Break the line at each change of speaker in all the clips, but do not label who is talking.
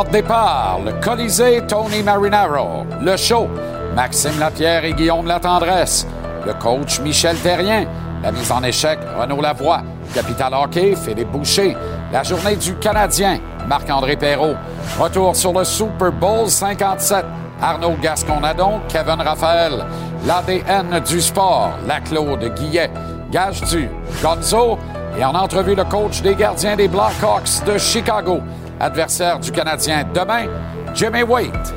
Le Colisée Tony Marinaro. Le show, Maxime Lapierre et Guillaume Latendresse. Le coach Michel Terrien. La mise en échec, Renaud Lavoie. Capital Hockey, Philippe Boucher. La journée du Canadien, Marc-André Perrault. Retour sur le Super Bowl 57. Arnaud Gasconadon, Kevin Raphaël. L'ADN du sport, la Claude Guillet. Gage du Gonzo. Et en entrevue, le coach des gardiens des Blackhawks de Chicago. Adversaire du Canadien demain, Jimmy Waite.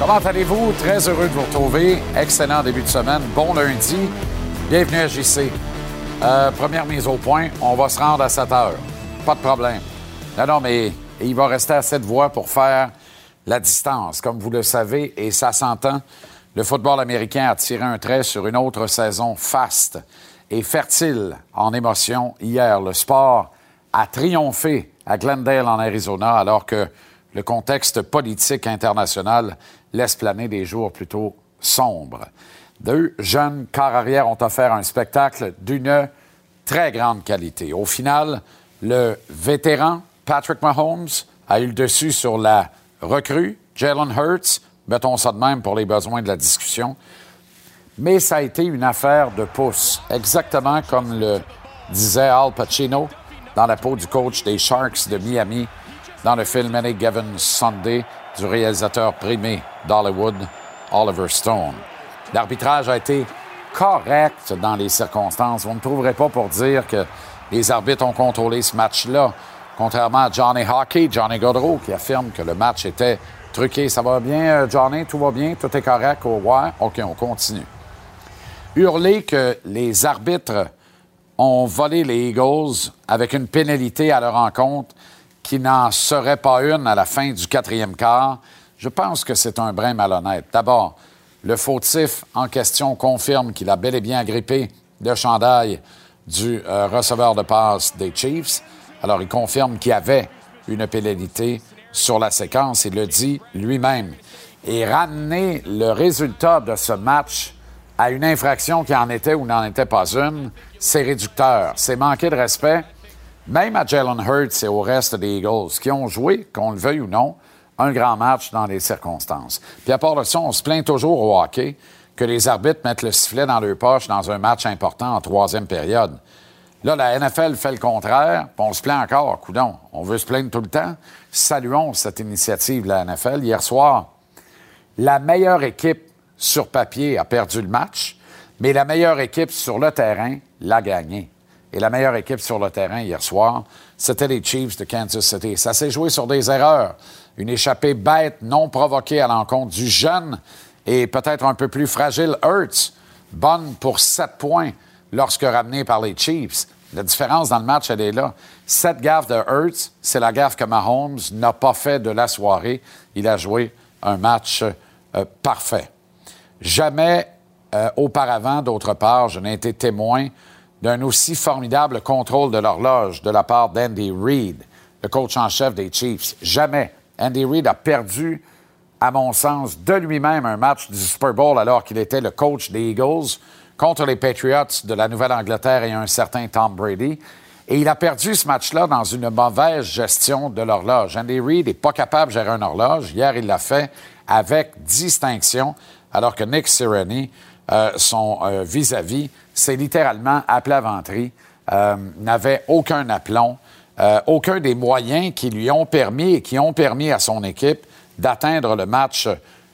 Comment allez-vous? Très heureux de vous retrouver. Excellent début de semaine. Bon lundi. Bienvenue à JC. Euh, première mise au point, on va se rendre à 7 heures. Pas de problème. Non, non, mais il va rester à cette voix pour faire la distance. Comme vous le savez, et ça s'entend, le football américain a tiré un trait sur une autre saison faste et fertile en émotions. Hier, le sport a triomphé à Glendale, en Arizona, alors que le contexte politique international laisse planer des jours plutôt sombres. Deux jeunes corps arrière ont offert un spectacle d'une très grande qualité. Au final, le vétéran Patrick Mahomes a eu le dessus sur la recrue Jalen Hurts, mettons ça de même pour les besoins de la discussion. Mais ça a été une affaire de pouce, exactement comme le disait Al Pacino dans la peau du coach des Sharks de Miami dans le film Any Given Sunday du réalisateur primé d'Hollywood, Oliver Stone. L'arbitrage a été correct dans les circonstances. Vous ne trouverez pas pour dire que les arbitres ont contrôlé ce match-là, contrairement à Johnny Hockey, Johnny Godreau, qui affirme que le match était truqué. Ça va bien, euh, Johnny? Tout va bien? Tout est correct? Au? OK, on continue. Hurler que les arbitres ont volé les Eagles avec une pénalité à leur encontre qui n'en serait pas une à la fin du quatrième quart, je pense que c'est un brin malhonnête. D'abord, le fautif en question confirme qu'il a bel et bien agrippé le chandail du euh, receveur de passe des Chiefs. Alors, il confirme qu'il y avait une pénalité sur la séquence. Il le dit lui-même. Et ramener le résultat de ce match à une infraction qui en était ou n'en était pas une, c'est réducteur. C'est manquer de respect, même à Jalen Hurts et au reste des Eagles, qui ont joué, qu'on le veuille ou non, un grand match dans les circonstances. Puis à part de ça, on se plaint toujours au hockey que les arbitres mettent le sifflet dans leur poche dans un match important en troisième période. Là, la NFL fait le contraire, puis on se plaint encore. Coudon, on veut se plaindre tout le temps. Saluons cette initiative de la NFL. Hier soir, la meilleure équipe sur papier a perdu le match, mais la meilleure équipe sur le terrain l'a gagné. Et la meilleure équipe sur le terrain hier soir, c'était les Chiefs de Kansas City. Ça s'est joué sur des erreurs. Une échappée bête, non provoquée à l'encontre du jeune et peut-être un peu plus fragile Hurts, bonne pour sept points lorsque ramenée par les Chiefs. La différence dans le match, elle est là. Cette gaffe de Hurts, c'est la gaffe que Mahomes n'a pas fait de la soirée. Il a joué un match euh, parfait. Jamais euh, auparavant, d'autre part, je n'ai été témoin d'un aussi formidable contrôle de l'horloge de la part d'Andy Reid, le coach en chef des Chiefs. Jamais. Andy Reid a perdu, à mon sens, de lui-même un match du Super Bowl alors qu'il était le coach des Eagles contre les Patriots de la Nouvelle-Angleterre et un certain Tom Brady. Et il a perdu ce match-là dans une mauvaise gestion de l'horloge. Andy Reid n'est pas capable de gérer une horloge. Hier, il l'a fait avec distinction, alors que Nick Sirianni, euh, son euh, vis-à-vis, c'est littéralement à plat ventre, euh, n'avait aucun aplomb, aucun des moyens qui lui ont permis et qui ont permis à son équipe d'atteindre le match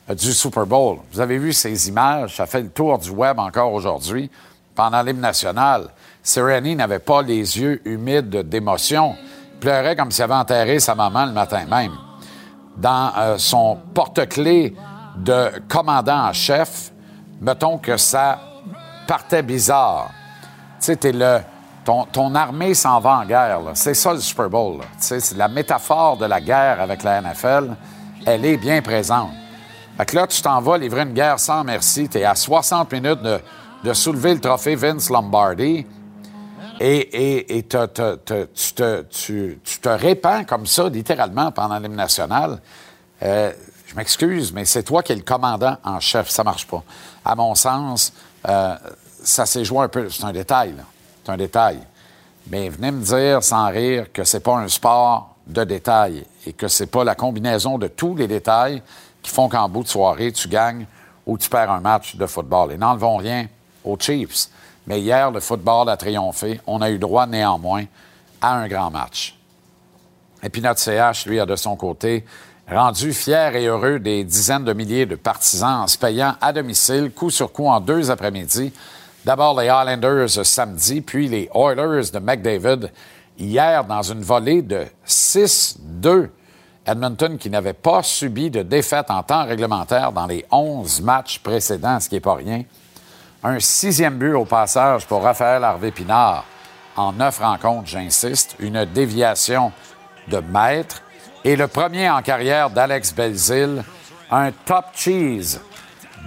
du Super Bowl. Vous avez vu ces images, ça fait le tour du web encore aujourd'hui, pendant l'hymne national. Sirianni n'avait pas les yeux humides d'émotion. Il pleurait comme s'il avait enterré sa maman le matin même. Dans son porte-clés de commandant en chef, mettons que ça partait bizarre. Tu sais, le, ton, armée s'en va en guerre. C'est ça le Super Bowl. Sais, la métaphore de la guerre avec la NFL, elle est bien présente. Fait que là, tu t'en vas livrer une guerre sans merci. Tu à 60 minutes de, soulever le trophée Vince Lombardi et, et, tu, te, tu, tu, te répands comme ça, littéralement, pendant l'hymne national. Euh, m'excuse, mais c'est toi qui es le commandant en chef. Ça marche pas. À mon sens, euh, ça s'est joué un peu. C'est un détail. C'est un détail. Mais venez me dire sans rire que c'est pas un sport de détails et que c'est pas la combinaison de tous les détails qui font qu'en bout de soirée, tu gagnes ou tu perds un match de football. Et n'enlevons rien aux Chiefs. Mais hier, le football a triomphé. On a eu droit néanmoins à un grand match. Et puis notre CH, lui, a de son côté rendu fier et heureux des dizaines de milliers de partisans en se payant à domicile, coup sur coup, en deux après-midi. D'abord les Highlanders samedi, puis les Oilers de McDavid hier dans une volée de 6-2. Edmonton qui n'avait pas subi de défaite en temps réglementaire dans les 11 matchs précédents, ce qui n'est pas rien. Un sixième but au passage pour Raphaël Harvey-Pinard en neuf rencontres, j'insiste. Une déviation de maître. Et le premier en carrière d'Alex Belzil, un top cheese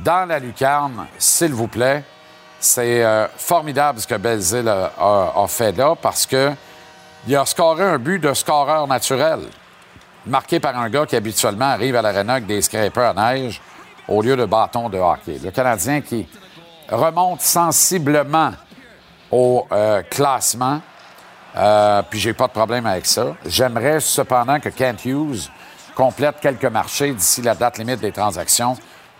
dans la lucarne, s'il vous plaît. C'est euh, formidable ce que Belzil a, fait là parce que il a scoré un but de scoreur naturel, marqué par un gars qui habituellement arrive à l'aréna avec des scrapers à neige au lieu de bâton de hockey. Le Canadien qui remonte sensiblement au euh, classement, euh, puis j'ai pas de problème avec ça. J'aimerais cependant que Kent Hughes complète quelques marchés d'ici la date limite des transactions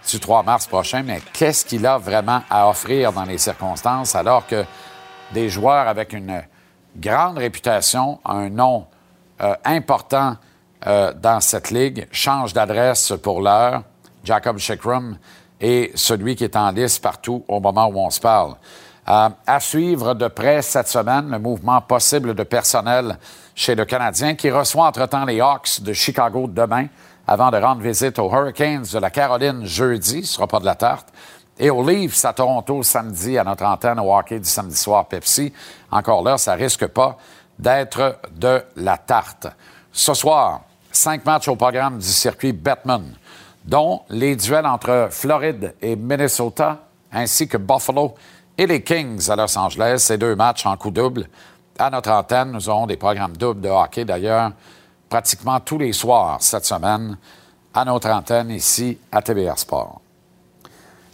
du 3 mars prochain, mais qu'est-ce qu'il a vraiment à offrir dans les circonstances alors que des joueurs avec une grande réputation, un nom euh, important euh, dans cette ligue, change d'adresse pour l'heure. Jacob Shekrum est celui qui est en liste partout au moment où on se parle. À suivre de près cette semaine le mouvement possible de personnel chez le Canadien qui reçoit entre-temps les Hawks de Chicago demain avant de rendre visite aux Hurricanes de la Caroline jeudi. Ce sera pas de la tarte. Et aux Leafs à Toronto samedi à notre antenne au hockey du samedi soir Pepsi. Encore là, ça risque pas d'être de la tarte. Ce soir, cinq matchs au programme du circuit Batman, dont les duels entre Floride et Minnesota, ainsi que Buffalo et les Kings à Los Angeles. Ces deux matchs en coup double. À notre antenne, nous aurons des programmes doubles de hockey d'ailleurs pratiquement tous les soirs cette semaine à notre antenne ici à TBR Sport.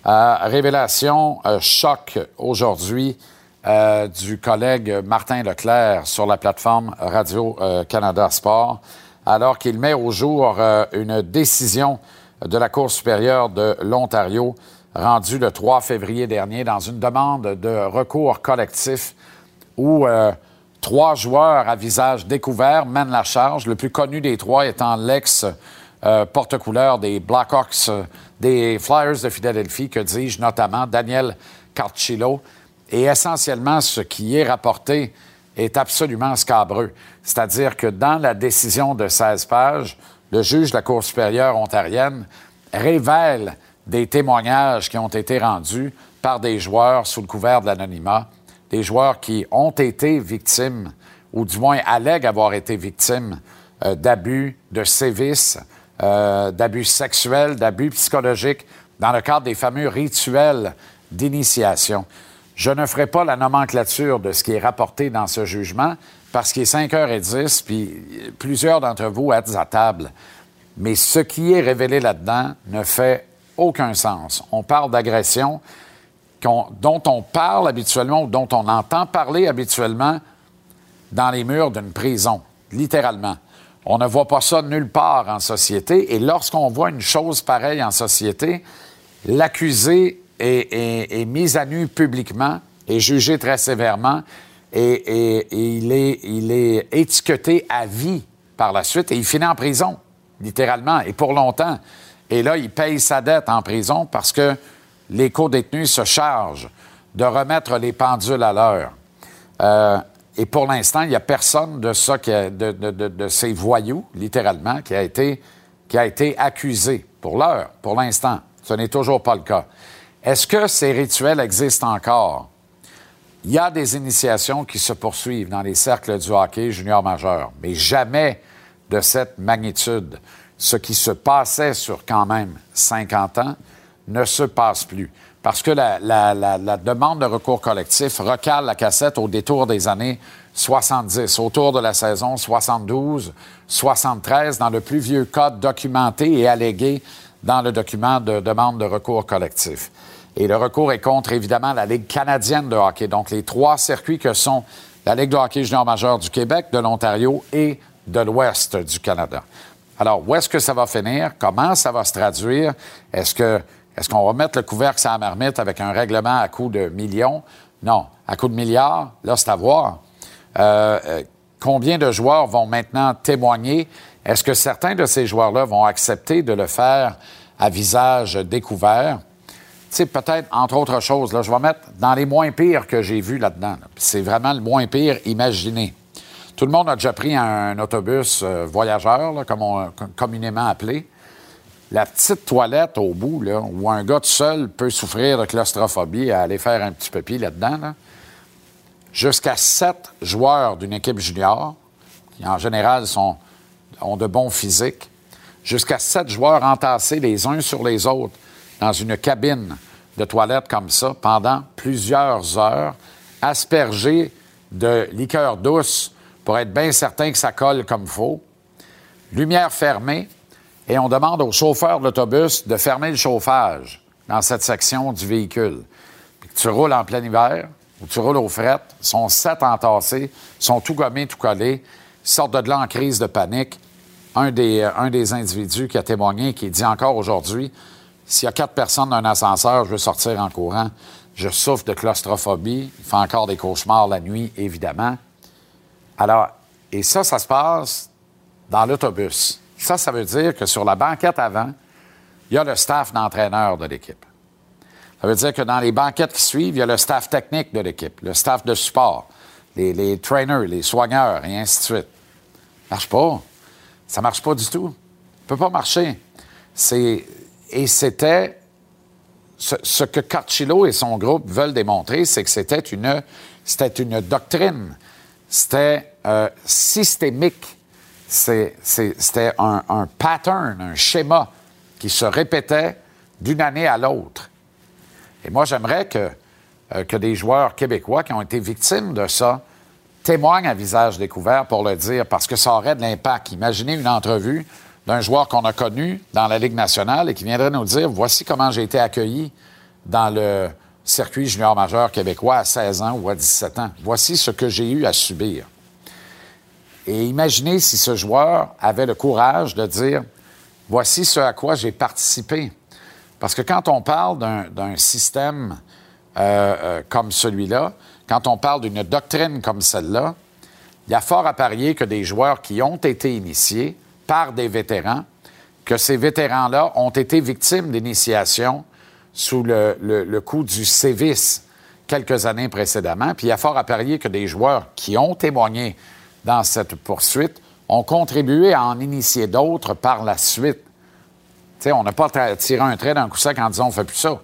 Euh, révélation euh, choc aujourd'hui euh, du collègue Martin Leclerc sur la plateforme Radio-Canada Sport, alors qu'il met au jour une décision de la Cour supérieure de l'Ontario rendue le 3 février dernier dans une demande de recours collectif où trois joueurs à visage découvert mènent la charge, le plus connu des trois étant l'ex- porte-couleur des Blackhawks des Flyers de Philadelphie, que dis-je, notamment Daniel Carcillo. Et essentiellement, ce qui est rapporté est absolument scabreux. C'est-à-dire que dans la décision de 16 pages, le juge de la Cour supérieure ontarienne révèle des témoignages qui ont été rendus par des joueurs sous le couvert de l'anonymat, des joueurs qui ont été victimes, ou du moins allèguent avoir été victimes euh, d'abus, de sévices, euh, d'abus sexuels, d'abus psychologiques dans le cadre des fameux rituels d'initiation. Je ne ferai pas la nomenclature de ce qui est rapporté dans ce jugement parce qu'il est 5h10, puis plusieurs d'entre vous êtes à table. Mais ce qui est révélé là-dedans ne fait aucun sens. On parle d'agression dont on parle habituellement ou dont on entend parler habituellement dans les murs d'une prison, littéralement. On ne voit pas ça nulle part en société. Et lorsqu'on voit une chose pareille en société, l'accusé est, mis à nu publiquement, est jugé très sévèrement et, il, est, il est étiqueté à vie par la suite et il finit en prison, littéralement, et pour longtemps. Et là, il paye sa dette en prison parce que les co-détenus se chargent de remettre les pendules à l'heure. Euh, et pour l'instant, il n'y a personne de ça, de, ces voyous, littéralement, qui a été, qui a été accusé. Pour l'heure, pour l'instant. Ce n'est toujours pas le cas. Est-ce que ces rituels existent encore? Il y a des initiations qui se poursuivent dans les cercles du hockey junior majeur, mais jamais de cette magnitude. Ce qui se passait sur quand même 50 ans ne se passe plus parce que la, demande de recours collectif recale la cassette au détour des années 70, autour de la saison 72-73, dans le plus vieux code documenté et allégué dans le document de demande de recours collectif. Et le recours est contre, évidemment, la Ligue canadienne de hockey. Donc, les trois circuits que sont la Ligue de hockey junior majeur du Québec, de l'Ontario et de l'Ouest du Canada. Alors, où est-ce que ça va finir? Comment ça va se traduire? Est-ce qu'on va mettre le couvercle sur la marmite avec un règlement à coût de millions? Non. À coût de milliards, là, c'est à voir. Euh, euh, combien de joueurs vont maintenant témoigner? Est-ce que certains de ces joueurs-là vont accepter de le faire à visage découvert? Tu peut-être, entre autres choses, là, je vais mettre dans les moins pires que j'ai vus là-dedans. C'est vraiment le moins pire imaginé. Tout le monde a déjà pris un, autobus euh, voyageur, comme on communément appelé. La petite toilette au bout, où un gars tout seul peut souffrir de claustrophobie à aller faire un petit pipi là-dedans, jusqu'à sept joueurs d'une équipe junior, qui en général sont, ont de bons physiques, jusqu'à sept joueurs entassés les uns sur les autres dans une cabine de toilette comme ça pendant plusieurs heures, aspergés de liqueur douce pour être bien certain que ça colle comme faut. Lumière fermée, et on demande au chauffeur de l'autobus de fermer le chauffage dans cette section du véhicule. Puis tu roules en plein hiver ou tu roules aux frettes, sont sept entassés, sont tout gommés, tout collés, sortent de là en crise de panique. Un des, euh, un des individus qui a témoigné, qui dit encore aujourd'hui, s'il y a quatre personnes dans un ascenseur, je veux sortir en courant. Je souffre de claustrophobie. Il fait encore des cauchemars la nuit, évidemment. Alors, et ça, ça se passe dans l'autobus. Ça, ça veut dire que sur la banquette avant, il y a le staff d'entraîneur de l'équipe. Ça veut dire que dans les banquettes qui suivent, il y a le staff technique de l'équipe, le staff de support, les, trainers, les soigneurs, et ainsi de suite. Ça marche pas. Ça marche pas du tout. Ça peut pas marcher. Et c'était ce, que Carcillo et son groupe veulent démontrer, c'est que c'était une, c'était une doctrine c'était euh, systémique. C'était un, pattern, un schéma qui se répétait d'une année à l'autre. Et moi, j'aimerais que, euh, que des joueurs québécois qui ont été victimes de ça témoignent à visage découvert pour le dire, parce que ça aurait de l'impact. Imaginez une entrevue d'un joueur qu'on a connu dans la Ligue nationale et qui viendrait nous dire voici comment j'ai été accueilli dans le, circuit junior majeur québécois à 16 ans ou à 17 ans. Voici ce que j'ai eu à subir. Et imaginez si ce joueur avait le courage de dire, voici ce à quoi j'ai participé. Parce que quand on parle d'un système euh, euh, comme celui-là, quand on parle d'une doctrine comme celle-là, il y a fort à parier que des joueurs qui ont été initiés par des vétérans, que ces vétérans-là ont été victimes d'initiation sous le, coup du sévice quelques années précédemment. Puis il y a fort à parier que des joueurs qui ont témoigné dans cette poursuite ont contribué à en initier d'autres par la suite. sais, on n'a pas tiré un trait d'un coup sec en disant on ne fait plus ça.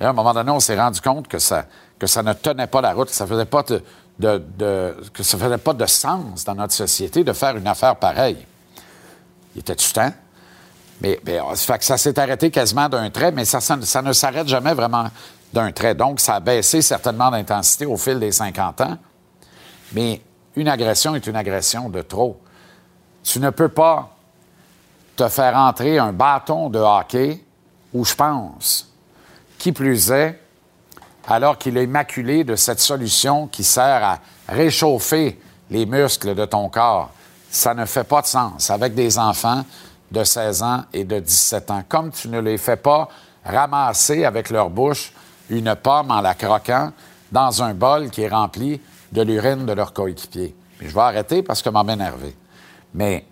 à un moment donné, on s'est rendu compte que ça, que ça ne tenait pas la route, que ça faisait pas de, que ça faisait pas de sens dans notre société de faire une affaire pareille. Il était du temps? Mais, ça, que ça s'est arrêté quasiment d'un trait, mais ça, ça, ne s'arrête jamais vraiment d'un trait. Donc, ça a baissé certainement d'intensité au fil des 50 ans. Mais une agression est une agression de trop. Tu ne peux pas te faire entrer un bâton de hockey où je pense, qui plus est, alors qu'il est maculé de cette solution qui sert à réchauffer les muscles de ton corps. Ça ne fait pas de sens. Avec des enfants, de 16 ans et de 17 ans. Comme tu ne les fais pas ramasser avec leur bouche une pomme en la croquant dans un bol qui est rempli de l'urine de leur coéquipier. Je vais arrêter parce que m'a énervé. Mais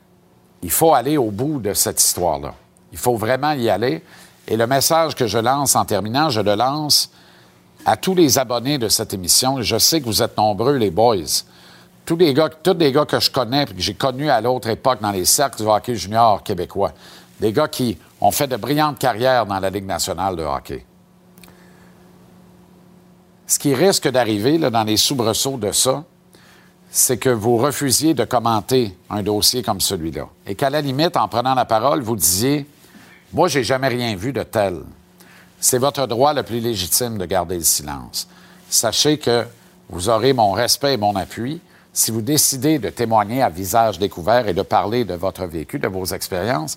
il faut aller au bout de cette histoire-là. Il faut vraiment y aller. Et le message que je lance en terminant, je le lance à tous les abonnés de cette émission. Je sais que vous êtes nombreux, les boys tous les gars, gars que je connais et que j'ai connus à l'autre époque dans les cercles du hockey junior québécois, des gars qui ont fait de brillantes carrières dans la Ligue nationale de hockey. Ce qui risque d'arriver dans les soubresauts de ça, c'est que vous refusiez de commenter un dossier comme celui-là. Et qu'à la limite, en prenant la parole, vous disiez Moi, j'ai jamais rien vu de tel. C'est votre droit le plus légitime de garder le silence. Sachez que vous aurez mon respect et mon appui si vous décidez de témoigner à visage découvert et de parler de votre vécu, de vos expériences,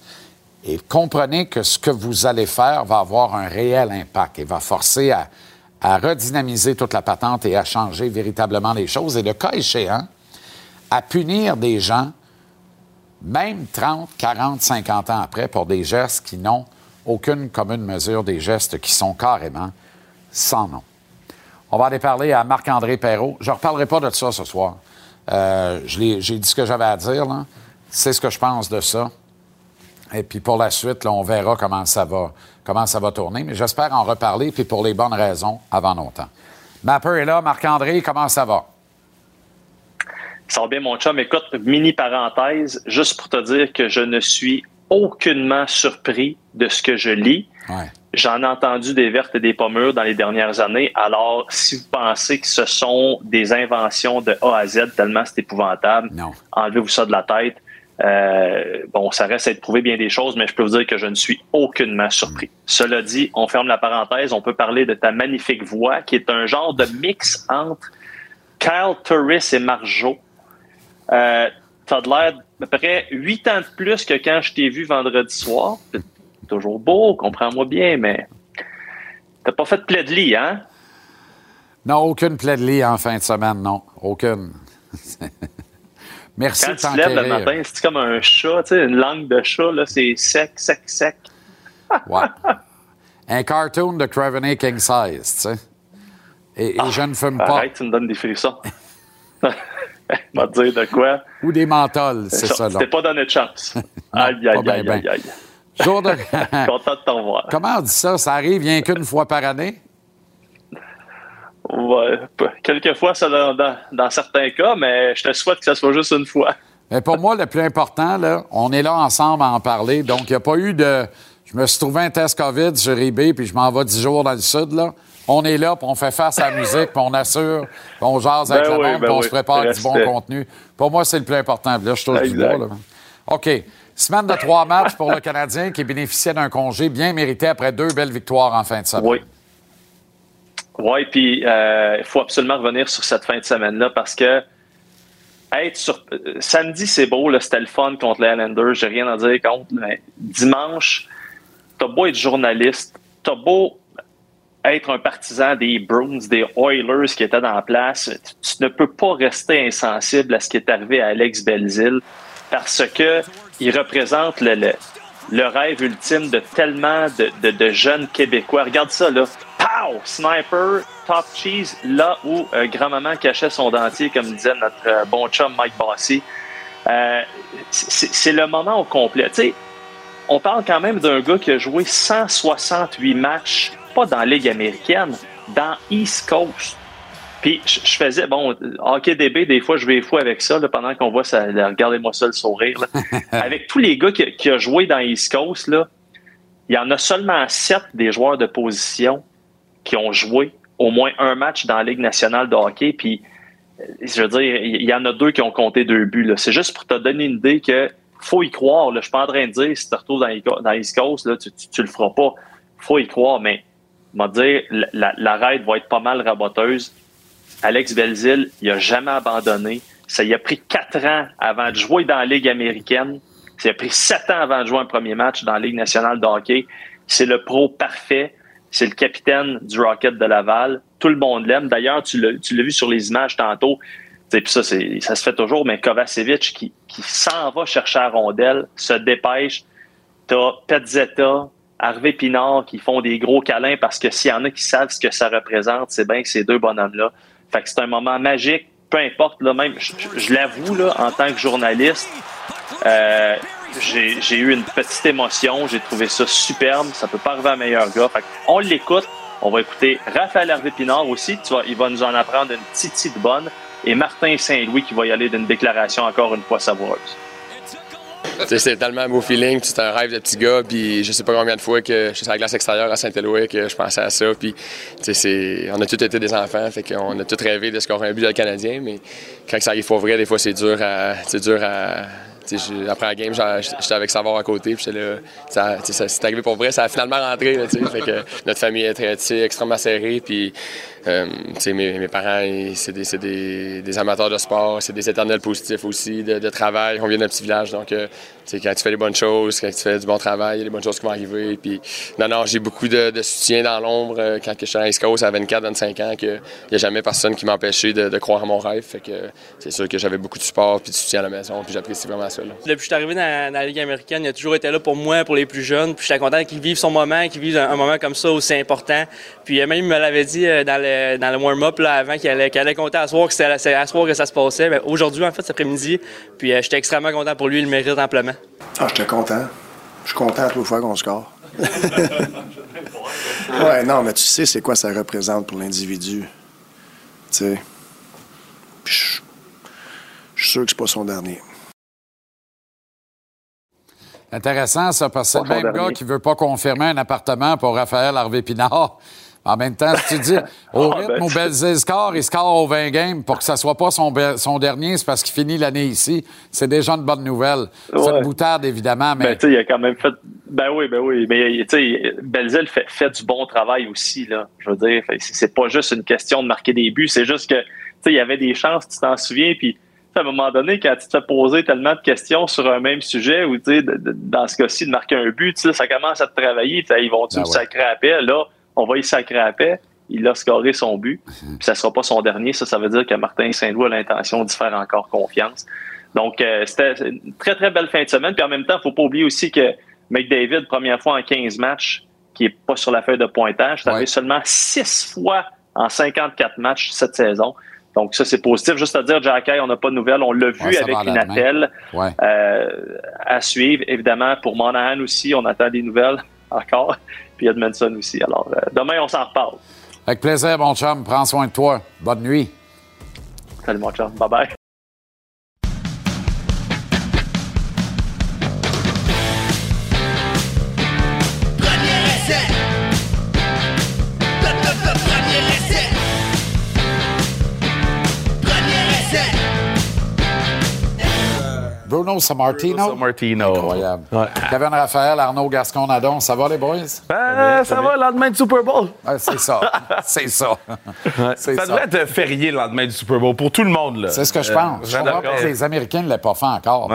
et comprenez que ce que vous allez faire va avoir un réel impact et va forcer à, à redynamiser toute la patente et à changer véritablement les choses. Et le cas échéant, à punir des gens, même 30, 40, 50 ans après, pour des gestes qui n'ont aucune commune mesure, des gestes qui sont carrément sans nom. On va aller parler à Marc-André Perrault. Je ne reparlerai pas de ça ce soir. Euh, j'ai dit ce que j'avais à dire. C'est ce que je pense de ça. Et puis pour la suite, on verra comment ça va, comment ça va tourner. Mais j'espère en reparler, puis pour les bonnes raisons, avant longtemps. Mapper est là. Marc-André, comment ça va?
Ça va bien, mon chum. Écoute, mini parenthèse, juste pour te dire que je ne suis aucunement surpris de ce que je lis. J'en ai entendu des vertes et des pommures dans les dernières années. Alors, si vous pensez que ce sont des inventions de A à Z, tellement c'est épouvantable, enlevez-vous ça de la tête. Euh, bon, ça reste à être prouvé bien des choses, mais je peux vous dire que je ne suis aucunement surpris. Cela dit, on ferme la parenthèse, on peut parler de ta magnifique voix, qui est un genre de mix entre Kyle Turris et Marjo. Euh, T'as de l'air à peu près huit ans de plus que quand je t'ai vu vendredi soir. Toujours beau, comprends-moi bien, mais t'as pas fait de plaid de lit, hein?
Non, aucune plaid de lit en fin de semaine, non. Aucune. Merci
Quand tu te lèves le matin, c'est comme un chat, tu sais, une langue de chat, là, c'est sec, sec, sec?
ouais. Un cartoon de Creveney King Size, tu sais. Et, ah, je ne fume pas.
Arrête, tu me donnes des frissons. te dire de quoi?
Ou des menthols, c'est ça.
C'était pas donné de chance. aïe, aïe, aïe, aïe, aïe. Jour de... Content de t'en voir.
Comment on dit ça? Ça arrive rien qu'une fois par année?
Ouais, quelquefois, ça dans, dans, certains cas, mais je te souhaite que ça soit juste une fois.
Mais pour moi, le plus important, là, on est là ensemble à en parler. Donc, il n'y a pas eu de. Je me suis trouvé un test COVID sur eBay, puis je m'en vais 10 jours dans le sud. Là. On est là, puis on fait face à la musique, puis on assure, puis on jase avec ben le monde, ben puis on se prépare du bon contenu. Pour moi, c'est le plus important. là, je touche du bois. Là. OK. Semaine de trois matchs pour le Canadien qui bénéficiait d'un congé bien mérité après deux belles victoires en fin de semaine.
Oui. Oui, puis euh, il faut absolument revenir sur cette fin de semaine-là parce que être sur. Samedi, c'est beau, c'était le fun contre les Islanders, j'ai rien à dire contre, mais dimanche, t'as beau être journaliste, t'as beau être un partisan des Bruins, des Oilers qui étaient dans la place, tu, ne peux pas rester insensible à ce qui est arrivé à Alex Belzil parce que il représente le, le, rêve ultime de tellement de, de jeunes Québécois. Regarde ça, là. Pow! Sniper, top cheese, là où euh, grand-maman cachait son dentier, comme disait notre euh, bon chum Mike Bossy. Euh, c'est le moment au complet. On parle quand même d'un gars qui a joué 168 matchs, pas dans la Ligue américaine, dans East Coast. Puis je, faisais, bon, hockey DB, des fois, je vais fou avec ça, pendant qu'on voit ça. Regardez-moi ça, le sourire. avec tous les gars qui, qui ont joué dans East Coast, là, il y en a seulement sept des joueurs de position qui ont joué au moins un match dans la Ligue nationale de hockey. Puis, euh, je veux dire, il y en a deux qui ont compté deux buts. C'est juste pour te donner une idée que faut y croire. Je suis pas en train de dire si tu retrouves dans, dans East Coast, là, tu, tu, le feras pas. faut y croire, mais on va dire, la, la raide va être pas mal raboteuse. Alex Belzil, il a jamais abandonné. Ça y a pris quatre ans avant de jouer dans la Ligue américaine. Ça a pris sept ans avant de jouer un premier match dans la Ligue nationale de hockey. C'est le pro parfait. C'est le capitaine du Rocket de Laval. Tout le monde l'aime. D'ailleurs, tu l'as vu sur les images tantôt. Puis ça, ça se fait toujours, mais Kovacevic qui, qui s'en va chercher la rondelle, se dépêche. T'as Petzetta, Harvey Pinard qui font des gros câlins parce que s'il y en a qui savent ce que ça représente, c'est bien que ces deux bonhommes-là. Fait que c'est un moment magique, peu importe, là, même, je, l'avoue, là, en tant que journaliste, euh, j'ai eu une petite émotion. J'ai trouvé ça superbe. Ça peut pas arriver à meilleur gars. on l'écoute. On va écouter Raphaël Hervé Pinard aussi. Tu il va nous en apprendre une petite bonne. Et Martin Saint-Louis qui va y aller d'une déclaration encore une fois savoureuse.
C'est tellement un beau feeling, c'est un rêve de petit gars, puis je sais pas combien de fois que je suis sur la glace extérieure à Saint-Éloi que je pensais à ça, puis on a tous été des enfants, fait qu'on a tous rêvé de scorer un but dans Canadien, mais quand ça arrive pour vrai, des fois c'est dur à, dur à, après la game, j'étais avec Savard à côté, puis là, ça, c'est arrivé pour vrai, ça a finalement rentré. que notre famille est extrêmement serrée, puis euh, mes, parents, c'est des, amateurs de sport, c'est des éternels positifs aussi, de, travail. On vient d'un petit village, donc euh, quand tu fais les bonnes choses, quand tu fais du bon travail, il y a des bonnes choses qui vont arriver. Puis, non, non, j'ai beaucoup de, soutien dans l'ombre euh, quand je suis à East Coast à 24, 25 ans, qu'il n'y a jamais personne qui m'empêchait de, de, croire à mon rêve. C'est sûr que j'avais beaucoup de support puis de soutien à la maison, puis j'apprécie vraiment ça.
Depuis que je suis arrivé dans, la Ligue américaine, il a toujours été là pour moi, pour les plus jeunes. Puis j'étais content qu'il vive son moment, qu'il vive un, moment comme ça aussi important. Puis même, il me l'avait dit dans le, dans le warm-up avant qu'il allait, allait, compter à soir que soir que ça se passait. Aujourd'hui, en fait, cet après-midi. Puis j'étais extrêmement content pour lui, il le mérite amplement.
Ah, j'étais content. Je suis content à toute fois qu'on score. ouais, non, mais tu sais c'est quoi ça représente pour l'individu. Tu sais. Je suis sûr que c'est pas son dernier.
Intéressant, ça, parce que c'est le même gars qui veut pas confirmer un appartement pour Raphaël Harvey-Pinard. En même temps, si tu dis au ah, rythme ben, où Belzé score, il score au 20 games pour que ça soit pas son, son dernier, c'est parce qu'il finit l'année ici. C'est déjà une bonne nouvelle. C'est une boutarde, évidemment, mais.
Ben, tu sais, il a quand même fait. Ben oui, ben oui. Mais, tu sais, Belzil fait, fait du bon travail aussi, là. Je veux dire, c'est pas juste une question de marquer des buts, c'est juste que, tu sais, il y avait des chances, tu t'en souviens, puis à un moment donné, quand tu te fais poser tellement de questions sur un même sujet, ou dans ce cas-ci, de marquer un but, ça commence à te travailler, ils vont-tu ben sacrer à paix, là? on va y sacrer à paix. Il a scoré son but. Mhm. Puis ça sera pas son dernier. Ça, ça veut dire que Martin Saint-Louis a l'intention d'y faire encore confiance. Donc, euh, c'était une très, très belle fin de semaine. Puis en même temps, il faut pas oublier aussi que McDavid, première fois en 15 matchs, qui est pas sur la feuille de pointage, ça fait seulement 6 fois en 54 matchs cette saison. Donc, ça, c'est positif. Juste à dire, Jacky, on n'a pas de nouvelles. On l'a vu avec Inatel euh, à suivre. Évidemment, pour Monahan aussi, on attend des nouvelles encore puis Edmondson aussi. Alors, euh, demain, on s'en reparle.
Avec plaisir, mon chum. Prends soin de toi. Bonne nuit.
Salut, mon chum. Bye-bye.
Bruno Sammartino. Bruno
Sammartino.
Incroyable. Kevin Raphaël, Arnaud Gascon-Nadon. Ça va, les boys?
Ben, ça va, le lendemain du Super Bowl.
c'est ça. c'est ça.
ça, devrait être férié le lendemain du Super Bowl pour tout le monde.
C'est ce que je pense. je crois que les Américains ne l'ont pas fait encore,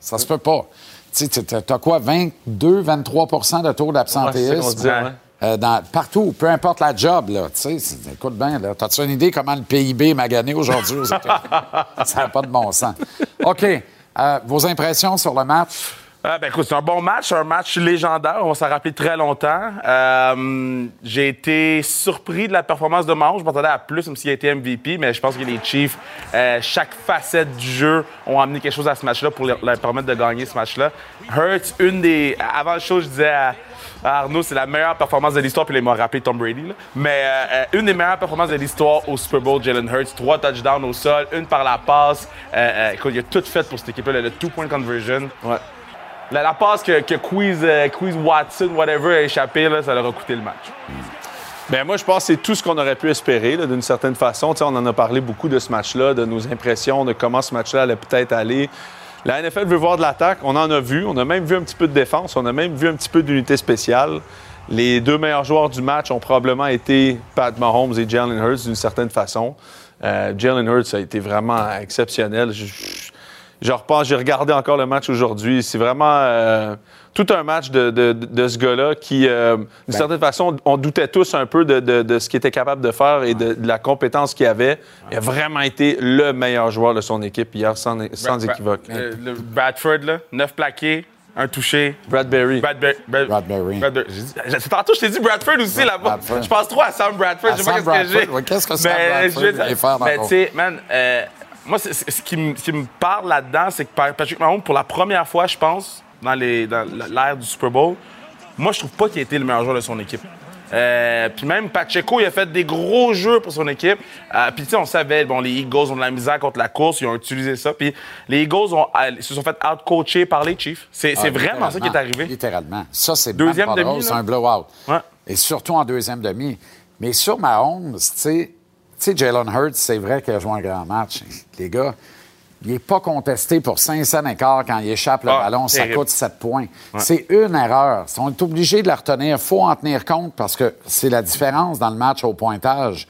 Ça se peut pas. Tu as quoi, 22, 23% de taux d'absentéisme? Euh, partout, peu importe la job, là, tu sais, écoute bien, là, as-tu une idée comment le PIB m'a gagné aujourd'hui aux États-Unis? ça n'a pas de bon sens. OK. Vos impressions sur le match?
Ah, ben, écoute, c'est un bon match, un match légendaire. On s'en rappelé très longtemps. Euh, j'ai été surpris de la performance de Mahomes. Je m'attendais à plus, même s'il a été MVP, mais je pense que les Chiefs, euh, chaque facette du jeu, ont amené quelque chose à ce match-là pour leur, permettre de gagner ce match-là. Hurts, une des. Avant le show, je disais à Arnaud, c'est la meilleure performance de l'histoire, puis il m'a rappelé Tom Brady. Mais euh, euh, une des meilleures performances de l'histoire au Super Bowl, Jalen Hurts. Trois touchdowns au sol, une par la passe. Euh, écoute, il a tout fait pour cette équipe-là, le two-point conversion. Ouais. La, passe que, que Quiz, Watson, whatever, a échappé, là, ça leur a coûté le match.
Bien, moi, je pense que c'est tout ce qu'on aurait pu espérer, d'une certaine façon. on en a parlé beaucoup de ce match-là, de nos impressions, de comment ce match-là allait peut-être aller. La NFL veut voir de l'attaque. On en a vu. On a même vu un petit peu de défense. On a même vu un petit peu d'unité spéciale. Les deux meilleurs joueurs du match ont probablement été Pat Mahomes et Jalen Hurts d'une certaine façon. Euh, Jalen Hurts a été vraiment exceptionnel. Je, repense, j'ai regardé encore le match aujourd'hui. C'est vraiment. Euh, tout un match de, de, ce gars-là qui, euh, d'une ben. certaine façon, on doutait tous un peu de, ce qu'il était capable de faire et de, la compétence qu'il avait. Il a vraiment été le meilleur joueur de son équipe hier, sans, sans équivoque.
Euh, le Bradford, là, neuf plaqués, un touché.
Bradbury.
Bradbury.
Bradbury. C'est Tantôt, je t'ai dit Bradford aussi là-bas. Je pense trop à Sam Bradford. je sais pas
qu'est-ce que j'ai. Qu'est-ce que Sam Bradford
Mais tu sais, man, euh, moi, ce qui me parle là-dedans, c'est que Patrick Mahomes, pour la première fois, je pense, dans l'ère du Super Bowl, moi, je trouve pas qu'il a été le meilleur joueur de son équipe. Euh, puis même Pacheco, il a fait des gros jeux pour son équipe. Euh, puis tu sais, on savait, bon, les Eagles ont de la misère contre la course, ils ont utilisé ça. Puis les Eagles ont, euh, se sont fait out-coacher par les Chiefs. C'est ah, vraiment ça qui est arrivé.
Littéralement. Ça, c'est deuxième demi. C'est un blowout. Ouais. Et surtout en deuxième demi. Mais sur Mahomes, tu sais, Jalen Hurts, c'est vrai qu'il a joué un grand match. Les gars, il n'est pas contesté pour 500 écarts quand il échappe le
Ah,
ballon. Ça coûte 7 points. C'est une erreur. On est obligé de la retenir. Il faut en tenir compte parce que c'est la différence dans le match au pointage.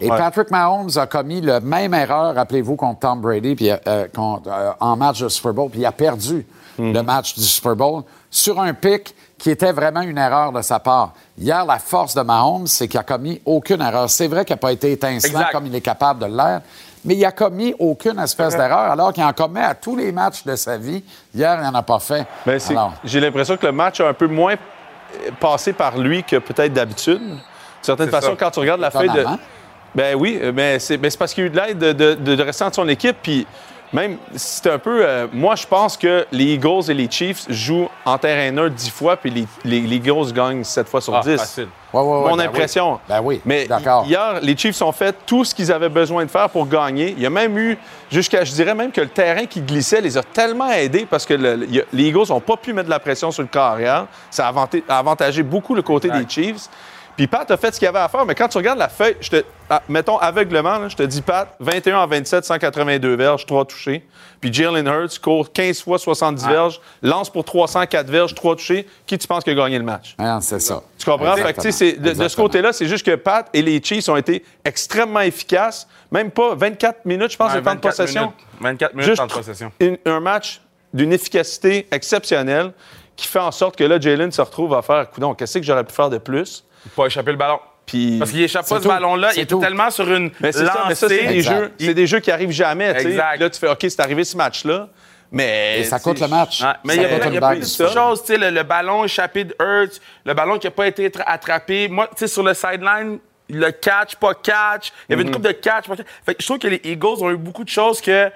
Et Patrick Mahomes a commis la même erreur, rappelez-vous, contre Tom Brady puis, euh, contre- euh, en match de Super Bowl, puis il a perdu
Mhm.
le match du Super Bowl sur un pic qui était vraiment une erreur de sa part. Hier, la force de Mahomes, c'est qu'il a commis aucune erreur. C'est vrai qu'il n'a pas été étincelant
Exact.
comme il est capable de l'être, mais il a commis aucune espèce d'erreur, alors qu'il en commet à tous les matchs de sa vie. Hier, il n'en a pas fait.
Ben,
Alors,
J'ai l'impression que le match a un peu moins euh, passé par lui que peut-être d'habitude. D'une certaine façon,
ça.
quand tu regardes la feuille de. Ben oui, euh, mais c'est mais c'est parce qu'il y a eu de l'aide de, de, de, de rester dans son équipe. Puis même, c'est un peu. euh, moi, je pense que les Eagles et les Chiefs jouent en terrain neutre 10 fois, puis les, les, les Eagles gagnent 7 fois sur
Ah,
10.
facile.
ouais, ouais, ouais,
Mon
ben
impression.
oui. Ben oui,
Mais
d'accord.
hier, les Chiefs ont fait tout ce qu'ils avaient besoin de faire pour gagner. Il y a même eu, jusqu'à, je dirais même que le terrain qui glissait les a tellement aidés parce que le- les Eagles n'ont pas pu mettre de la pression sur le corps arrière. Ça a avanté- a avantagé beaucoup le côté des Chiefs. Puis Pat a fait ce qu'il avait à faire, mais quand tu regardes la feuille, je te, ah, mettons aveuglement, là, je te dis Pat, 21 à 27, 182 verges, 3 touchés. Puis Jalen Hurts court 15 fois 70 verges, lance pour 304 verges, 3 touchés. Qui tu penses qui a gagné le match?
Hein, c'est ça.
Tu comprends? Fait que, tu sais, c'est- de, de ce côté-là, c'est juste que Pat et les Chiefs ont été extrêmement efficaces. Même pas 24 minutes, je pense, de temps de
24
possession.
minutes. 24 minutes
Juste
de temps de possession.
une- un match d'une efficacité exceptionnelle qui fait en sorte que là, Jalen se retrouve à faire, coudon, qu'est-ce que j'aurais pu faire de plus?
Pas échapper le ballon.
Puis...
Parce qu'il échappe pas ce ballon-là. Il est
tout.
tellement sur une
Mais c'est ça, mais ça, c'est des jeux, c'est des jeux qui arrivent jamais.
Exact.
Là, tu fais, OK, c'est arrivé ce match-là, mais...
Et ça coûte le match.
Ouais, mais il y a, plein- il y a plein de choses, le, le ballon échappé de Hurts, le ballon qui n'a pas été tra- attrapé. Moi, tu sais, sur le sideline, le catch, pas catch. Il y avait une coupe de catch, pas catch. Fait que je trouve que les Eagles ont eu beaucoup de choses que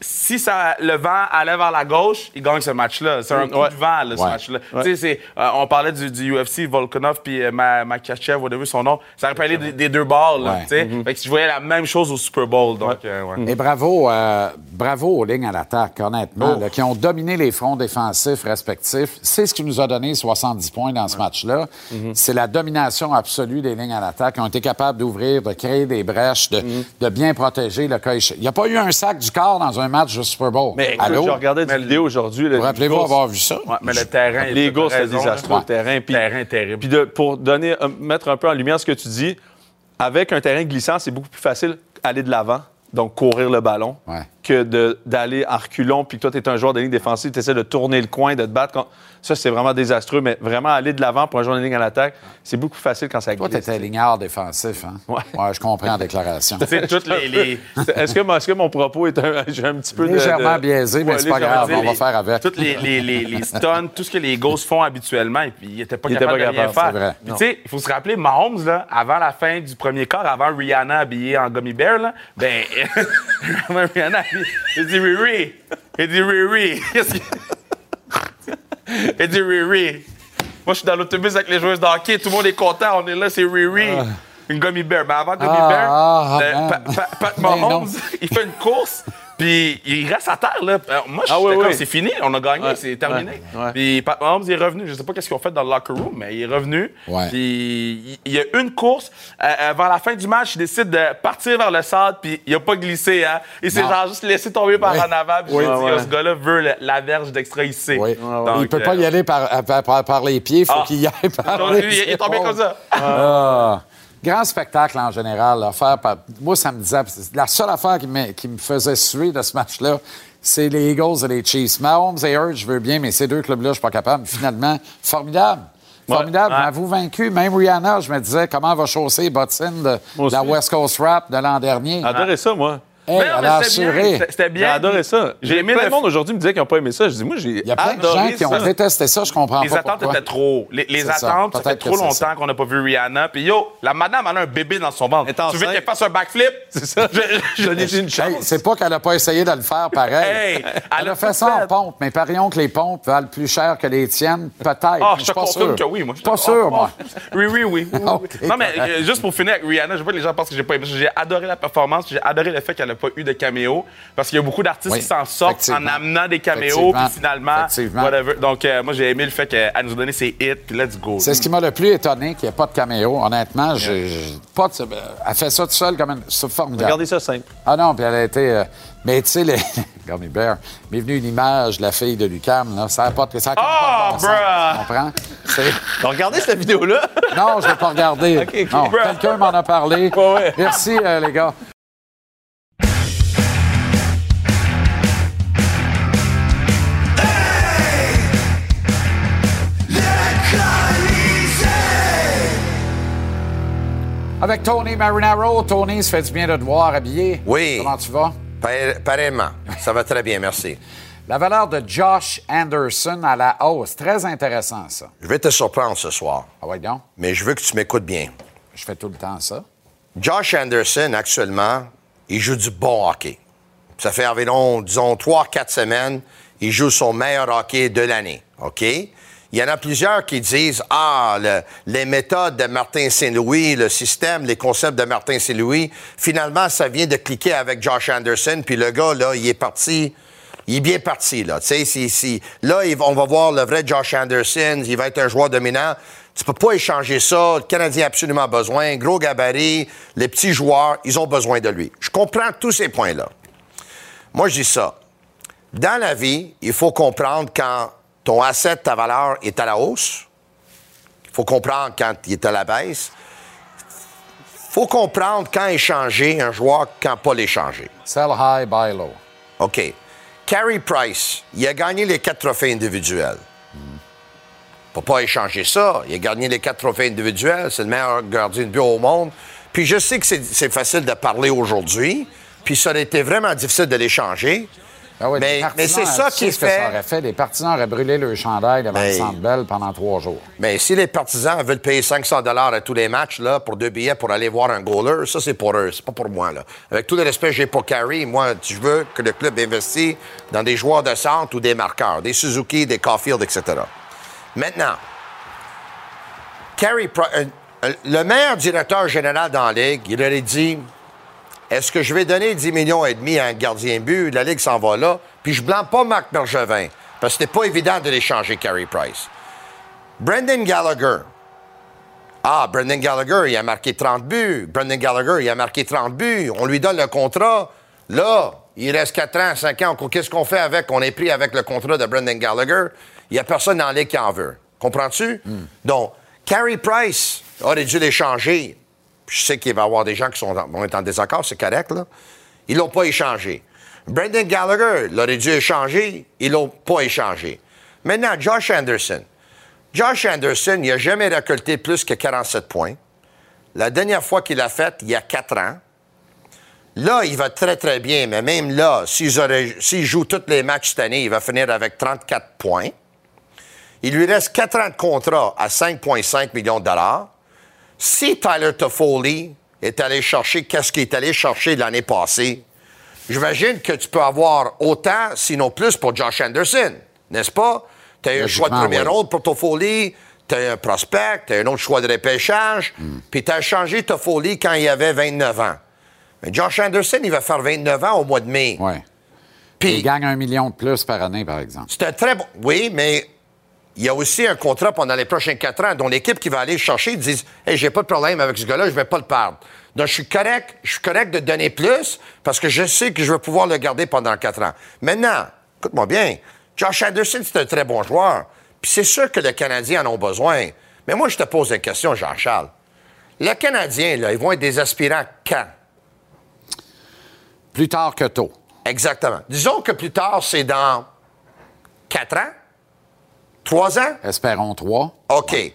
si ça, le vent allait vers la gauche, ils gagnent ce match-là. C'est un coup
Ouais.
de vent, là, ce
Ouais.
match-là. C'est, euh, on parlait du, du UFC, Volkanov puis euh, Ma- Makachev, whatever son nom. Ça aller des, des deux bords, là, sais. Fait que je voyais la même chose au Super Bowl, donc, euh.
Et bravo, euh, bravo aux lignes à l'attaque, honnêtement,
Oh.
là, qui ont dominé les fronts défensifs respectifs. C'est ce qui nous a donné 70 points dans ce match-là.
Mm-hmm.
C'est la domination absolue des lignes à l'attaque. Ils ont été capables d'ouvrir, de créer des brèches, de,
Mm-hmm.
de bien protéger le cas Il n'y a pas eu un sac du corps dans un match de Super Bowl.
Mais écoute,
Allô?
je regardais des vidéos aujourd'hui.
Vous rappelez-vous avoir vu ça?
Ouais, mais le terrain...
Les Eagles, c'est désastreux, le terrain. Puis,
Le terrain est terrible.
Puis de- pour donner, euh, mettre un peu en lumière ce que tu dis, avec un terrain glissant, c'est beaucoup plus facile aller de l'avant, donc courir le ballon,
Ouais.
que de- d'aller en reculons, puis que toi, tu es un joueur de ligne défensive, tu essaies de tourner le coin, de te battre. con- Ça, c'est vraiment désastreux, mais vraiment aller de l'avant pour un joueur de ligne à l'attaque, c'est beaucoup plus facile quand ça
Toi,
glisse.
tu étais lignard défensif, hein?
Ouais.
je comprends la déclaration.
Toutes les... les-
Est-ce que, mon- est-ce que mon propos est un, j'ai un petit peu
Légèrement
de-
biaisé, mais
Ouais,
c'est pas grave, on va faire avec.
Toutes les, les, les, les stunts, tout ce que les Eagles font habituellement, et puis ils n'étaient pas capables de rien faire.
vrai.
Puis tu sais, il faut se rappeler, Mahomes, là, avant la fin du premier quart, avant Rihanna habillée en gummy bear, là, ben, avant Rihanna, il- il dit Riri, il dit Riri. Il dit Riri. Moi, je suis dans l'autobus avec les joueuses de hockey, tout le monde est content, on est là, c'est Riri. Une gummy bear. Mais avant gummy
Ah,
bear,
ah,
Pa- Pat
non.
Mahomes, il fait une course, puis il reste à terre. Là. Euh, Moi, je
Ah
suis
oui,
comme,
oui.
c'est fini, on a gagné,
Ouais.
c'est terminé.
Ouais.
Puis Pat Mahomes il est revenu. Je sais pas qu'est-ce qu'ils ont fait dans le locker room, mais il est revenu.
Ouais.
Puis il- y a une course. euh, avant la fin du match, il décide de partir vers le centre, puis il a pas glissé. Hein. Il s'est genre juste laissé tomber par en avant. Puis j'ai dit,
ouais.
ce gars-là veut la verge d'extra ici. Donc,
il peut pas
euh,
y aller par, par, par- par les pieds, il faut
Ah.
qu'il y aille par les
il, il est tombé comme ça.
Ah. Grand spectacle en général. faire par- Moi, ça me disait. La seule affaire qui me, qui me faisait suer de ce match-là, c'est les Eagles et les Chiefs. Mahomes et Hurts, je veux bien, mais ces deux clubs-là, je suis pas capable. Finalement, formidable. Formidable.
Ouais.
M'avez-vous vaincu? Même Rihanna, je me disais, comment va chausser les bottines de, la. West Coast Rap de l'an dernier?
Adoré ça, moi.
Hey,
Mais non,
elle
mais
a
c'était bien,
assuré.
c'était- C'était
J'ai
bien.
adoré ça.
J'ai aimé
plein
le
de monde aujourd'hui me disait qu'ils n'ont pas aimé ça. Je dis, moi, j'ai
Il y a plein de gens qui ont détesté ça, je comprends
Les
pas
attentes
pourquoi.
étaient trop. Les, les
ça.
attentes, ça, fait trop longtemps qu'on n'a pas vu Rihanna. Puis yo, la madame, elle a un bébé dans son ventre. Tu veux
enceinte.
qu'elle fasse un backflip?
C'est ça.
Je- je-
une chance.
Hey, c'est pas qu'elle a pas essayé de le faire pareil.
Hey,
elle, a fait ça en pompe, mais parions que les pompes valent plus cher que les tiennes, peut-être.
Ah, je te
pas
confirme
sûr.
que oui, moi.
Pas sûr, moi.
Oui, oui, oui. non, mais euh, juste pour finir avec Rihanna, je veux pas que les gens pensent que j'ai pas aimé ça. J'ai adoré la performance, j'ai adoré le fait qu'elle a pas eu de caméo. Parce qu'il y a beaucoup d'artistes
Oui,
qui s'en sortent en amenant des caméos,
Effectivement.
puis finalement, whatever. Donc, euh, moi, j'ai aimé le fait qu'elle nous a donné ses hits, puis let's go.
C'est ce qui m'a le plus étonné, qu'il n'y ait pas de caméo. Honnêtement, j'ai pas de... Elle fait ça toute seule comme une... C'est formidable.
Regardez ça simple.
Ah non, puis elle a été... euh, Mais tu sais, les... Gummy Bear, m'est venu une image de la fille de Lucam, là. Ça n'a pas de... Ça
Oh,
de
bruh!
Tu comprends?
Regardez cette vidéo-là?
Non, je ne l'ai pas regardé.
OK, OK.
Non, quelqu'un m'en a parlé.
Ouais, ouais.
Merci, euh, les gars. Avec Tony Marinaro. Tony, ça fait du bien de te voir habillé.
Oui.
Comment tu vas?
Pa- Pareillement. Ça va très bien, merci.
La valeur de Josh Anderson à la hausse. Très intéressant, ça.
Je vais te surprendre ce soir,
Ah ouais, donc?
mais je veux que tu m'écoutes bien.
Je fais tout le temps ça.
Josh Anderson, actuellement, il joue du bon hockey. Ça fait environ, disons, 3-4 semaines, il joue son meilleur hockey de l'année. OK? Il y en a plusieurs qui disent Ah, le- les méthodes de Martin Saint-Louis, le système, les concepts de Martin Saint-Louis, finalement, ça vient de cliquer avec Josh Anderson, puis le gars, là, il est parti. Il est bien parti, là. Tu sais, si, là, on va voir le vrai Josh Anderson. Il va être un joueur dominant. Tu peux pas échanger ça. Le Canadien a absolument besoin. Gros gabarit. Les petits joueurs, ils ont besoin de lui. Je comprends tous ces points-là. Moi, je dis ça. Dans la vie, il faut comprendre quand ton asset, ta valeur est à la hausse. Il faut comprendre quand il est à la baisse. Il faut comprendre quand échanger un joueur, quand pas l'échanger.
Sell high, buy low.
OK. Carey Price, il a gagné les quatre trophées individuels. Faut pas échanger ça. Il a gagné les quatre trophées individuels. C'est le meilleur gardien de but au monde. Puis je sais que c'est c'est facile de parler aujourd'hui. Puis ça aurait été vraiment difficile de l'échanger.
Ah oui,
Mais- c'est ça qui
que
fait-
ça aurait fait. Les partisans auraient brûlé le chandail devant le
Mais-
Centre Bell pendant trois jours.
Mais si les partisans veulent payer 500 dollars à tous les matchs là, pour deux billets pour aller voir un goaler, ça c'est pour eux, c'est pas pour moi. Là. Avec tout le respect que j'ai pour Carey, moi, je veux que le club investisse dans des joueurs de centre ou des marqueurs, des Suzuki, des Caulfield, etc. Maintenant, Carey, euh, euh, le meilleur directeur général dans la Ligue, il aurait dit est-ce que je vais donner 10 millions et demi à un gardien but? La Ligue s'en va là. Puis je blâme pas Marc Bergevin, parce que c'était pas évident de l'échanger, Carey Price. Brendan Gallagher. Ah, Brendan Gallagher, il a marqué 30 buts. Brendan Gallagher, il a marqué 30 buts. On lui donne le contrat. Là, il reste 4 ans, 5 ans. Qu'est-ce qu'on fait avec? On est pris avec le contrat de Brendan Gallagher. Il n'y a personne dans la ligue qui en veut. Comprends-tu? Donc, Carey Price aurait dû l'échanger. Je sais qu'il va y avoir des gens qui vont être en désaccord, c'est correct, là. Ils l'ont pas échangé. Brendan Gallagher l'aurait dû échanger. Ils l'ont pas échangé. Maintenant, Josh Anderson. Josh Anderson, il n'a jamais récolté plus que 47 points. La dernière fois qu'il l'a fait, il y a 4 ans. Là, il va très, très bien, mais même là, s'il joue tous les matchs cette année, il va finir avec 34 points. Il lui reste 4 ans de contrat à 5,5 millions de dollars. Si Tyler Toffoli est allé chercher qu'est-ce qu'il est allé chercher l'année passée, j'imagine que tu peux avoir autant, sinon plus, pour Josh Anderson, n'est-ce pas? Tu as un choix de première
oui.
ronde pour Toffoli, tu as un prospect, tu as un autre choix de repêchage, puis tu as changé Toffoli quand il avait 29 ans. Mais Josh Anderson, il va faire 29 ans au mois de mai.
Oui.
Puis
Il gagne un million de plus par année, par exemple.
c'est un très bon. Oui, mais il y a aussi un contrat pendant les prochains quatre ans dont l'équipe qui va aller le chercher dit Hey, j'ai pas de problème avec ce gars-là, je vais pas le perdre. Donc, je suis correct, je suis correct de donner plus parce que je sais que je vais pouvoir le garder pendant quatre ans. Maintenant, écoute-moi bien, Josh Anderson, c'est un très bon joueur. Puis c'est sûr que les Canadiens en ont besoin. Mais moi, je te pose une question, Jean-Charles. Les Canadiens, là, ils vont être des aspirants quand?
Plus tard que tôt.
Exactement. Disons que plus tard, c'est dans quatre ans? Trois ans?
Espérons trois.
OK.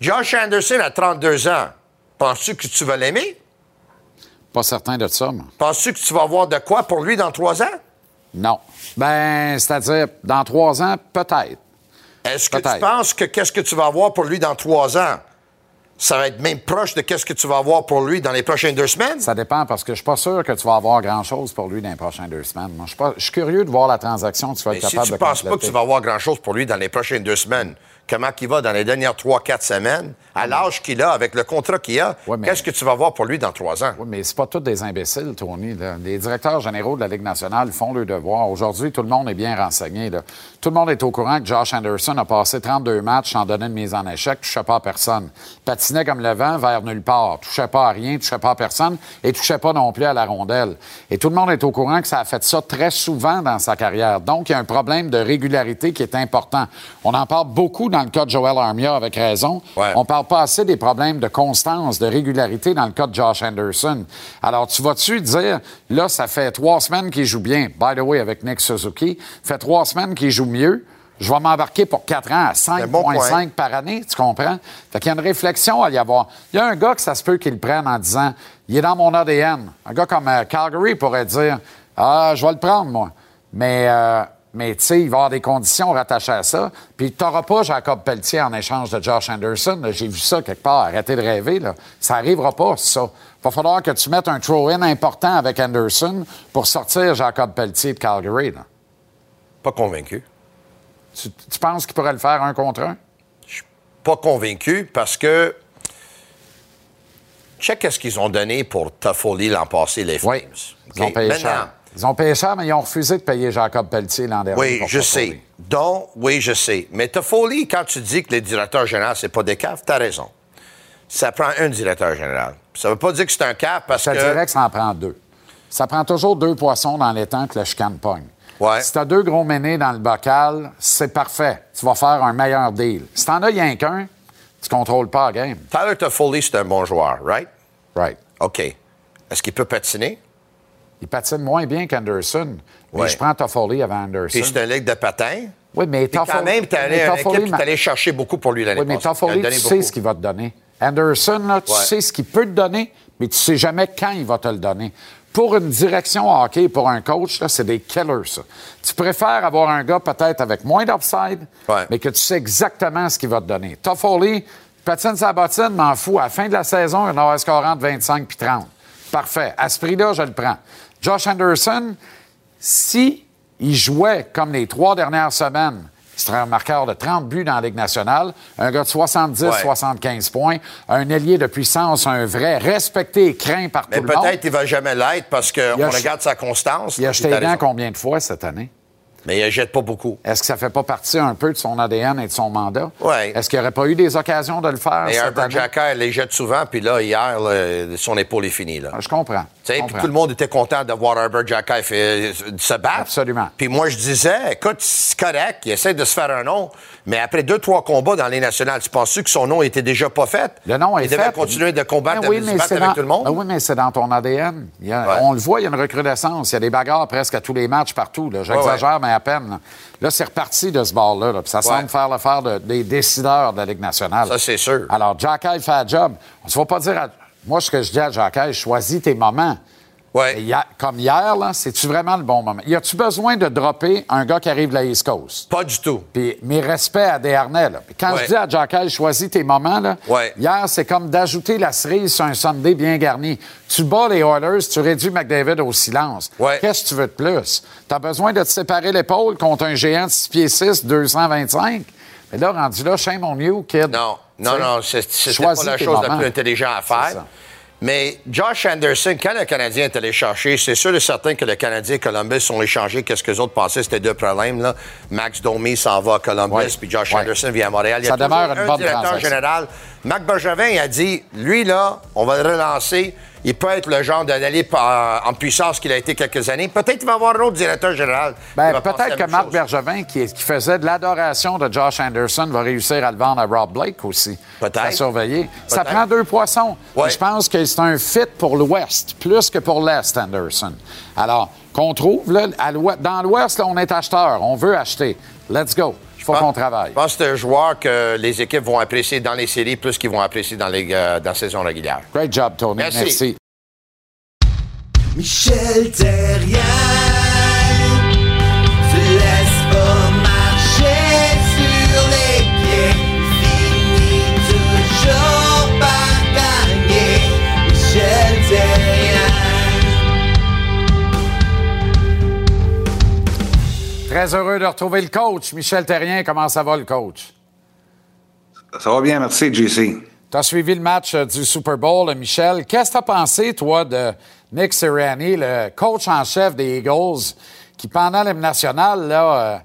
Josh Anderson a 32 ans. Penses-tu que tu vas l'aimer?
Pas certain de ça, moi.
Penses-tu que tu vas avoir de quoi pour lui dans trois ans?
Non. Ben, c'est-à-dire, dans trois ans, peut-être.
Est-ce que tu penses que qu'est-ce que tu vas avoir pour lui dans trois ans? Ça va être même proche de qu'est-ce que tu vas avoir pour lui dans les prochaines deux semaines?
Ça dépend parce que je suis pas sûr que tu vas avoir grand-chose pour lui dans les prochaines deux semaines. Moi, je suis, pas- je suis curieux de voir la transaction que tu vas
Mais
être
si
capable
tu
de
ne penses pas que
compléter.
tu vas avoir grand-chose pour lui dans les prochaines deux semaines, comment il va dans les dernières 3-4 semaines, à l'âge qu'il a, avec le contrat qu'il a,
Ouais, mais-
qu'est-ce que tu vas voir pour lui dans trois ans?
Oui, mais c'est pas tous des imbéciles, Tony. là. Les directeurs généraux de la Ligue nationale font leur devoir. Aujourd'hui, tout le monde est bien renseigné. là. Tout le monde est au courant que Josh Anderson a passé 32 matchs sans donner une mise en échec, touchait pas à personne. Patinait comme le vent vers nulle part, touchait pas à rien, touchait pas à personne et touchait pas non plus à la rondelle. Et tout le monde est au courant que ça a fait ça très souvent dans sa carrière. Donc, il y a un problème de régularité qui est important. On en parle beaucoup dans le cas de Joel Armia, avec raison.
Ouais.
On parle pas assez des problèmes de constance, de régularité dans le cas de Josh Anderson. Alors, tu vas-tu dire, là, ça fait trois semaines qu'il joue bien, by the way, avec Nick Suzuki, fait trois semaines qu'il joue mieux. Je vais m'embarquer pour quatre ans à
un bon
5,5
point.
par année, tu comprends? Fait qu'il y a une réflexion à y avoir. Il y a un gars que ça se peut qu'il le prenne en disant, il est dans mon ADN. Un gars comme euh, Calgary pourrait dire, ah, je vais le prendre, moi. Mais, euh, mais tu sais, il va y avoir des conditions rattachées à ça. Puis tu n'auras pas Jacob Pelletier en échange de Josh Anderson. J'ai vu ça quelque part. Arrêtez de rêver. Là. Ça n'arrivera pas, ça. Il va falloir que tu mettes un throw-in important avec Anderson pour sortir Jacob Pelletier de Calgary. là.
Pas convaincu.
Tu, tu penses qu'il pourrait le faire un contre un?
Pas convaincu parce que. Check ce qu'ils ont donné pour Toffoli l'an passé, les Flames.
Oui. Ils ont payé
maintenant,
cher. Ils ont payé cher, mais ils ont refusé de payer Jacob Pelletier l'an dernier.
Oui, je sais. Donc, oui, je sais. Mais Toffoli, quand tu dis que le directeur général, c'est pas des caves, t'as raison. Ça prend un directeur général. Ça veut pas dire que c'est un cave parce
Je
que.
dirais que ça en prend deux. Ça prend toujours deux poissons dans les temps que le chicane pogne.
Ouais.
Si tu as deux gros ménés dans le bocal, c'est parfait. Tu vas faire un meilleur deal. Si t'en as rien qu'un, tu contrôles pas la game.
Tyler Toffoli, c'est un bon joueur, right?
Right.
OK. Est-ce qu'il peut patiner?
Il patine moins bien qu'Anderson. Mais
Ouais.
je prends Toffoli avant Anderson.
Puis c'est un ligue de patin?
Oui, mais
Puis quand
Toffoli-
même, t'es allé
mais Toffoli m'a-
t'allais chercher beaucoup pour lui l'année
Oui, mais
passée. Il a
Toffoli, tu sais ce qu'il va te donner. Anderson, là, tu
Ouais.
sais ce qu'il peut te donner, mais tu sais jamais quand il va te le donner. Pour une direction hockey, pour un coach, c'est des killers, ça. Tu préfères avoir un gars peut-être avec moins d'upside,
Ouais.
mais que tu sais exactement ce qu'il va te donner. Toffoli, patine sa bottine, m'en fous. À la fin de la saison, il en scorant de 25 puis 30. Parfait. À ce prix-là, je le prends. Josh Anderson, si il jouait comme les trois dernières semaines, il serait un marqueur de 30 buts dans la Ligue nationale, un gars de 70,
Ouais.
75 points, un ailier de puissance, un vrai, respecté et craint par
Mais
tout le monde.
peut-être il va jamais l'être parce qu'on regarde sa constance.
Il a
raison.
combien de fois cette année?
Mais il ne jette pas beaucoup.
Est-ce que ça fait pas partie un peu de son ADN et de son mandat?
Ouais.
Est-ce qu'il n'y aurait pas eu des occasions de le faire
Et
cette
Herbert il les jette souvent, puis là, hier, là, son épaule est finie. Là.
Ah, Je comprends.
Tu sais,
Je
puis
comprends.
tout le monde était content de voir Herbert Jacquet fait- se battre.
Absolument.
Puis moi, je disais, écoute, c'est correct, il essaie de se faire un nom, mais après deux, trois combats dans les nationales, tu penses-tu que son nom était déjà pas fait?
Le nom est
il devait
fait.
continuer de combattre,
Ben oui,
se
mais
avec
dans-
tout le monde?
Ben oui, mais c'est dans ton ADN. Il a-
Ouais.
On le voit, il y a une recrudescence. Il y a des bagarres presque à tous les matchs partout. J'exagère, mais à peine. Là, c'est reparti de ce bord-là. là. Ça semble faire l'affaire de- des décideurs de la Ligue nationale.
Ça, c'est sûr.
Alors, Jacky fait le job. On ne va pas dire... à- Moi, ce que je dis à Jacky, choisis tes moments.
Ouais.
Hier- comme hier, là, c'est-tu vraiment le bon moment? Y a-tu besoin de dropper un gars qui arrive de la East Coast?
Pas du tout.
Puis mes respects à Desharnais. Là. Puis quand
Ouais.
je dis à Jacky, choisis tes moments, là,
Ouais.
hier, c'est comme d'ajouter la cerise sur un Sunday bien garni. Tu bats les Oilers, tu réduis McDavid au silence. Qu'est-ce que tu veux de plus? Tu as besoin de te séparer l'épaule contre un géant de 6 pieds 6, 225? Mais là, rendu là, shame on you, kid.
Non, non, non, c'est- c'était pas la chose la plus intelligente à faire.
Ça.
Mais Josh Anderson, quand le Canadien est allé chercher, c'est sûr et certain que le Canadien et Columbus ont échangé qu'est-ce que les autres pensaient, c'était deux problèmes. Là. Max Domi s'en va à Columbus,
Ouais.
puis Josh
Ouais.
Anderson vient à Montréal. Il y a
Ça demeure une
un
bonne
directeur général. Marc Bergevin il a dit, lui, là, on va le relancer. Il peut être le genre d'aller en puissance qu'il a été quelques années. Peut-être qu'il va y avoir un autre directeur général.
Ben, peut-être que Marc
chose.
Bergevin, qui, qui faisait de l'adoration de Josh Anderson, va réussir à le vendre à Rob Blake aussi.
Peut-être.
À surveiller. Ça prend deux poissons.
Ouais.
Je pense que c'est un fit pour l'Ouest, plus que pour l'Est, Anderson. Alors, qu'on trouve, là, à dans l'Ouest, on est acheteur. On veut acheter. Let's go. Faut
Ah,
qu'on travaille.
Je pense que c'est un joueur que les équipes vont apprécier dans les séries plus qu'ils vont apprécier dans, les, euh, dans la saison régulière.
Great job, Tony.
Merci.
Merci.
Michel Terrien,
Très heureux de retrouver le coach. Michel Terrien, comment ça va, le coach?
Ça va bien, merci, JC.
Tu as suivi le match euh, du Super Bowl, euh, Michel. Qu'est-ce que tu as pensé, toi, de Nick Sirianni, le coach en chef des Eagles, qui, pendant l'hymne national, là,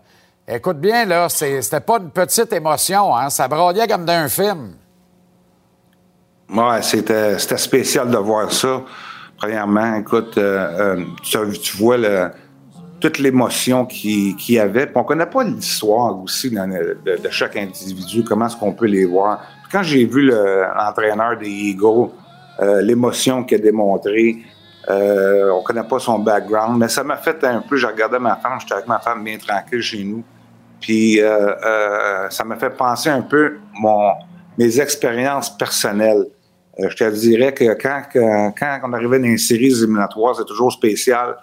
euh, écoute bien, là, c'était pas une petite émotion, hein? Ça braillait comme d'un film.
Ouais, c'était spécial de voir ça. Premièrement, écoute, euh, euh, tu vois le- toute l'émotion qu'il y avait. Puis on connaît pas l'histoire aussi de, chaque individu, comment est-ce qu'on peut les voir. Puis quand j'ai vu le- l'entraîneur des Eagles, euh, l'émotion qu'il a démontrée, euh, on connaît pas son background, mais ça m'a fait un peu, je regardais ma femme, j'étais avec ma femme bien tranquille chez nous. Puis euh, ça m'a fait penser un peu mes expériences personnelles. Je te dirais que quand, quand on arrivait dans les séries éliminatoires, c'est toujours spécial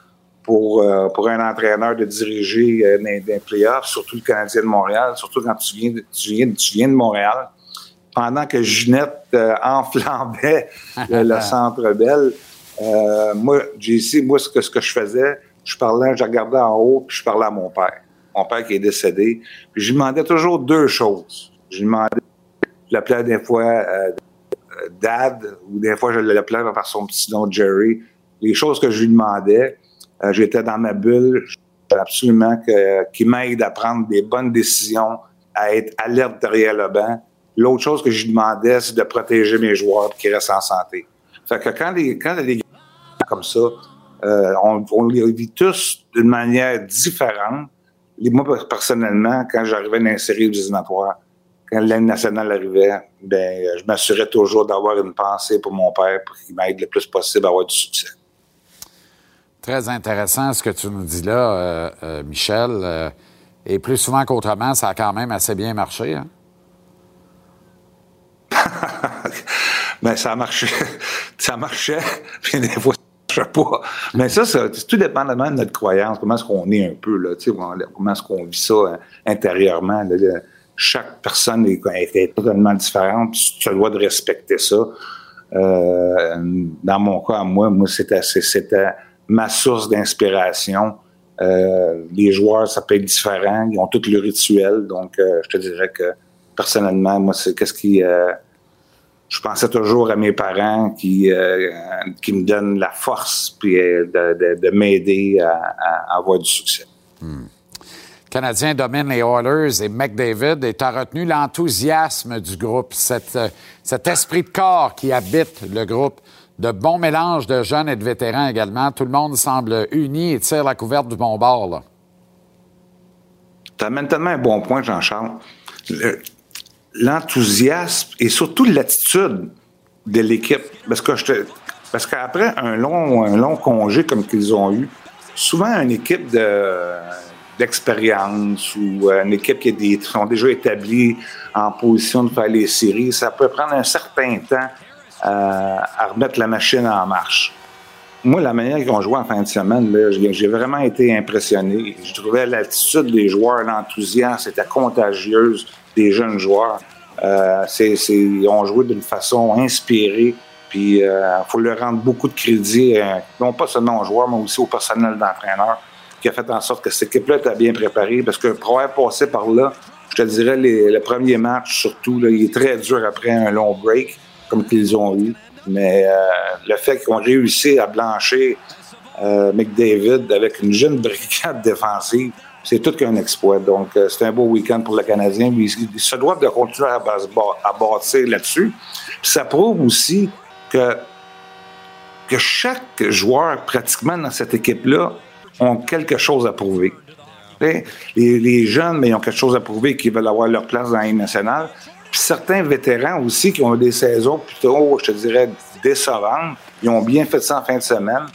pour, euh, pour un entraîneur de diriger euh, dans les playoffs, surtout le Canadien de Montréal, surtout quand tu viens de, tu viens, tu viens de Montréal. Pendant que Ginette euh, enflambait le, le centre belle, euh, moi, JC, moi, ce que, ce que je faisais, je parlais, je regardais en haut, puis je parlais à mon père. Mon père qui est décédé. Puis je lui demandais toujours deux choses. Je lui demandais, je l'appelais des fois euh, euh, Dad, ou des fois je l'appelais par son petit nom Jerry. Les choses que je lui demandais, euh, j'étais dans ma bulle, je absolument que- qu'il m'aide à prendre des bonnes décisions, à être alerte derrière le banc. L'autre chose que je demandais, c'est de protéger mes joueurs qu'ils restent en santé. Fait que quand les, quand les comme ça, euh, on, les vit tous d'une manière différente. Moi, personnellement, quand j'arrivais dans les séries éliminatoires, quand l'année nationale arrivait, ben, je m'assurais toujours d'avoir une pensée pour mon père pour qu'il m'aide le plus possible à avoir du succès.
Très intéressant ce que tu nous dis là, euh, euh, Michel. Euh, et plus souvent qu'autrement, ça a quand même assez bien marché. Hein?
Ben, ça marchait. ça marchait. Puis des fois, ça marchait pas. Mais ça, ça tout dépendamment de notre croyance, comment est-ce qu'on est un peu, là, comment est-ce qu'on vit ça euh, intérieurement. chaque personne est, totalement différente, tu as le droit de respecter ça. Dans mon cas, moi, moi, c'était, c'était ma source d'inspiration. Euh, les joueurs, ça peut être différent. Ils ont tous le rituel. Donc, euh, je te dirais que personnellement, moi, c'est qu'est-ce qui. euh, je pensais toujours à mes parents qui, qui me donnent la force puis de, de- de m'aider à, avoir du succès.
Le Canadien domine les Oilers et McDavid et a retenu l'enthousiasme du groupe, cet esprit de corps qui habite le groupe, de bons mélanges de jeunes et de vétérans également. Tout le monde semble uni et tire la couverte du bon bord. Là.
Tu amènes tellement un bon point, Jean-Charles. Le- L'enthousiasme et surtout l'attitude de l'équipe. Parce que parce qu'après un long, un long congé comme qu'ils ont eu, souvent une équipe de d'expérience ou euh, une équipe qui, a des, qui sont déjà établis en position de faire les séries, ça peut prendre un certain temps euh, à remettre la machine en marche. Moi, la manière ont joué en fin de semaine, j'ai vraiment été impressionné. Je trouvais l'attitude des joueurs, l'enthousiasme, c'était contagieuse des jeunes joueurs. Euh, c'est- ont joué d'une façon inspirée. Puis, il faut leur rendre beaucoup de crédit, euh, non pas seulement aux joueurs, mais aussi au personnel d'entraîneur, qui a fait en sorte que cette équipe-là était bien préparée. Parce que avoir passé par là, je te dirais, le premier match, surtout, il est très dur après un long break, comme qu'ils ont eu. Mais euh, le fait qu'ils ont réussi à blanchir euh, McDavid avec une jeune brigade défensive, c'est tout qu'un exploit. Donc, euh, c'est un beau week-end pour le Canadien. Ils, se doivent de continuer à, à bâtir là-dessus. Ça prouve aussi que, que chaque joueur, pratiquement dans cette équipe-là, ont quelque chose à prouver. Les, jeunes, mais ils ont quelque chose à prouver qu'ils veulent avoir leur place dans la nationale. Puis certains vétérans aussi qui ont eu des saisons plutôt, je te dirais, décevantes, ils ont bien fait ça en fin de semaine.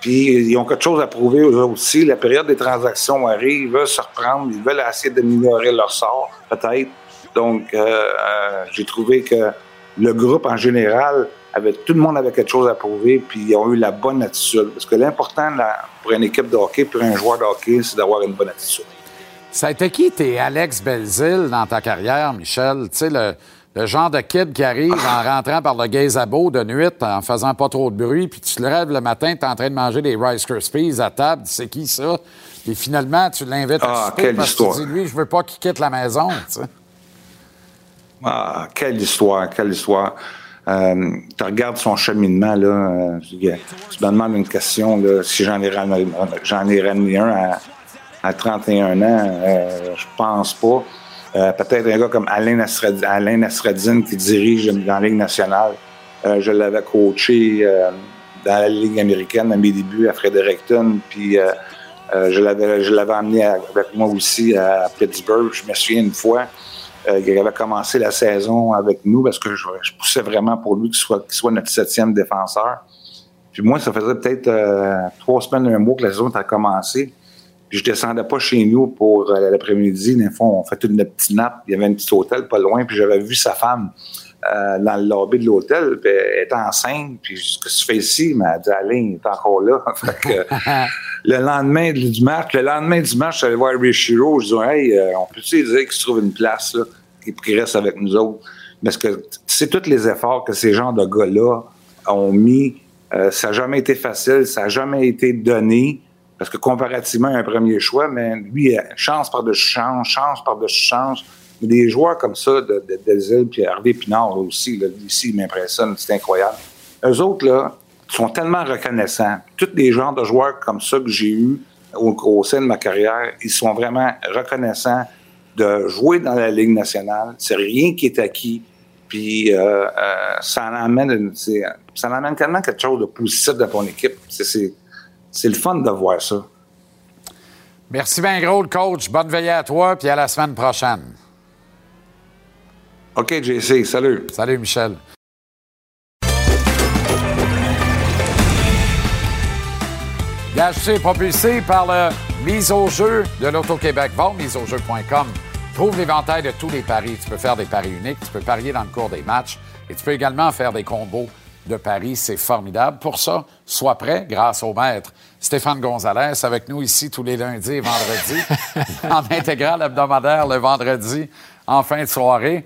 Puis ils ont quelque chose à prouver eux aussi. La période des transactions arrive, ils veulent se reprendre, ils veulent essayer d'améliorer leur sort, peut-être. Donc, euh, euh, j'ai trouvé que le groupe en général, avait, tout le monde avait quelque chose à prouver, puis ils ont eu la bonne attitude. Parce que l'important pour une équipe de hockey, pour un joueur de hockey, c'est d'avoir une bonne attitude.
Ça a été qui tes Alex Belzil dans ta carrière, Michel? Tu sais, le, le genre de kid qui arrive en rentrant par le gazebo de nuit, en faisant pas trop de bruit, puis tu te lèves le matin, tu es en train de manger des Rice Krispies à table, c'est qui ça? Puis finalement, tu l'invites à
Ah,
souper
quelle
parce
histoire.
que tu dis, lui, je veux pas qu'il quitte la maison, tu sais.
Ah, quelle histoire, quelle histoire. Euh, tu regardes son cheminement, là. euh, tu me demandes une question, là, si j'en ai ramené, j'en ai ramené un à, à 31 ans, euh, je pense pas. Euh, Peut-être un gars comme Alain, Nasrad- Alain Nasreddine qui dirige dans la Ligue nationale. Euh, je l'avais coaché dans la Ligue américaine à mes débuts à Fredericton, puis je l'avais je l'avais emmené à- avec moi aussi à Pittsburgh. Je me souviens une fois, euh, il avait commencé la saison avec nous parce que je, poussais vraiment pour lui qu'il soit, qu'il soit notre septième défenseur. Puis moi, ça faisait peut-être trois semaines, un mois que la saison a commencé. Je descendais pas chez nous pour euh, l'après-midi. Des fois, on fait une petite nappe. Il y avait un petit hôtel pas loin. Puis j'avais vu sa femme euh, dans le lobby de l'hôtel. Elle était enceinte. Puis ce que tu fais ici? Elle m'a dit, Alain, il est encore là. Fait que, le lendemain du match, le lendemain du match, je suis allé voir Richiro. Je dis, hey, euh, on peut-tu dire qu'il se trouve une place, là, et qu'il reste avec nous autres? Parce que c'est tous les efforts que ces genres de gars-là ont mis. Euh, ça n'a jamais été facile, ça n'a jamais été donné. Parce que comparativement à un premier choix, mais lui, chance par-dessus chance, chance par-dessus chance. Mais des joueurs comme ça, de, de, Delzil, puis Hervé Pinard aussi, là, ici, il m'impressionne, c'est incroyable. Eux autres, là, sont tellement reconnaissants. Tous les genres de joueurs comme ça que j'ai eus au, au sein de ma carrière, ils sont vraiment reconnaissants de jouer dans la Ligue nationale. C'est rien qui est acquis. Puis euh, euh, ça en amène, ça en amène tellement quelque chose de positif dans ton équipe. C'est- C'est le fun de voir ça.
Merci bien gros, le coach. Bonne veillée à toi, puis à la semaine prochaine.
OK, JC, salut.
Salut, Michel. Gage est propulsé par le mise au jeu de l'Auto-Québec. Va au miseaujeu.com. Trouve l'éventail de tous les paris. Tu peux faire des paris uniques, tu peux parier dans le cours des matchs et tu peux également faire des combos de paris. C'est formidable. Pour ça, sois prêt grâce au maître Stéphane Gonzalez avec nous ici tous les lundis et vendredis en intégrale hebdomadaire le vendredi en fin de soirée.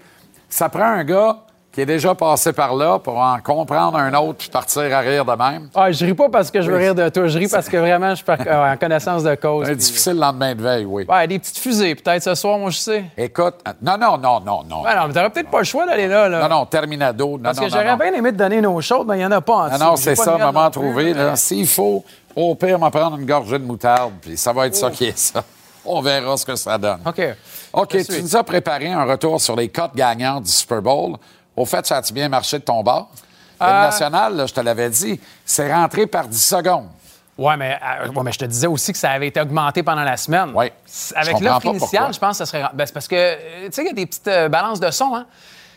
Ça prend un gars qui est déjà passé par là pour en comprendre un autre puis partir à rire de même.
Ah, je ris pas parce que je veux rire de toi. Je ris parce que vraiment, je suis euh, en connaissance de cause. Puis-
difficile lendemain de veille, oui.
Ouais, des petites fusées, peut-être ce soir, moi, je sais.
Écoute, non, non, non, non, non.
Ouais, non, mais t'aurais peut-être pas le choix d'aller là. là.
Non, non, Terminado. Non,
Parce
non,
que j'aurais bien aimé te donner nos choses, mais il n'y en a pas en
Non,
dessous.
non, c'est ça,
plus,
trouvé. S'il faut, au pire, m'en prendre une gorgée de moutarde, puis ça va être
Oh.
ça qui est ça. On verra ce que ça donne.
OK.
OK, tu nous as préparé un retour sur les cotes gagnantes du Super Bowl. Au fait, ça a-tu bien marché de ton bord? Le
Euh,
national, là, je te l'avais dit, c'est rentré par 10 secondes.
Ouais mais, euh, ouais, mais je te disais aussi que ça avait été augmenté pendant la semaine.
Oui.
Avec l'offre initiale, je pense que ça serait. Ben, c'est parce que, euh, tu sais, il y a des petites euh, balances de son, hein?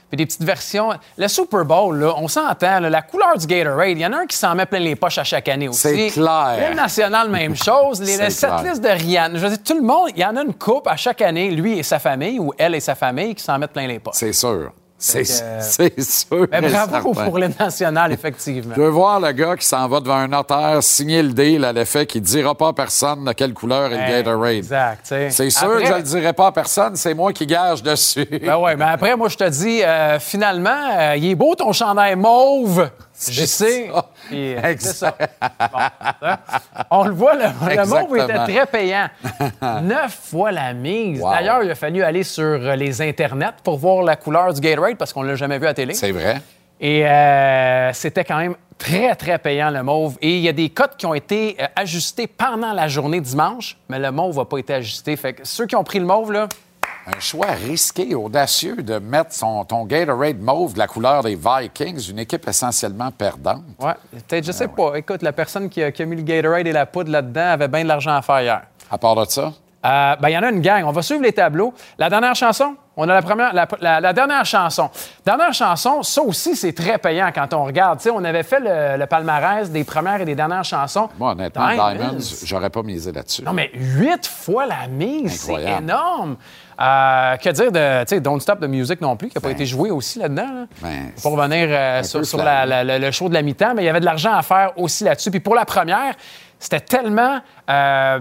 Puis des petites versions. Le Super Bowl, là, on s'entend, la couleur du Gatorade, il y en a un qui s'en met plein les poches à chaque année aussi.
C'est clair.
Le national, même chose. Les, listes de Rihanna. Je veux dire, tout le monde, il y en a une coupe à chaque année, lui et sa famille, ou elle et sa famille, qui s'en mettent plein les poches.
C'est sûr. C'est
euh,
c'est sûr.
Ben,
et
bravo pour le national, effectivement.
Je veux voir le gars qui s'en va devant un notaire signer le deal à l'effet qu'il ne dira pas à personne de quelle couleur est le Gatorade.
Exact.
C'est sûr
Après-
que je ne le dirai pas à personne, c'est moi qui gage dessus.
Ben ouais, mais après, moi, je te dis, euh, finalement, euh, il est beau ton chandail mauve. Je sais. euh, c'est ça.
Exact.
Bon, hein? On le voit, le, le mauve
Exactement.
était très payant. Neuf fois la mise.
Wow.
D'ailleurs, il a fallu aller sur euh, les internets pour voir la couleur du Gatorade parce qu'on ne l'a jamais vu à télé.
C'est vrai.
Et euh, c'était quand même très, très payant, le mauve. Et il y a des cotes qui ont été ajustées pendant la journée dimanche, mais le mauve n'a pas été ajusté. Fait que ceux qui ont pris le mauve, là,
Un choix risqué, audacieux de mettre son, ton Gatorade mauve de la couleur des Vikings, une équipe essentiellement perdante.
Ouais, peut-être, je sais pas. Écoute, la personne qui a, qui a mis le Gatorade et la poudre là-dedans avait bien de l'argent à faire hier.
À part de ça,
Euh, ben, il y en a une gang. On va suivre les tableaux. La dernière chanson, on a la première, la, la- la dernière chanson. Dernière chanson, ça aussi, c'est très payant quand on regarde. On avait fait le, le palmarès des premières et des dernières chansons.
moi, honnêtement,
Diamonds.
J'aurais pas misé là-dessus.
Non, mais huit fois la mise, c'est énorme. Euh, que dire de, tu Don't Stop the Music non plus, qui n'a pas été joué aussi là-dedans. là.
Ben,
Pour revenir euh, sur,
peu
sur
flat.
la- la- le show de la mi-temps, mais il y avait de l'argent à faire aussi là-dessus. Puis pour la première, c'était tellement euh,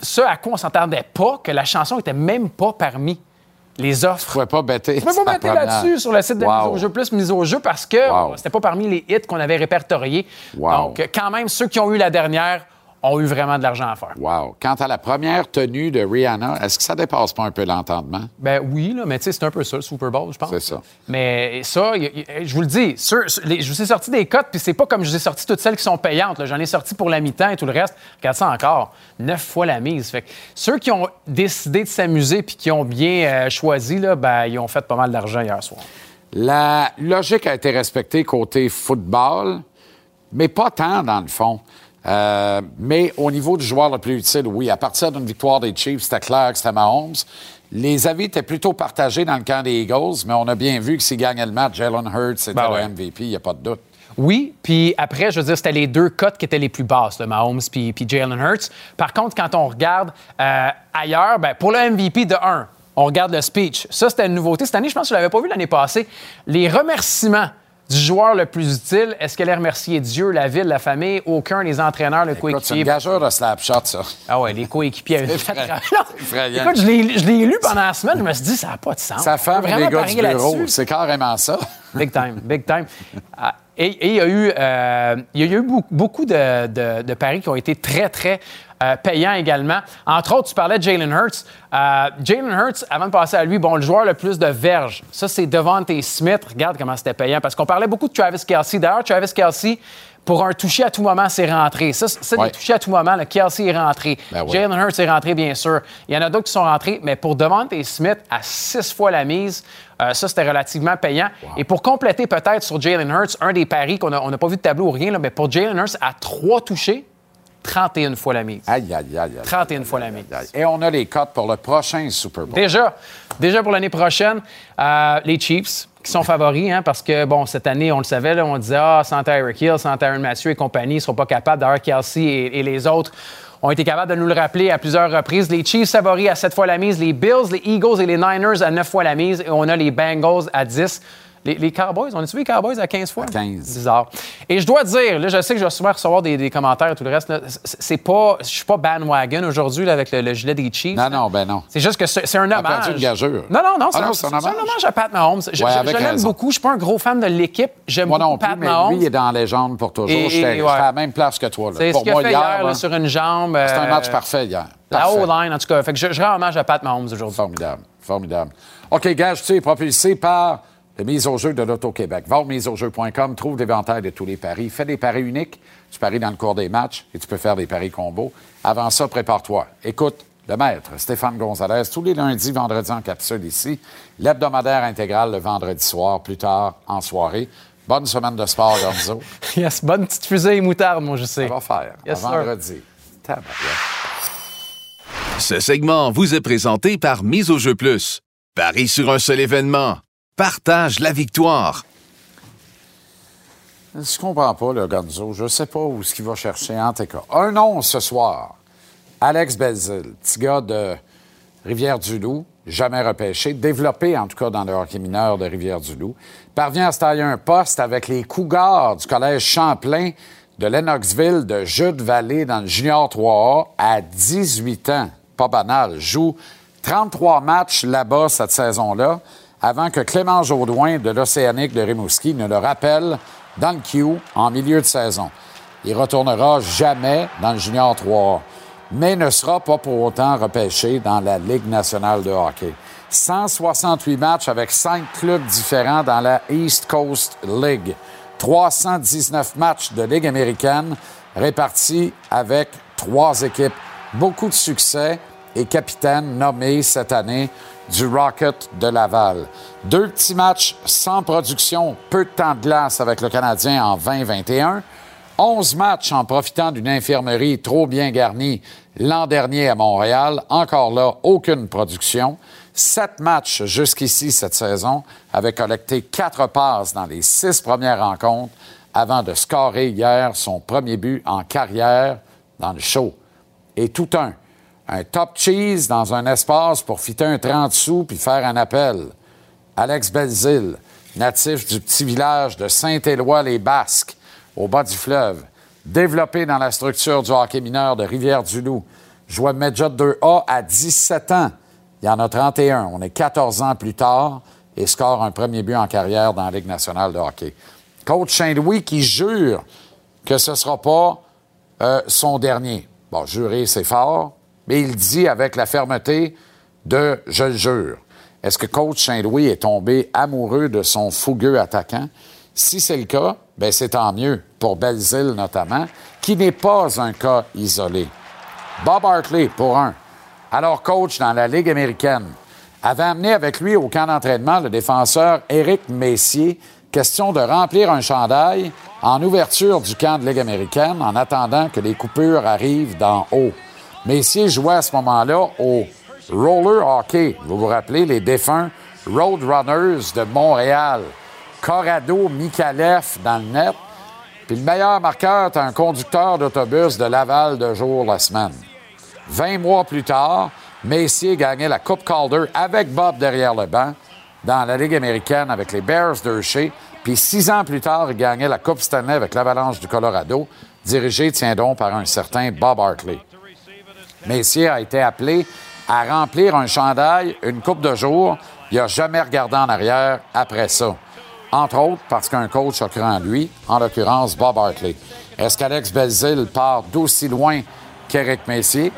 ce à quoi on s'entendait pas que la chanson était même pas parmi les offres.
Je pouvais pas bêter.
Je peux pas mettre là-dessus sur le site de
Wow.
Mise au jeu plus Mise au jeu parce que
Wow.
c'était pas parmi les hits qu'on avait répertoriés.
Wow.
Donc, quand même, ceux qui ont eu la dernière ont eu vraiment de l'argent à faire.
Wow. Quant à la première tenue de Rihanna, est-ce que ça dépasse pas un peu l'entendement?
Ben oui, là, mais tu sais, c'est un peu ça, le Super Bowl, je pense.
C'est ça.
Mais ça, y- y- je vous le dis, sur- sur les- je vous ai sorti des cotes, puis c'est pas comme je vous ai sorti toutes celles qui sont payantes. J'en ai sorti pour la mi-temps et tout le reste. Regarde ça encore. Neuf fois la mise. Fait que ceux qui ont décidé de s'amuser puis qui ont bien euh, choisi, là, ben, ils ont fait pas mal d'argent hier soir.
La logique a été respectée côté football, mais pas tant dans le fond. Euh, mais au niveau du joueur le plus utile, oui. À partir d'une victoire des Chiefs, c'était clair que c'était Mahomes. Les avis étaient plutôt partagés dans le camp des Eagles, mais on a bien vu que s'il gagnait le match, Jalen Hurts c'était
Ben
le
ouais.
MVP, il n'y a pas de doute.
Oui, puis après, je veux dire, c'était les deux cotes qui étaient les plus basses, le Mahomes puis, puis Jalen Hurts. Par contre, quand on regarde euh, ailleurs, ben, pour le MVP de 1, on regarde le speech. Ça, c'était une nouveauté. Cette année, je pense que je ne l'avais pas vu l'année passée. Les remerciements du joueur le plus utile, est-ce qu'elle a remercié Dieu, la ville, la famille, aucun des entraîneurs, le
Écoute, c'est
coéquipier?
gageure de slapshot, ça.
Ah ouais, les coéquipiers avaient fait. Écoute, je l'ai lu pendant la semaine, je me suis dit, ça n'a pas de sens.
Et
vraiment
les gars du bureau, c'est carrément ça.
Big time, big time. Ah, Et et il y a eu, euh, il y a eu beaucoup, beaucoup de, de- de paris qui ont été très, très euh, payants également. Entre autres, tu parlais de Jalen Hurts. Euh, Jalen Hurts, avant de passer à lui, bon, le joueur le plus de verges, ça, c'est Devante Smith. Regarde comment c'était payant. Parce qu'on parlait beaucoup de Travis Kelsey. D'ailleurs, Travis Kelsey, pour un toucher à tout moment, c'est rentré. Ça, c'est
Ouais.
des touchés à tout moment. Le Kelsey est rentré.
Ben.
Jalen Hurts est rentré, bien sûr. Il y en a d'autres qui sont rentrés, mais pour Devante Smith, à six fois la mise, euh, ça, c'était relativement payant. Et pour compléter peut-être sur Jalen Hurts, un des paris qu'on n'a on pas vu de tableau ou rien, là, mais pour Jalen Hurts, à trois touchés, 31 fois la mise.
Aïe, aïe, aïe, aïe.
31 fois la mise.
Et on a les cotes pour le prochain Super Bowl.
Déjà, déjà pour l'année prochaine, euh, les Chiefs qui sont favoris, hein, parce que, bon, cette année, on le savait, là, on disait, ah, sans Tyreek Hill, sans Tyron Mathieu et compagnie, ils ne seront pas capables. D'ailleurs, Kelsey et, et les autres ont été capables de nous le rappeler à plusieurs reprises. Les Chiefs favoris à 7 fois la mise, les Bills, les Eagles et les Niners à 9 fois la mise, et on a les Bengals à 10. Les, les Cowboys, on a-tu vu les Cowboys à 15 fois?
15.
Bizarre. Et je dois dire, là, je sais que je vais souvent recevoir des, des commentaires et tout le reste. c'est pas, je suis pas bandwagon aujourd'hui avec le, le gilet des Chiefs.
Non, non, ben non.
C'est juste que c'est c'est un hommage.
perdu une gageure.
Non, non, non, c'est
Ah
un,
non, c'est un
c'est un
hommage?
à Pat Mahomes. Je,
Ouais,
je- je l'aime beaucoup. Je suis pas un gros fan de l'équipe. J'aime
Moi
beaucoup
non plus,
Pat
mais
Mahomes.
lui, il est dans la légende pour toujours.
Et-
j'étais
ouais.
à la même place que toi. là.
Ce
Pour
a
moi,
fait
hier,
hier, là,
là,
sur une jambe.
c'était un
euh,
match parfait hier.
La. O-line, en tout cas. Fait que je, je rends hommage à Pat Mahomes aujourd'hui.
Formidable, formidable. OK, gage, tu es propulsé par le mise au jeu de l'Auto-Québec. Va au miseaujeu.com, trouve l'éventail de tous les paris. Fais des paris uniques, tu paries dans le cours des matchs et tu peux faire des paris combos. Avant ça, prépare-toi. Écoute, le maître, Stéphane Gonzalez, tous les lundis, vendredis en capsule ici. L'hebdomadaire intégral le vendredi soir, plus tard en soirée. Bonne semaine de sport, Gonzo.
Yes, bonne petite fusée et moutarde, moi, je sais.
Ça va faire.
Yes,
à vendredi.
Ce segment vous est présenté par Mise au jeu plus. Paris sur un seul événement. Partage la victoire.
Je comprends pas, le Gonzo. Je sais pas où ce qu'il va chercher, en tout cas. Un nom ce soir. Alex Belzil, petit gars de Rivière-du-Loup, jamais repêché, développé en tout cas dans le hockey mineur de Rivière-du-Loup, parvient à se tailler un poste avec les Cougars du Collège Champlain de Lennoxville de Jude-Vallée dans le Junior 3A à 18 ans. Pas banal. Joue 33 matchs là-bas cette saison-là avant que Clément Jaudoin de l'Océanique de Rimouski ne le rappelle dans le Q en milieu de saison. Il retournera jamais dans le Junior 3A, mais ne sera pas pour autant repêché dans la Ligue nationale de hockey. 168 matchs avec cinq clubs différents dans la East Coast League. 319 matchs de Ligue américaine répartis avec trois équipes. Beaucoup de succès et capitaine nommé cette année du Rocket de Laval. Deux petits matchs sans production, peu de temps de glace avec le Canadien en 2021. 11 matchs en profitant d'une infirmerie trop bien garnie l'an dernier à Montréal. Encore là, aucune production. Sept matchs jusqu'ici cette saison, avait collecté quatre passes dans les six premières rencontres avant de scorer hier son premier but en carrière dans le show. Et tout un. Un top cheese dans un espace pour fitter un 30 sous puis faire un appel. Alex Belzil, natif du petit village de Saint-Éloi-les-Basques, au bas du fleuve, développé dans la structure du hockey mineur de Rivière-du-Loup, jouait Medjot 2A à 17 ans. Il y en a 31. On est 14 ans plus tard et score un premier but en carrière dans la Ligue nationale de hockey. Coach Saint-Louis qui jure que ce ne sera pas euh, son dernier. bon, jurer, c'est fort, mais il dit avec la fermeté de je le jure. Est-ce que coach Saint-Louis est tombé amoureux de son fougueux attaquant? Si c'est le cas, ben c'est tant mieux, pour Belzile notamment, qui n'est pas un cas isolé. Bob Hartley, pour un, alors coach dans la Ligue américaine, avait amené avec lui au camp d'entraînement le défenseur Éric Messier, question de remplir un chandail en ouverture du camp de Ligue américaine en attendant que les coupures arrivent d'en haut. Messier jouait à ce moment-là au roller hockey. Vous vous rappelez les défunts Roadrunners de Montréal. Corrado Mikalev dans le net. Puis le meilleur marqueur est un conducteur d'autobus de Laval de jour la semaine. 20 mois plus tard, Messier gagnait la Coupe Calder avec Bob derrière le banc dans la Ligue américaine avec les Bears d'Hershey. Puis six ans plus tard, il gagnait la Coupe Stanley avec l'Avalanche du Colorado, dirigé, tiens donc, par un certain Bob Hartley. Messier a été appelé à remplir un chandail une coupe de jours. Il n'a jamais regardé en arrière après ça. Entre autres parce qu'un coach a cru en lui, en l'occurrence Bob Hartley. Est-ce qu'Alex Belzil part d'aussi loin qu'Éric Messier?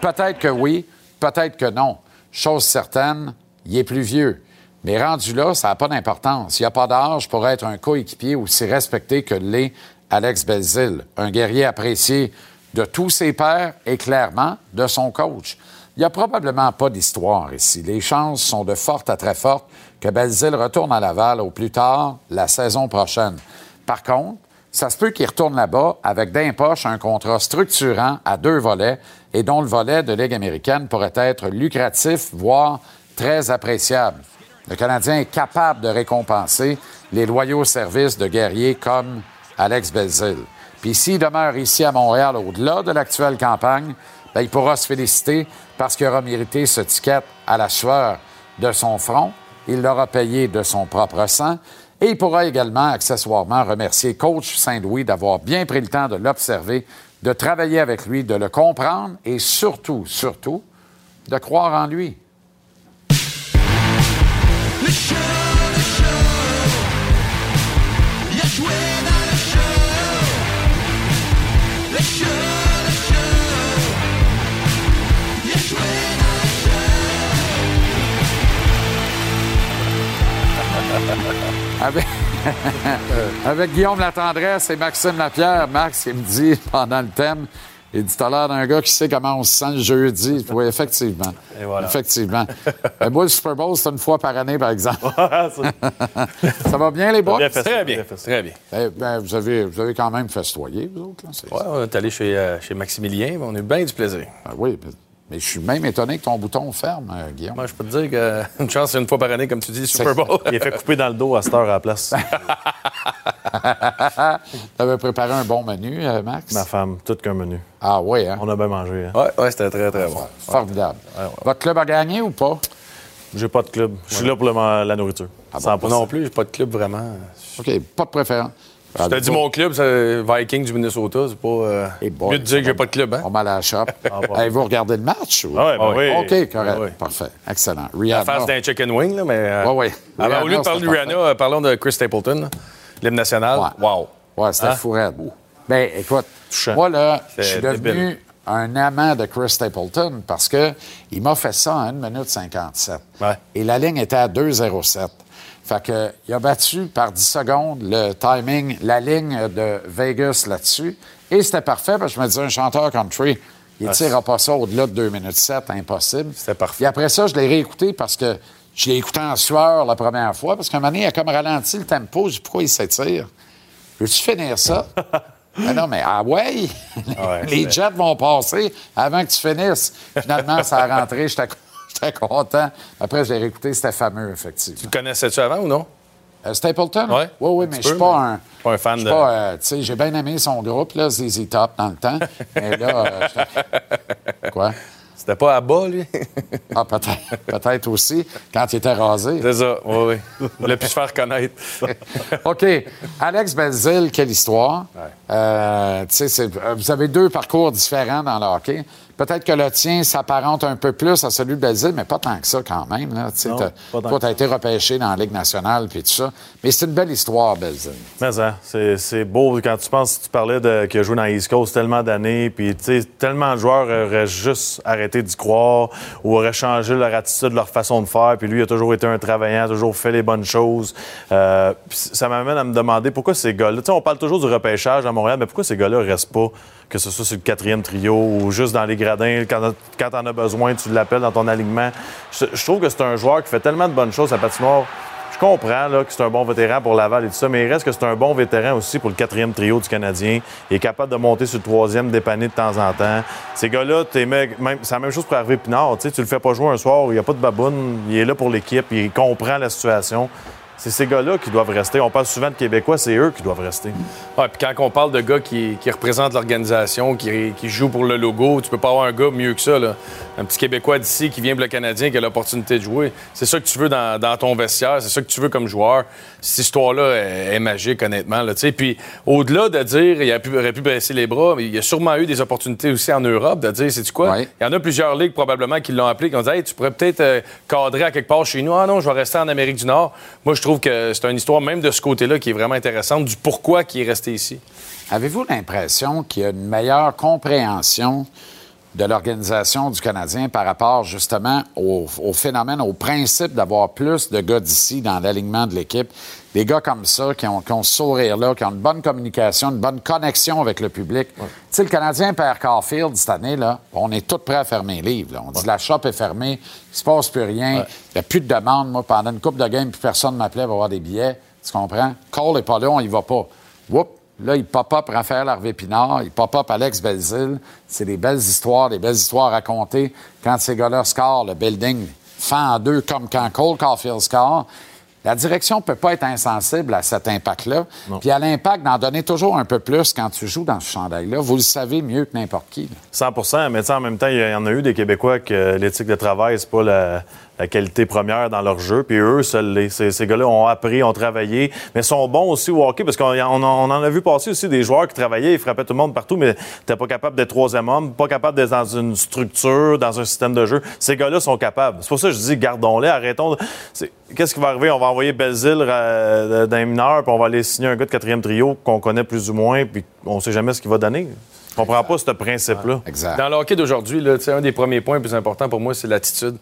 Peut-être que oui, peut-être que non. Chose certaine, il est plus vieux. Mais rendu là, ça n'a pas d'importance. Il n'y a pas d'âge pour être un coéquipier aussi respecté que l'est Alex Belzil, un guerrier apprécié de tous ses pairs et clairement de son coach. Il n'y a probablement pas d'histoire ici. Les chances sont de fortes à très fortes que Belzil retourne à Laval au plus tard la saison prochaine. Par contre, ça se peut qu'il retourne là-bas avec d'un poche un contrat structurant à deux volets et dont le volet de Ligue américaine pourrait être lucratif, voire très appréciable. Le Canadien est capable de récompenser les loyaux services de guerriers comme Alex Belzil. Puis s'il demeure ici à Montréal au-delà de l'actuelle campagne, ben, il pourra se féliciter parce qu'il aura mérité ce ticket à la sueur de son front. Il l'aura payé de son propre sang. Et il pourra également, accessoirement, remercier coach Saint-Louis d'avoir bien pris le temps de l'observer, de travailler avec lui, de le comprendre et surtout, surtout, de croire en lui. Avec, avec Guillaume Latendresse et Maxime Lapierre, Max, il me dit pendant le thème, il dit, t'as l'air d'un gars qui sait comment on se sent le jeudi. Oui, effectivement.
Et voilà.
Effectivement. Euh, moi, le Super Bowl, c'est une fois par année, par exemple. ça va bien, les boys?
Bien fait,
Très bien,
bien fait.
très bien.
Eh ben, vous, avez, vous avez quand même festoyé, vous autres.
Ouais, on est allé chez, euh, chez Maximilien, mais on a eu bien du plaisir.
Ah oui, mais- mais je suis même étonné que ton bouton ferme, euh, Guillaume.
Moi, je peux te dire qu'une chance, c'est une fois par année, comme tu dis, Super Bowl.
Il est fait couper dans le dos à cette heure à la place.
T'avais préparé un bon menu, euh, Max?
Ma femme, tout qu'un menu.
Ah oui, hein?
On a bien mangé. hein.
Ouais, ouais, c'était très, très bon.
Formidable. Votre club a gagné ou pas?
J'ai pas de club. Je suis là pour le- la nourriture.
Ah bon,
non plus, j'ai pas de club vraiment.
OK, pas de préférence.
Je te dis mon club, c'est Viking du Minnesota. C'est pas euh,
Eh boy,
mieux de dire que j'ai pas de club, hein?
On mal à la shop.
bon.
Hey, vous regardez le match? Ou...
Ah ouais, ben oui.
OK, correct.
Ah oui.
Parfait. Excellent.
La
Rihanna.
face d'un chicken wing, là, mais. euh,
Ouais, ouais.
ah,
Rihanna,
au lieu de parler de Rihanna, euh, parlons de Chris Stapleton, l'hymne national.
Ouais.
Wow.
Ouais, c'était
Hein?
fou raide. Ben, écoute,
Touchant.
moi, là, je suis devenu
débile.
un amant de Chris Stapleton parce que il m'a fait ça en 1 minute 57.
Ouais.
Et la ligne était à 2,07. Fait que, il a battu par 10 secondes le timing, la ligne de Vegas là-dessus. Et c'était parfait parce que je me disais, un chanteur country, il ne tirera pas ça au-delà de 2 minutes 7, impossible.
C'était parfait.
Puis après ça, je l'ai réécouté parce que je l'ai écouté en sueur la première fois parce qu'à un moment donné, il a comme ralenti le tempo. Je dis, pourquoi il s'étire? Veux-tu finir ça? Ah non, mais ah ouais!
Ouais,
Les jets vont passer avant que tu finisses. Finalement, ça a rentré, j'étais j'étais content. Après, je l'ai réécouté, c'était fameux, effectivement.
Tu connaissais-tu avant ou non?
Euh, Stapleton?
Ouais.
Oui, oui,
Un
mais je suis pas
mais
un.
pas un fan
je suis
de-
pas, euh, tu sais, j'ai bien aimé son groupe, là, ZZ Top, dans le temps. mais là. euh, Quoi?
C'était pas à bas, lui?
Ah, peut-être. Peut-être aussi, quand il était rasé.
C'est ça, oui, oui. Il voulait plus se faire connaître.
OK. Alex Belzil, quelle histoire. C'est- euh, vous avez deux parcours différents dans le hockey. Peut-être que le tien s'apparente un peu plus à celui de Belzile, mais pas tant que ça quand même. Là. Tu
Non,
toi, as été repêché dans la Ligue nationale puis tout ça. Mais c'est une belle histoire, Belzile.
Mais ça, c'est beau quand tu penses, tu parlais de qu'il a joué dans East Coast tellement d'années, puis tellement de joueurs auraient juste arrêté d'y croire ou auraient changé leur attitude, leur façon de faire, puis lui il a toujours été un travaillant, toujours fait les bonnes choses. Euh, ça m'amène à me demander pourquoi ces gars-là, on parle toujours du repêchage à Mais pourquoi ces gars-là restent pas, que ce soit sur le quatrième trio ou juste dans les gradins, quand, quand t'en as besoin, tu l'appelles dans ton alignement? Je, trouve que c'est un joueur qui fait tellement de bonnes choses à patinoire. Je comprends que c'est un bon vétéran pour Laval et tout ça, mais il reste que c'est un bon vétéran aussi pour le quatrième trio du Canadien. Il est capable de monter sur le troisième, dépanner de temps en temps. Ces gars-là, c'est la même chose pour Hervé Pinard. Tu tu le fais pas jouer un soir où il n'y a pas de baboune, il est là pour l'équipe, il comprend la situation. C'est ces gars-là qui doivent rester. On parle souvent de Québécois, c'est eux qui doivent rester.
Ouais, puis quand on parle de gars qui, qui représentent l'organisation, qui, qui jouent pour le logo, tu peux pas avoir un gars mieux que ça. Un petit Québécois d'ici qui vient pour le Canadien, qui a l'opportunité de jouer. C'est ça que tu veux dans, dans ton vestiaire, c'est ça que tu veux comme joueur. Cette histoire-là est, est magique, honnêtement. Là, puis au-delà de dire il a pu- aurait pu baisser les bras, mais il y a sûrement eu des opportunités aussi en Europe de dire, c'est quoi? Il y en a plusieurs ligues probablement qui l'ont appelé, qui ont dit hey, tu pourrais peut-être euh, cadrer à quelque part chez nous. Ah non, je vais rester en Amérique du Nord. Moi, je trouve que c'est une histoire même de ce côté-là qui est vraiment intéressante, du pourquoi qui est resté ici.
Avez-vous l'impression qu'il y a une meilleure compréhension de l'organisation du Canadien par rapport justement au, au phénomène, au principe d'avoir plus de gars d'ici dans l'alignement de l'équipe? Des gars comme ça qui ont, qui ont ce sourire-là, qui ont une bonne communication, une bonne connexion avec le public. Tu sais, le Canadien perd Caulfield cette année, là, on est tous prêts à fermer les livres. là. On dit la shop est fermée, il se passe plus rien, il n'y a plus de demande. Moi, pendant une coupe de games, plus personne ne m'appelait pour avoir des billets. Tu comprends? Cole n'est pas là, on y va pas. Whoop! Là, il pop-up Raphaël Harvey-Pinard, il pop-up Alex Belzile. C'est des belles histoires, des belles histoires à raconter. Quand ces gars-là scorent, le building fend en deux comme quand Cole Caulfield score. La direction ne peut pas être insensible à cet impact-là. Puis à l'impact d'en donner toujours un peu plus quand tu joues dans ce chandail-là. Vous le savez mieux que n'importe qui. là.
100 mais en même temps, il y en a eu des Québécois que l'éthique de travail, c'est pas la, la qualité première dans leur jeu. Puis eux, seuls les- ces, ces gars-là ont appris, ont travaillé, mais sont bons aussi au hockey parce qu'on on en on en a vu passer aussi des joueurs qui travaillaient, ils frappaient tout le monde partout, mais t'es pas capable d'être troisième homme, pas capable d'être dans une structure, dans un système de jeu. Ces gars-là sont capables. C'est pour ça que je dis, gardons-les, arrêtons. Qu'est-ce qui va arriver? On va envoyer Belzile euh, d'un mineur, puis on va aller signer un gars de quatrième trio qu'on connaît plus ou moins, puis on sait jamais ce qu'il va donner. Je comprends pas ce principe-là.
Dans le hockey d'aujourd'hui, un des premiers points les plus importants pour moi, c'est l'attitude.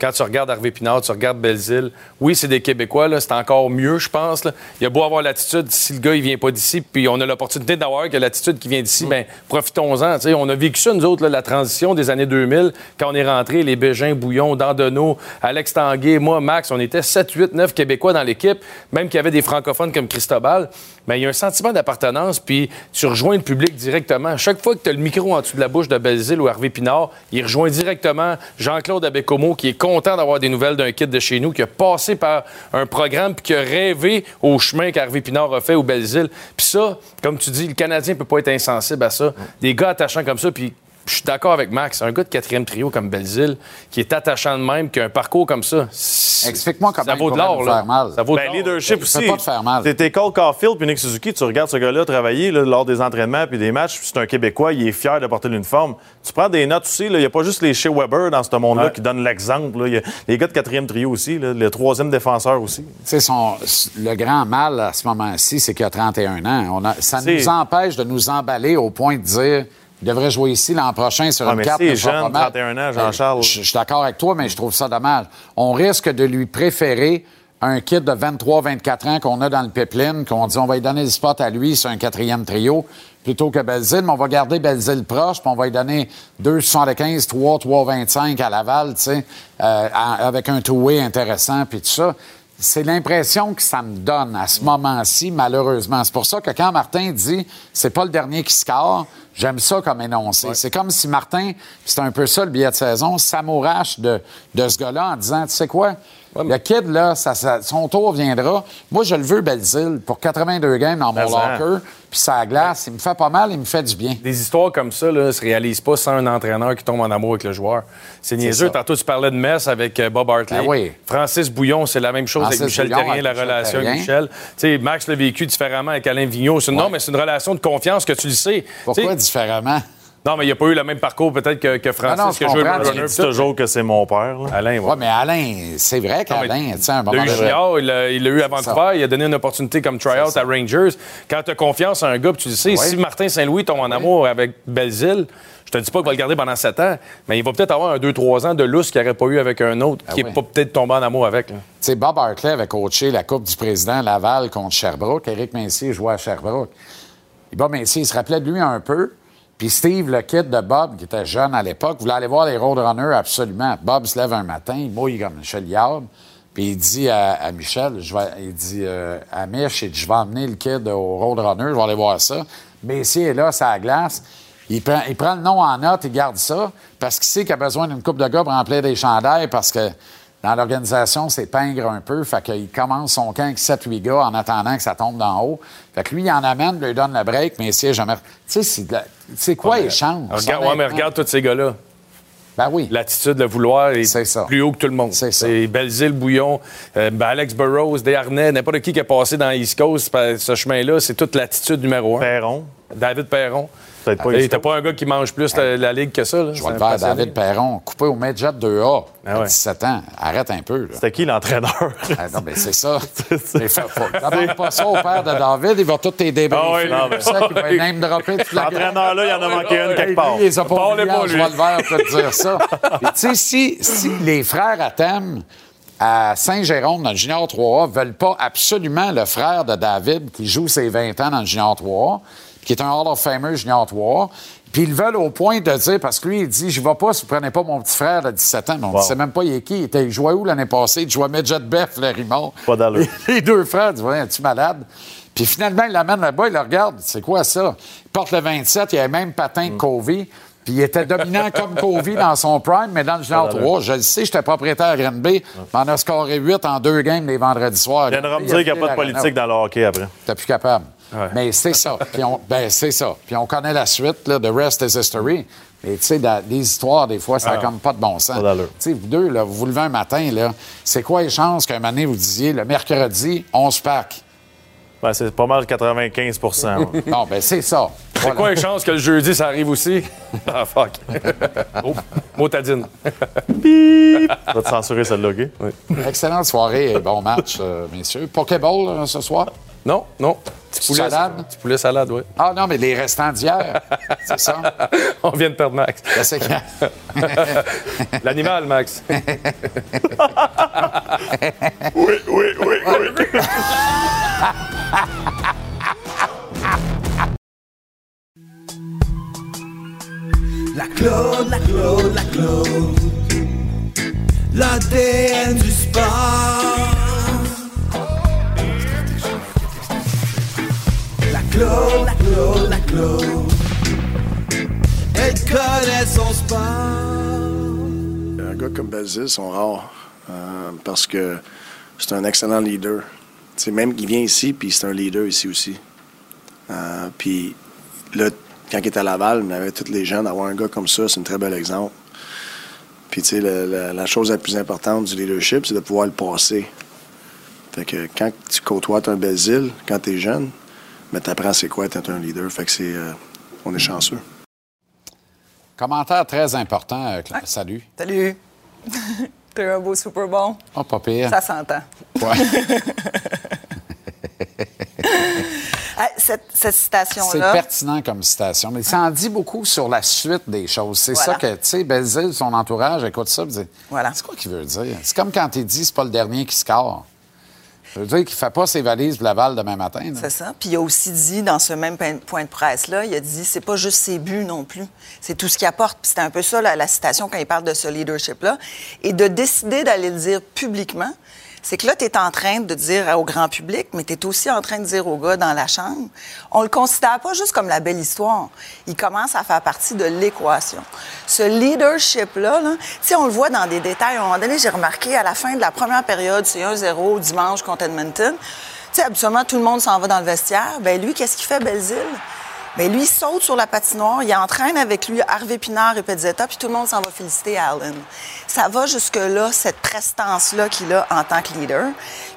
Quand tu regardes Harvey Pinard, tu regardes Belzile, oui, c'est des Québécois, là, c'est encore mieux, je pense. là. Il y a beau avoir l'attitude, si le gars, il vient pas d'ici, puis on a l'opportunité d'avoir que l'attitude qui vient d'ici, ben profitons-en. tu sais. On a vécu ça, nous autres, là, la transition des années 2000, quand on est rentré, les Bégin, Bouillon, Dandonneau, Alex Tanguay, moi, Max, on était 7, 8, 9 Québécois dans l'équipe, même qu'il y avait des francophones comme Cristobal. Mais il y a un sentiment d'appartenance, puis tu rejoins le public directement. Chaque fois que tu as le micro en dessous de la bouche de Belzile ou Hervé Pinard, il rejoint directement Jean-Claude Abécomo, qui est content d'avoir des nouvelles d'un kid de chez nous, qui a passé par un programme, puis qui a rêvé au chemin qu'Hervé Pinard a fait au Belzile. Puis ça, comme tu dis, le Canadien peut pas être insensible à ça. Des gars attachants comme ça, puis je suis d'accord avec Max. Un gars de quatrième trio comme Belzile, qui est attachant de même, qui a un parcours comme ça.
Explique-moi comment
ça vaut
il
de
pourrait
l'or, là.
mal.
Ça vaut de
Ben,
l'or.
leadership
Ça
aussi.
peut pas te faire mal.
T'es Cole Caulfield puis Nick Suzuki, tu regardes ce gars-là travailler là, lors des entraînements puis des matchs, c'est un Québécois, il est fier de porter l'uniforme. Tu prends des notes aussi, il n'y a pas juste les chez Weber dans ce monde-là
Ouais.
qui donnent l'exemple. là. Il y a les gars de quatrième trio aussi, là, le troisième défenseur aussi.
Tu sais, son- le grand mal à ce moment-ci, c'est qu'il a 31 ans. On a- ça nous empêche de nous emballer au point de dire il devrait jouer ici l'an prochain sur
Ah,
une carte.
c'est
sera
jeune,
pas mal.
31 ans, Jean-Charles.
Je je suis d'accord avec toi, mais je trouve ça dommage. On risque de lui préférer un kid de 23-24 ans qu'on a dans le pipeline, qu'on dit on va lui donner le spot à lui sur un quatrième trio, plutôt que Belzile, mais on va garder Belzile proche, puis on va lui donner 2,75, 3, 3,25 à Laval, tu sais, euh, avec un two-way intéressant, puis tout ça. C'est l'impression que ça me donne à ce moment-ci, malheureusement. C'est pour ça que quand Martin dit c'est pas le dernier qui score, j'aime ça comme énoncé. C'est comme si Martin, c'est un peu ça le billet de saison, s'amourache de, de ce gars-là en disant Tu sais quoi, le kid, là, ça- ça- son tour viendra. Moi, je le veux, Belzile, pour 82 games dans mon locker, puis ça glace. Il me fait pas mal, il me fait du bien.
Des histoires comme ça ne se réalisent pas sans un entraîneur qui tombe en amour avec le joueur. C'est niaiseux. Tantôt, tu parlais de Metz avec euh, Bob Hartley.
Ben oui.
Francis Bouillon, c'est la même chose
Francis
avec Michel
Bouillon
Terrien,
avec
la relation avec. Michel. Tu sais, Max l'a vécu différemment avec Alain Vigneault. Non, mais c'est une relation de confiance que tu le sais.
Pourquoi différemment?
Non, mais il n'a pas eu le même parcours peut-être que, que Francis,
Ah non, je
qui
comprends,
le
tu
runner.
dis
toujours que c'est mon père. là.
Alain, ouais.
Ouais, mais Alain, c'est vrai qu'Alain, tu sais, à un
Il
moment
junior, il l'a il eu à
C'est
Vancouver, il a donné une opportunité comme tryout à Rangers. Quand tu as confiance en un gars, puis tu le sais,
Oui.
si Martin Saint-Louis tombe en amour avec Belzile, je te dis pas qu'il va le garder pendant 7 ans, mais il va peut-être avoir un 2-3 ans de lousse qu'il n'aurait pas eu avec un autre, qui
oui.
n'est pas peut-être tombé en amour avec.
Tu sais, Bob Hartley avait coaché la Coupe du Président Laval contre Sherbrooke. Éric Messier jouait à Sherbrooke. Et Bob Messier, il se rappelait de lui un peu. Puis Steve, le kid de Bob, qui était jeune à l'époque, voulait aller voir les Roadrunners absolument. Bob se lève un matin, il mouille comme Michel Yard. Puis il dit à, Michel, je vais, il dit euh, à Mich, il je vais emmener le kid au Roadrunner, je vais aller voir ça. Messier est là, la glace. Il prend, il prend le nom en note, il garde ça, parce qu'il sait qu'il a besoin d'une coupe de gars pour remplir des chandails, parce que dans l'organisation, c'est pingre un peu. Fait qu'il commence son camp avec 7-8 gars en attendant que ça tombe d'en haut. Fait que lui, il en amène, lui donne le break, mais c'est jamais. Tu sais, c'est quoi les chances?
Regarde, ouais, mais regarde tous ces gars-là.
Ben oui.
L'attitude, le vouloir est, plus haut que tout le monde. C'est Belzile, Bouillon, euh, ben Alex Burroughs, Desharnais, n'importe qui qui est passé dans East Coast, par ce chemin-là, c'est toute l'attitude numéro un.
Perron.
David Perron.
Peut-être pas
Hey, T'as pas un gars qui mange plus la, la ligue que ça. Là?
Je vais le faire, David Perron, coupé au Midget 2A,
Ah
à
ouais.
17 ans. Arrête un peu.
C'était qui l'entraîneur?
Ah, non, mais c'est ça. Mais pas. Ça au père de David, il va tout tes.
Ah oui, non, mais-
C'est ça qui va name dropper toute la
L'entraîneur-là, il en a manqué une quelque part.
Il les a pas
lui.
joie le vert pour te dire ça. Puis, tu sais, si, si les frères à thème à Saint-Jérôme, dans le Junior 3A, veulent pas absolument le frère de David qui joue ses 20 ans dans le Junior 3A, qui est un Hall of Famer Junior 3A, puis ils le veulent au point de dire, parce que lui, il dit, je vais pas si vous prenez pas mon petit frère de 17 ans. Mais on ne sait même pas il est qui. Il, était, il jouait où l'année passée? Il jouait Midget Beff, le Rimond.
Pas d'allure.
Les deux frères disent, es-tu malade? Puis finalement, il l'amène là-bas, il le regarde. C'est quoi ça? Il porte le 27, il a même patin que Covey. Puis il était dominant comme Covey dans son prime, mais dans le Junior
Pas d'allure.
3, je le sais, j'étais propriétaire à Granby. On a scoré 8 en deux games les vendredis soirs.
Il viendra me dire qu'il n'y a pas de politique dans le hockey après.
T'es plus capable. Mais c'est ça. Puis on, ben, c'est ça. Puis on connaît la suite, là, The rest is history. Mais tu sais, les histoires, des fois, ça n'a
Ah.
comme pas de bon sens. Tu sais, vous deux, là, vous vous levez un matin, là, c'est quoi les chances qu'un moment donné, vous disiez, le mercredi, on se pack?
Ben, c'est pas mal 95 ouais.
Non, ben c'est ça.
C'est quoi les chances que le jeudi, ça arrive aussi? Ah, fuck. oh, motadine.
Tu vas te censurer celle-là, OK?
Excellente soirée et bon match, euh, messieurs. Pokéball euh, ce soir?
Non, non. Petit poulet
Salade?
Petit poulet salade, oui.
Ah non, mais les restants d'hier, c'est ça?
On vient de perdre Max. L'animal, Max.
oui, oui, oui, oui.
La Claude, la Claude, la Claude. L'ADN du sport.
Un gars comme Belzile sont rares euh, parce que c'est un excellent leader. Sais, même qu'il vient ici, puis c'est un leader ici aussi. Euh, puis là, quand il était à Laval, il avait tous les jeunes. D'avoir un gars comme ça, c'est un très bel exemple. Puis tu sais, la chose la plus importante du leadership, c'est de pouvoir le passer. Fait que quand tu côtoies un Belzile, quand tu es jeune, mais tu apprends c'est quoi être un leader. Fait que c'est... euh, on est chanceux.
Commentaire très important. euh, Cla- Salut.
Salut. T'as eu un beau Super Bowl?
Oh, pas pire.
Ça s'entend.
Ouais.
Ah, cette, cette
C'est
citation-là.
pertinent comme citation, mais ça en dit beaucoup sur la suite des choses. C'est
Voilà.
ça que, tu sais, Belzile, son entourage, écoute ça, dit
Voilà.
C'est quoi qu'il veut dire? C'est comme quand il dit c'est pas le dernier qui score. Ça veut dire qu'il fait pas ses valises pour Laval demain matin.
C'est ça. Puis il a aussi dit, dans ce même point de presse-là, il a dit c'est pas juste ses buts non plus. C'est tout ce qu'il apporte. Puis c'était un peu ça, la citation, quand il parle de ce leadership-là. Et de décider d'aller le dire publiquement, c'est que là, tu es en train de dire au grand public, mais tu es aussi en train de dire aux gars dans la chambre, on le considère pas juste comme la belle histoire. Il commence à faire partie de l'équation. Ce leadership-là, là, tu sais, on le voit dans des détails. À un moment donné, j'ai remarqué, à la fin de la première période, c'est 1-0 dimanche contre Edmonton. Tu sais, habituellement, tout le monde s'en va dans le vestiaire. Ben lui, qu'est-ce qu'il fait, Belzile? Mais lui, il saute sur la patinoire, il entraîne avec lui Harvey Pinard et Pezzetta, puis tout le monde s'en va féliciter Allen. Ça va jusque-là, cette prestance-là qu'il a en tant que leader.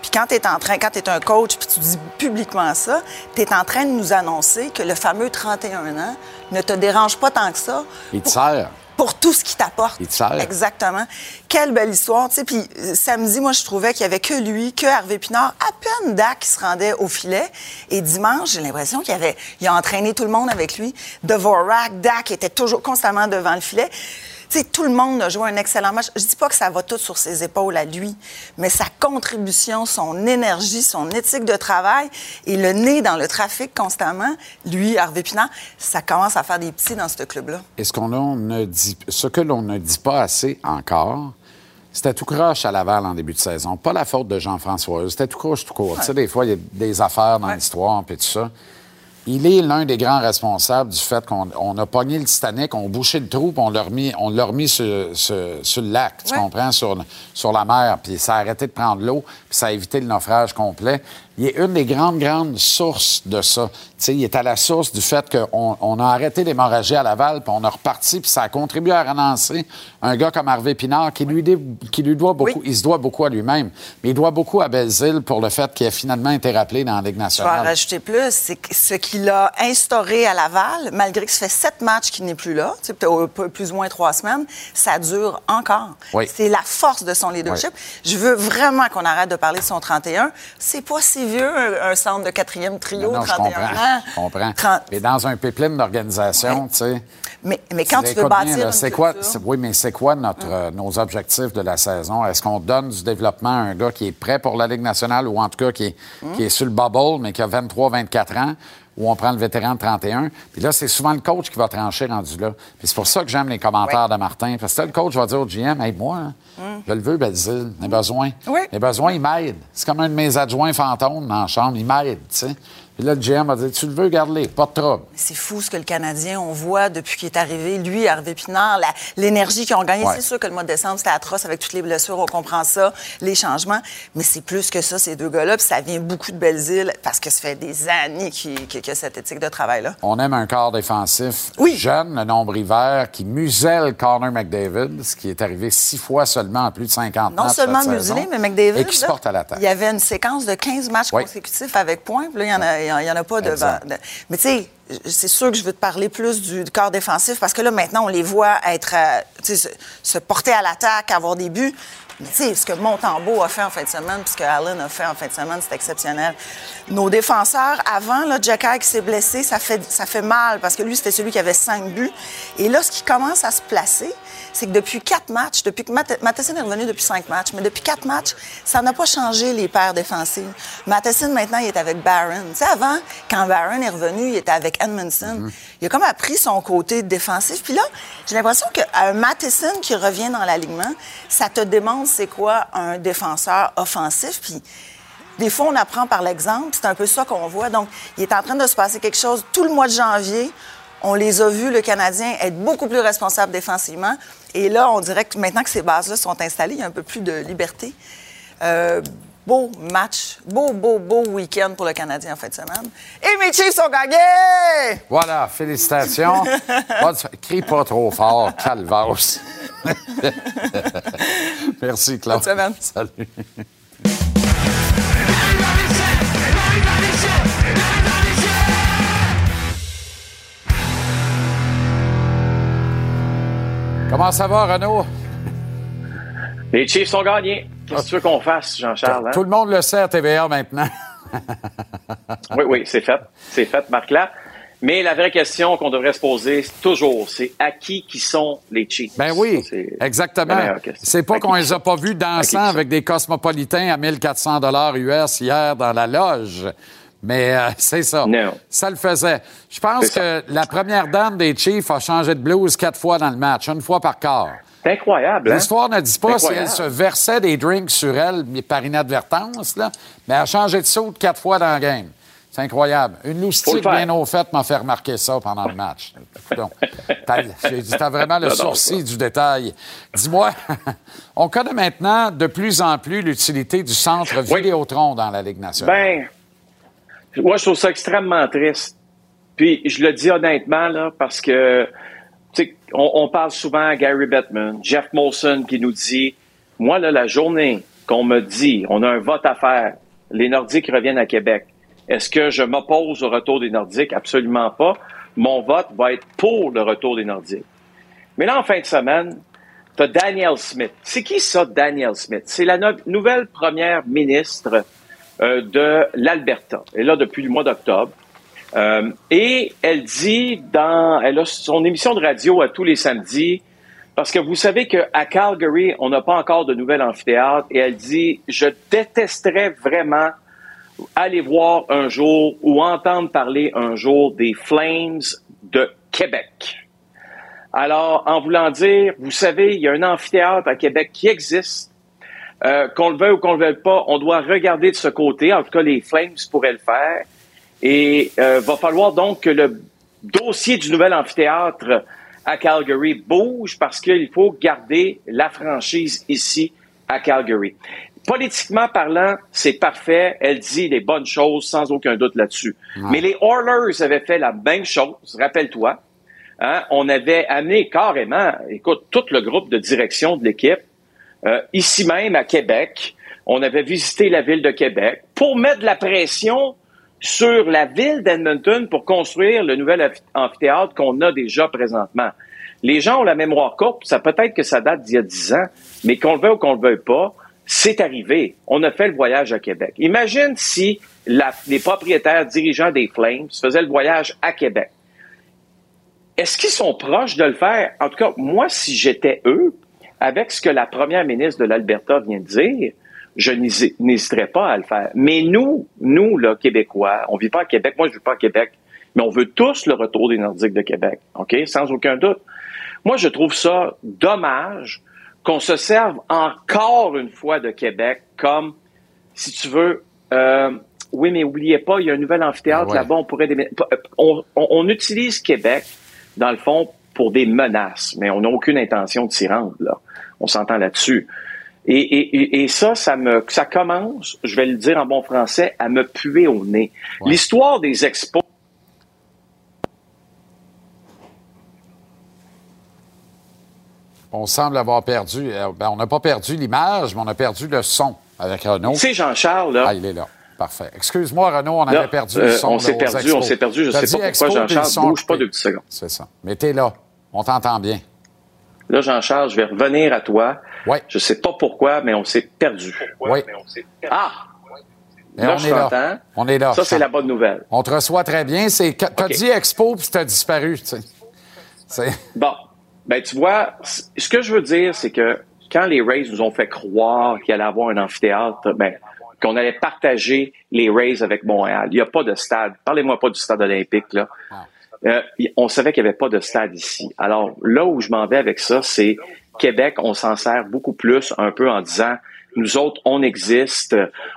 Puis quand tu en train, quand tu es un coach, puis tu dis publiquement ça, tu es en train de nous annoncer que le fameux 31 ans ne te dérange pas tant que ça.
Il te sert.
Pour tout ce qui t'apporte.
Il te sert.
Exactement. Quelle belle histoire, tu sais. Puis euh, samedi, moi, je trouvais qu'il y avait que lui, que Hervé Pinard, à peine Dak qui se rendait au filet. Et dimanche, j'ai l'impression qu'il avait, il a entraîné tout le monde avec lui. Devorak, Dak était toujours constamment devant le filet. Sais, tout le monde a joué un excellent match. Je dis pas que ça va tout sur ses épaules à lui, mais sa contribution, son énergie, son éthique de travail et le nez dans le trafic constamment, lui, Hervé Pinard, ça commence à faire des petits dans ce club-là.
Et ce, qu'on ne dit, ce que l'on ne dit pas assez encore, c'était tout croche à Laval en début de saison. Pas la faute de Jean-François. C'était tout croche, tout court. Tu sais, des fois, il y a des affaires dans l'histoire, puis tout ça. Il est l'un des grands responsables du fait qu'on on a pogné le Titanic, on a bouché le trou, puis on l'a remis, on l'a remis sur, sur- sur le lac, tu comprends, sur, sur la mer, puis ça a arrêté de prendre l'eau, puis ça a évité le naufrage complet. Il est une des grandes, grandes sources de ça. Tu sais, il est à la source du fait qu'on on a arrêté l'hémorragie à Laval, puis on a reparti, puis ça a contribué à relancer un gars comme Harvey Pinard qui lui, dé- qui lui doit beaucoup, il se doit beaucoup à lui-même, mais il doit beaucoup à Belzile pour le fait qu'il a finalement été rappelé dans la Ligue
Je vais en
nationale.
rajouter plus. C'est ce qu'il a instauré à Laval, malgré que ça fait sept matchs qu'il n'est plus là, plus ou moins trois semaines, ça dure encore.
Oui.
C'est la force de son leadership. Je veux vraiment qu'on arrête de parler de son 31. C'est pas si vieux, un, un centre de quatrième trio,
Non, je
31
comprends.
ans.
Je comprends.
30
Mais dans un pipeline d'organisation, tu sais.
Mais, mais quand tu veux
bien,
bâtir
là,
une
c'est quoi, Oui, mais c'est quoi notre, euh, nos objectifs de la saison? Est-ce qu'on donne du développement à un gars qui est prêt pour la Ligue nationale ou en tout cas qui est,
Hum.
qui est sur le bubble, mais qui a 23-24 ans? Ou on prend le vétéran de 31. Puis là, c'est souvent le coach qui va trancher rendu là. Puis c'est pour ça que j'aime les commentaires de Martin. Parce que là, le coach va dire au GM, hey, moi, hein,
Hum.
je le veux, Belzile. J'ai besoin.
Oui.
J'ai besoin, il m'aide. C'est comme un de mes adjoints fantômes dans la chambre. Il m'aide, tu sais. Puis là, le GM va dire, tu le veux, garde-les, pas de trouble.
C'est fou ce que le Canadien, on voit depuis qu'il est arrivé, lui, Hervé Pinard, la- l'énergie qu'ils ont gagnée.
Ouais.
C'est sûr que le mois de décembre, c'était atroce avec toutes les blessures, on comprend ça, les changements. Mais c'est plus que ça, ces deux gars-là. Puis ça vient beaucoup de belles îles parce que ça fait des années qu'il y a cette éthique de travail-là.
On aime un corps défensif jeune, le nombre hiver, qui muselle Connor McDavid, ce qui est arrivé six fois seulement en plus de 50
Non
matchs
seulement muselé, mais McDavid.
Et qui se porte à l'attaque.
Il y avait une séquence de 15 matchs
Oui.
consécutifs avec points. Puis là, il n'y en, a- en- il y en a pas de, Mais tu sais, c'est sûr que je veux te parler plus du, du corps défensif parce que là, maintenant, on les voit être, euh, se, se porter à l'attaque, avoir des buts. Mais tu sais, ce que Montembeau a fait en fin de semaine, puis ce que Allen a fait en fin de semaine, c'est exceptionnel. Nos défenseurs, avant, là, Jack High qui s'est blessé, ça fait, ça fait mal parce que lui, c'était celui qui avait cinq buts. Et là, ce qui commence à se placer, c'est que depuis quatre matchs, depuis que Matheson est revenu depuis cinq matchs, mais depuis quatre matchs, ça n'a pas changé les paires défensives. Matheson, maintenant, il est avec Barron. Tu sais, avant, quand Barron est revenu, il était avec Edmondson. Il a comme appris son côté défensif. Puis là, j'ai l'impression qu'un Matheson qui revient dans l'alignement, ça te demande c'est quoi un défenseur offensif. Puis des fois, on apprend par l'exemple. C'est un peu ça qu'on voit. Donc, il est en train de se passer quelque chose tout le mois de janvier. On les a vus, le Canadien, être beaucoup plus responsable défensivement. Et là, on dirait que maintenant que ces bases-là sont installées, il y a un peu plus de liberté. Euh, beau match, beau, beau, beau week-end pour le Canadien en fin de semaine. Et mes Chiefs ont gagné!
Voilà, félicitations. Crie pas trop fort, calvasse. Merci, Claude.
Bonne semaine.
Salut. Comment ça va, Renaud?
Les Chiefs sont gagnés. Qu'est-ce que tu veux qu'on fasse, Jean-Charles? hein?
Tout le monde le sait à TVA maintenant.
Oui, oui, c'est fait. C'est fait, Marc-là. Mais la vraie question qu'on devrait se poser toujours, c'est à qui qui sont les Chiefs?
Ben oui, exactement. C'est pas qu'on les a pas vus dansant avec des cosmopolitains à 1400 dollars US hier dans la loge. Mais euh, c'est ça. Ça le faisait. Je pense que la première dame des Chiefs a changé de blouse quatre fois dans le match, une fois par quart.
C'est incroyable. hein?
L'histoire ne dit pas si elle se versait des drinks sur elle mais par inadvertance, là, mais elle a changé de saute quatre fois dans le game. C'est incroyable. Une loustique bien au fait m'a fait remarquer ça pendant le match. J'ai dit, t'as vraiment le sourcil du détail. Dis-moi, on connaît maintenant de plus en plus l'utilité du centre Vidéotron dans la Ligue nationale.
Ben, moi, je trouve ça extrêmement triste. Puis je le dis honnêtement, là, parce que on, on parle souvent à Gary Bettman, Jeff Molson qui nous dit Moi, là, la journée qu'on me dit on a un vote à faire, les Nordiques reviennent à Québec. Est-ce que je m'oppose au retour des Nordiques? Absolument pas. Mon vote va être pour le retour des Nordiques. Mais là, en fin de semaine, tu as Daniel Smith. C'est qui ça, Daniel Smith? C'est la no- nouvelle première ministre euh, de l'Alberta. Elle est là depuis le mois d'octobre. Euh, et elle dit dans, elle a son émission de radio à tous les samedis, parce que vous savez qu'à Calgary, on n'a pas encore de nouvel amphithéâtre, et elle dit, je détesterais vraiment aller voir un jour ou entendre parler un jour des Flames de Québec. Alors, en voulant dire, vous savez, il y a un amphithéâtre à Québec qui existe. Euh, qu'on le veuille ou qu'on le veuille pas, on doit regarder de ce côté. En tout cas, les Flames pourraient le faire. Et euh, va falloir donc que le dossier du nouvel amphithéâtre à Calgary bouge parce qu'il faut garder la franchise ici à Calgary. Politiquement parlant, c'est parfait. Elle dit les bonnes choses sans aucun doute là-dessus. Mais les Oilers avaient fait la même chose, rappelle-toi. Hein, on avait amené carrément, écoute, tout le groupe de direction de l'équipe, euh, ici même à Québec. On avait visité la ville de Québec pour mettre la pression sur la ville d'Edmonton pour construire le nouvel amphi- amphithéâtre qu'on a déjà présentement. Les gens ont la mémoire courte, ça peut-être que ça date d'il y a 10 ans, mais qu'on le veuille ou qu'on le veuille pas, c'est arrivé. On a fait le voyage à Québec. Imagine si les propriétaires dirigeants des Flames faisaient le voyage à Québec. Est-ce qu'ils sont proches de le faire? En tout cas, moi, si j'étais eux, avec ce que la première ministre de l'Alberta vient de dire, je n'hési- n'hésiterais pas à le faire. Mais nous, nous, là, Québécois, on vit pas à Québec. Moi, je vis pas à Québec. Mais on veut tous le retour des Nordiques de Québec. OK? Sans aucun doute. Moi, je trouve ça dommage qu'on se serve encore une fois de Québec comme, si tu veux, euh, oui, mais oubliez pas, il y a un nouvel amphithéâtre
ouais.
là-bas, on pourrait... on- on utilise Québec, dans le fond, pour des menaces, mais on n'a aucune intention de s'y rendre, là. On s'entend là-dessus. Et, et- et- et ça, ça me, ça commence, je vais le dire en bon français, à me puer au nez. L'histoire des expos
On semble avoir perdu. euh, ben, on n'a pas perdu l'image, mais on a perdu le son avec Renaud.
Sais, Jean-Charles, là.
Ah, il est là. Parfait. Excuse-moi, Renaud, on
Là,
avait perdu
euh,
le son.
on s'est perdu,
expos.
on s'est perdu. Je
T'as
sais pas pourquoi Jean-Charles bouge pas deux petites secondes.
C'est ça. Mais t'es là. On t'entend bien.
Là, Jean-Charles, je vais revenir à toi.
Ouais.
Je sais pas pourquoi, mais on s'est perdu.
Oui.
Ah!
Mais
Là,
on
je
est là.
t'entends.
On est là.
Ça, c'est la bonne nouvelle.
On te reçoit très bien. C'est T'as dit expo, puis t'as disparu. tu sais.
Bon. Ben, tu vois, ce que je veux dire, c'est que quand les Rays nous ont fait croire qu'il allait avoir un amphithéâtre, ben, qu'on allait partager les Rays avec Montréal. Il n'y a pas de stade. Parlez-moi pas du stade olympique, là. Euh, on savait qu'il n'y avait pas de stade ici. Alors, là où je m'en vais avec ça, c'est Québec, on s'en sert beaucoup plus un peu en disant, nous autres, on existe,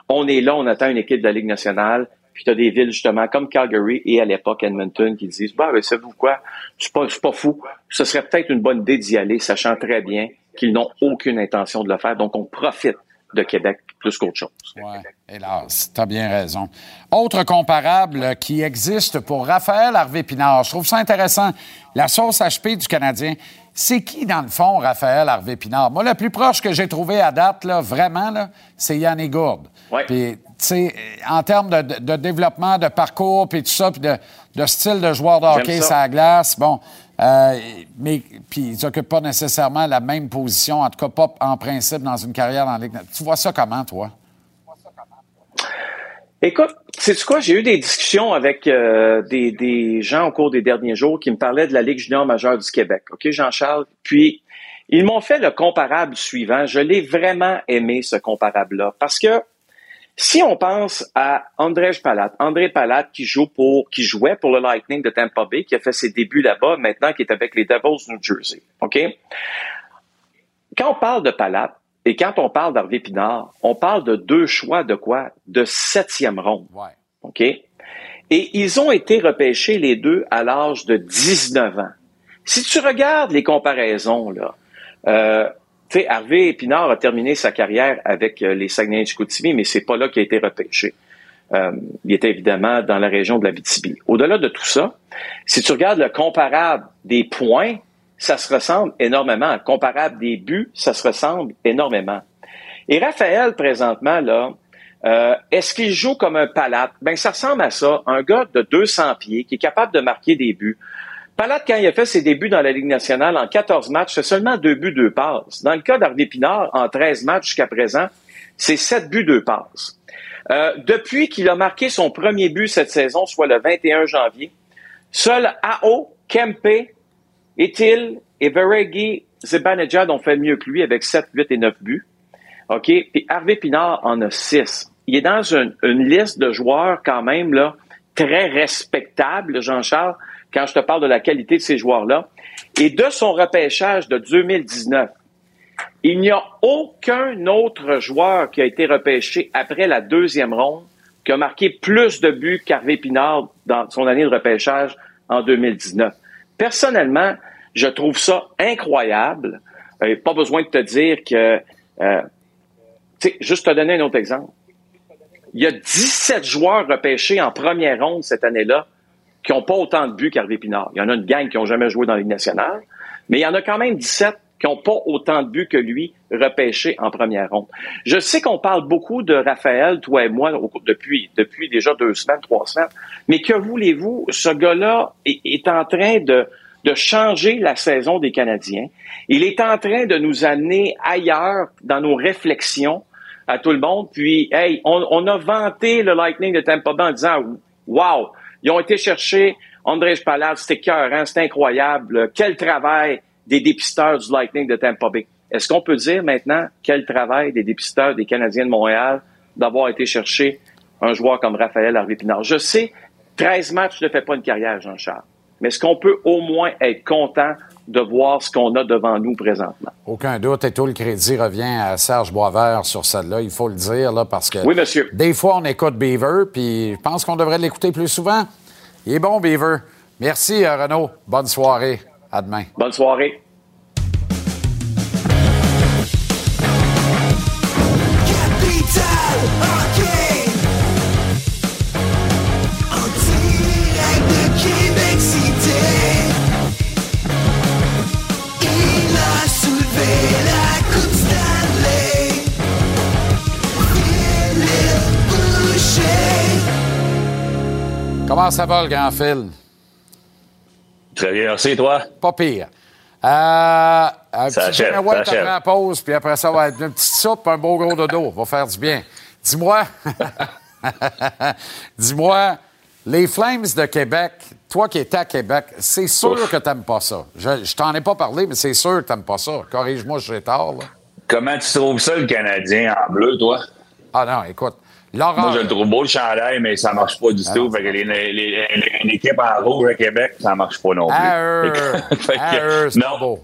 on est là, on attend une équipe de la Ligue nationale. Puis tu as des villes justement comme Calgary et à l'époque Edmonton qui disent, bah, ben, savez-vous quoi, c'est pas, pas fou. Ce serait peut-être une bonne idée d'y aller, sachant très bien qu'ils n'ont aucune intention de le faire. Donc, on profite de Québec plus qu'autre chose.
Ouais, hélas, tu as bien raison. Autre comparable qui existe pour Raphaël Harvey-Pinard, je trouve ça intéressant. La sauce HP du Canadien, c'est qui, dans le fond, Raphaël Harvey-Pinard? Moi, le plus proche que j'ai trouvé à date, là, vraiment, là, c'est Yannick Gourde. Puis, tu sais, en termes de, développement, de parcours, puis tout ça, puis de, de style de joueur de hockey
ça.
sur la glace, bon, euh, mais puis ils n'occupent pas nécessairement la même position, en tout cas pas en principe dans une carrière la Ligue. Tu vois ça comment, toi?
Écoute, c'est quoi? J'ai eu des discussions avec euh, des, des gens au cours des derniers jours qui me parlaient de la Ligue junior majeure du Québec. OK, Jean-Charles? Puis, ils m'ont fait le comparable suivant. Je l'ai vraiment aimé, ce comparable-là. Parce que si on pense à André Palat, André Palat qui joue pour, qui jouait pour le Lightning de Tampa Bay, qui a fait ses débuts là-bas, maintenant qui est avec les Devils New Jersey. OK? Quand on parle de Palat, et quand on parle d'Harvey Pinard, on parle de deux choix de quoi? De septième ronde. OK? Et ils ont été repêchés les deux à l'âge de 19 ans. Si tu regardes les comparaisons, là, euh, tu sais, Harvey Pinard a terminé sa carrière avec euh, les Saguenay-Chicoutimi, mais c'est pas là qu'il a été repêché. euh, il était évidemment dans la région de la BTB. Au-delà de tout ça, si tu regardes le comparable des points, ça se ressemble énormément. Comparable des buts, ça se ressemble énormément. Et Raphaël, présentement, là, euh, est-ce qu'il joue comme un palate? Ben, ça ressemble à ça. Un gars de 200 pieds qui est capable de marquer des buts. Palate, quand il a fait ses débuts dans la Ligue nationale en 14 matchs, c'est seulement deux buts, deux passes. Dans le cas d'Harvey Pinard, en 13 matchs jusqu'à présent, c'est sept buts, deux passes. Euh, depuis qu'il a marqué son premier but cette saison, soit le 21 janvier, seuls Ao, Kempe, Etil et Veregi Zibanejad ont fait mieux que lui avec 7, 8 et 9 buts. OK? Puis Harvey Pinard en a 6. Il est dans une, une liste de joueurs quand même là, très respectable, Jean-Charles, quand je te parle de la qualité de ces joueurs-là. Et de son repêchage de 2019, il n'y a aucun autre joueur qui a été repêché après la deuxième ronde qui a marqué plus de buts qu'Harvey Pinard dans son année de repêchage en 2019. Personnellement, je trouve ça incroyable. Euh, pas besoin de te dire que... Euh, tu sais, juste te donner un autre exemple. Il y a 17 joueurs repêchés en première ronde cette année-là qui n'ont pas autant de buts qu'Harvey Pinard. Il y en a une gang qui n'ont jamais joué dans Ligue nationale, mais il y en a quand même 17 qui n'ont pas autant de buts que lui repêchés en première ronde. Je sais qu'on parle beaucoup de Raphaël, toi et moi, depuis, depuis déjà deux semaines, trois semaines, mais que voulez-vous, ce gars-là est, est, en train de, de changer la saison des Canadiens. Il est en train de nous amener ailleurs dans nos réflexions à tout le monde. Puis, hey, on, on a vanté le Lightning de Tampa Bay en disant, wow, ils ont été chercher André Spalad, c'était cœur, c'était incroyable. Quel travail des dépisteurs du Lightning de Tampa Bay. Est-ce qu'on peut dire maintenant quel travail des dépisteurs des Canadiens de Montréal d'avoir été chercher un joueur comme Raphaël Harvey-Pinard? Je sais, 13 matchs ne fait pas une carrière, Jean-Charles. Mais est-ce qu'on peut au moins être content de voir ce qu'on a devant nous présentement?
Aucun doute. Et tout le crédit revient à Serge Boisvert sur celle-là. Il faut le dire, là, parce que.
Oui, monsieur.
Des fois, on écoute Beaver, puis je pense qu'on devrait l'écouter plus souvent. Il est bon, Beaver. Merci, euh, Renaud. Bonne soirée. À demain.
Bonne soirée.
Comment ça va, le grand fil?
Très bien, merci, toi?
Pas pire. Euh, un
ça
petit
achève.
après la pause, puis après ça, va être une petite soupe, un beau gros dodo. Va faire du bien. Dis-moi, dis-moi, les Flames de Québec, toi qui étais à Québec, c'est sûr
Ouf.
que t'aimes pas ça. Je, je t'en ai pas parlé, mais c'est sûr que t'aimes pas ça. Corrige-moi, je suis tard, là.
Comment tu trouves ça, le Canadien en bleu, toi?
Ah non, écoute.
Moi, je le trouve beau, le chandail, mais ça marche pas du
Ah
tout. Fait que les- les- les- une équipe en rouge à Québec, ça marche pas non plus. Fait que- non.
beau.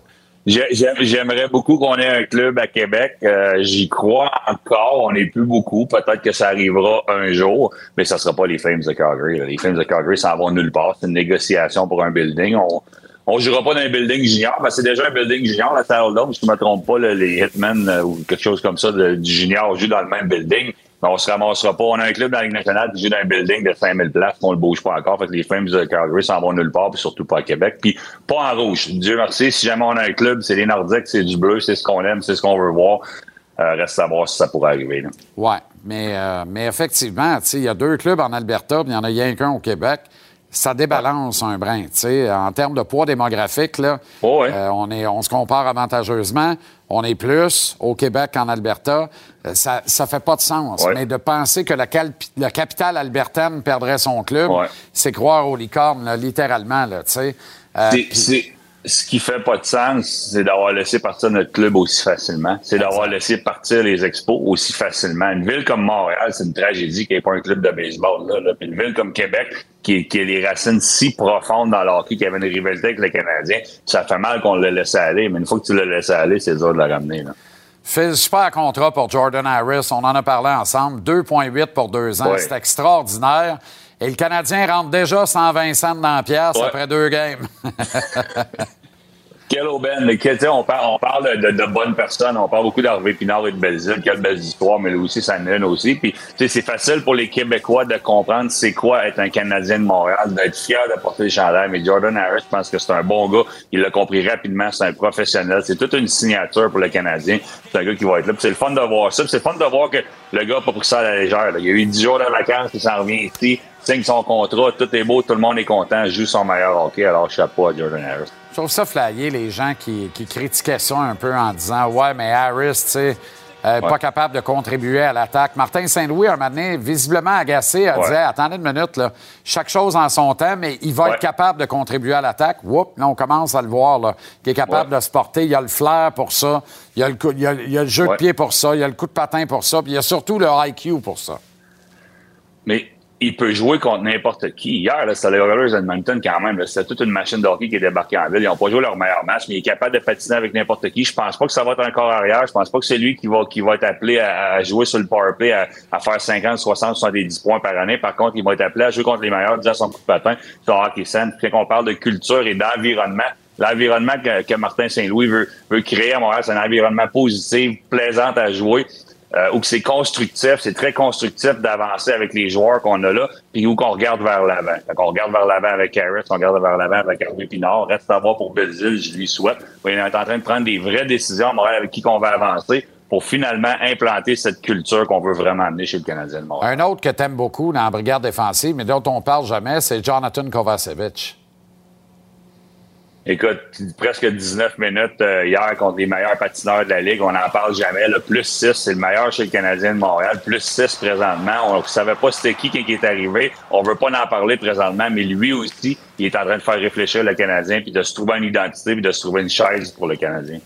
J'ai- j'ai- J'aimerais beaucoup qu'on ait un club à Québec. Euh, J'y crois encore. On n'est plus beaucoup. Peut-être que ça arrivera un jour, mais ça sera pas les Flames de Calgary. là. Les Flames de Calgary s'en vont nulle part. C'est une négociation pour un building. On on jouera pas dans un building junior. que c'est déjà un building junior, la Salle Dome, si je ne me trompe pas, là, les Hitmen euh, ou quelque chose comme ça de- du junior jouent dans le même building. Mais on se ramassera pas. On a un club dans la Ligue nationale qui joue dans un building de 5000 places, on le bouge pas encore. Fait que les Flames de Calgary s'en vont nulle part, puis surtout pas à Québec. Puis pas en rouge. Dieu merci, si jamais on a un club, c'est les Nordiques, c'est du bleu, c'est ce qu'on aime, c'est ce qu'on veut voir. Euh, reste à voir si ça pourrait arriver. Là.
Oui, mais, euh, mais effectivement, il y a deux clubs en Alberta, puis il y en a rien qu'un au Québec. Ça débalance un brin. tu sais. En termes de poids démographique, là, euh, on, est, on se compare avantageusement. On est plus au Québec qu'en Alberta. Euh, Ça ne fait pas de sens.
Ouais.
Mais de penser que la, la capitale albertaine perdrait son club, c'est croire aux licornes, là, littéralement. Là, tu sais. Euh,
c'est- ce qui fait pas de sens, c'est d'avoir laissé partir notre club aussi facilement. C'est d'avoir laissé partir les expos aussi facilement. Une ville comme Montréal, c'est une tragédie qu'il n'y ait pas un club de baseball. Là, là. Puis une ville comme Québec, qui, qui a les racines si profondes dans le hockey, qui avait une rivalité avec les Canadiens, ça fait mal qu'on le laissé aller. Mais une fois que tu l'as laissé aller, c'est dur de le ramener. Là.
Phil, super contrat pour Jordan Harris. On en a parlé ensemble. 2,8 pour deux ans. C'est extraordinaire. Et le Canadien rentre déjà 120 cents dans la pièce
Ouais.
après deux games.
OK, Quel aubaine. On parle, on parle de, bonnes personnes. On parle beaucoup d'Harvey Pinard et de Belzile. Quelle belle histoire, mais là aussi, ça aussi. Puis, c'est facile pour les Québécois de comprendre c'est quoi être un Canadien de Montréal, d'être fier de porter le chandail. Mais Jordan Harris, je pense que c'est un bon gars. Il l'a compris rapidement. C'est un professionnel. C'est toute une signature pour le Canadien. C'est un gars qui va être là. C'est le fun de voir ça. C'est le fun de voir que le gars n'a pas pris ça à la légère. là. Il a eu 10 jours de vacances. Il s'en revient ici. Signe son contrat. Tout est beau. Tout le monde est content. Joue son meilleur hockey. Alors, chapeau à Jordan Harris.
Je trouve ça flyé, les gens qui, qui critiquaient ça un peu en disant Ouais, mais Harris, tu sais, euh, pas capable de contribuer à l'attaque. Martin Saint-Louis, un moment donné, visiblement agacé, a
Ouais.
dit Attendez une minute, là. chaque chose en son temps, mais il va
Ouais.
être capable de contribuer à l'attaque. Whoop, là, on commence à le voir, là, qui est capable de se porter. Il a le flair pour ça, il a le, coup- il a, il a le jeu de pied pour ça, il a le coup de patin pour ça, puis il a surtout le IQ pour ça.
Mais il peut jouer contre n'importe qui. Hier, c'était les Oilers Edmonton quand même. C'était toute une machine de hockey qui est débarquée en ville. Ils n'ont pas joué leur meilleur match, mais il est capable de patiner avec n'importe qui. Je pense pas que ça va être un corps arrière. Je pense pas que c'est lui qui va, qui va être appelé à, à jouer sur le powerplay, à, à faire 50, 60, 70 points par année. Par contre, il va être appelé à jouer contre les meilleurs, déjà son coup de patin, sur hockey scène. Puis quand on parle de culture et d'environnement, l'environnement que, que Martin Saint-Louis veut, veut créer à Montréal, c'est un environnement positif, plaisant à jouer euh, où que c'est constructif, c'est très constructif d'avancer avec les joueurs qu'on a là, puis où qu'on regarde vers l'avant. Fait qu'on regarde vers l'avant avec Harris, on regarde vers l'avant avec Harvey Pinard. Reste à voir pour Belzile, je lui souhaite. On est en train de prendre des vraies décisions Montréal avec qui qu'on va avancer pour finalement implanter cette culture qu'on veut vraiment amener chez le Canadien de Montréal.
Un autre que tu aimes beaucoup dans la brigade défensive, mais dont on parle jamais, c'est Jonathan Kovacevic.
Écoute, presque 19 minutes euh, hier contre les meilleurs patineurs de la Ligue. On n'en parle jamais. Le plus 6, c'est le meilleur chez le Canadien de Montréal. Plus 6 présentement. On ne savait pas c'était qui qui est arrivé. On veut pas en parler présentement, mais lui aussi, il est en train de faire réfléchir le Canadien, puis de se trouver une identité, puis de se trouver une chaise pour le Canadien.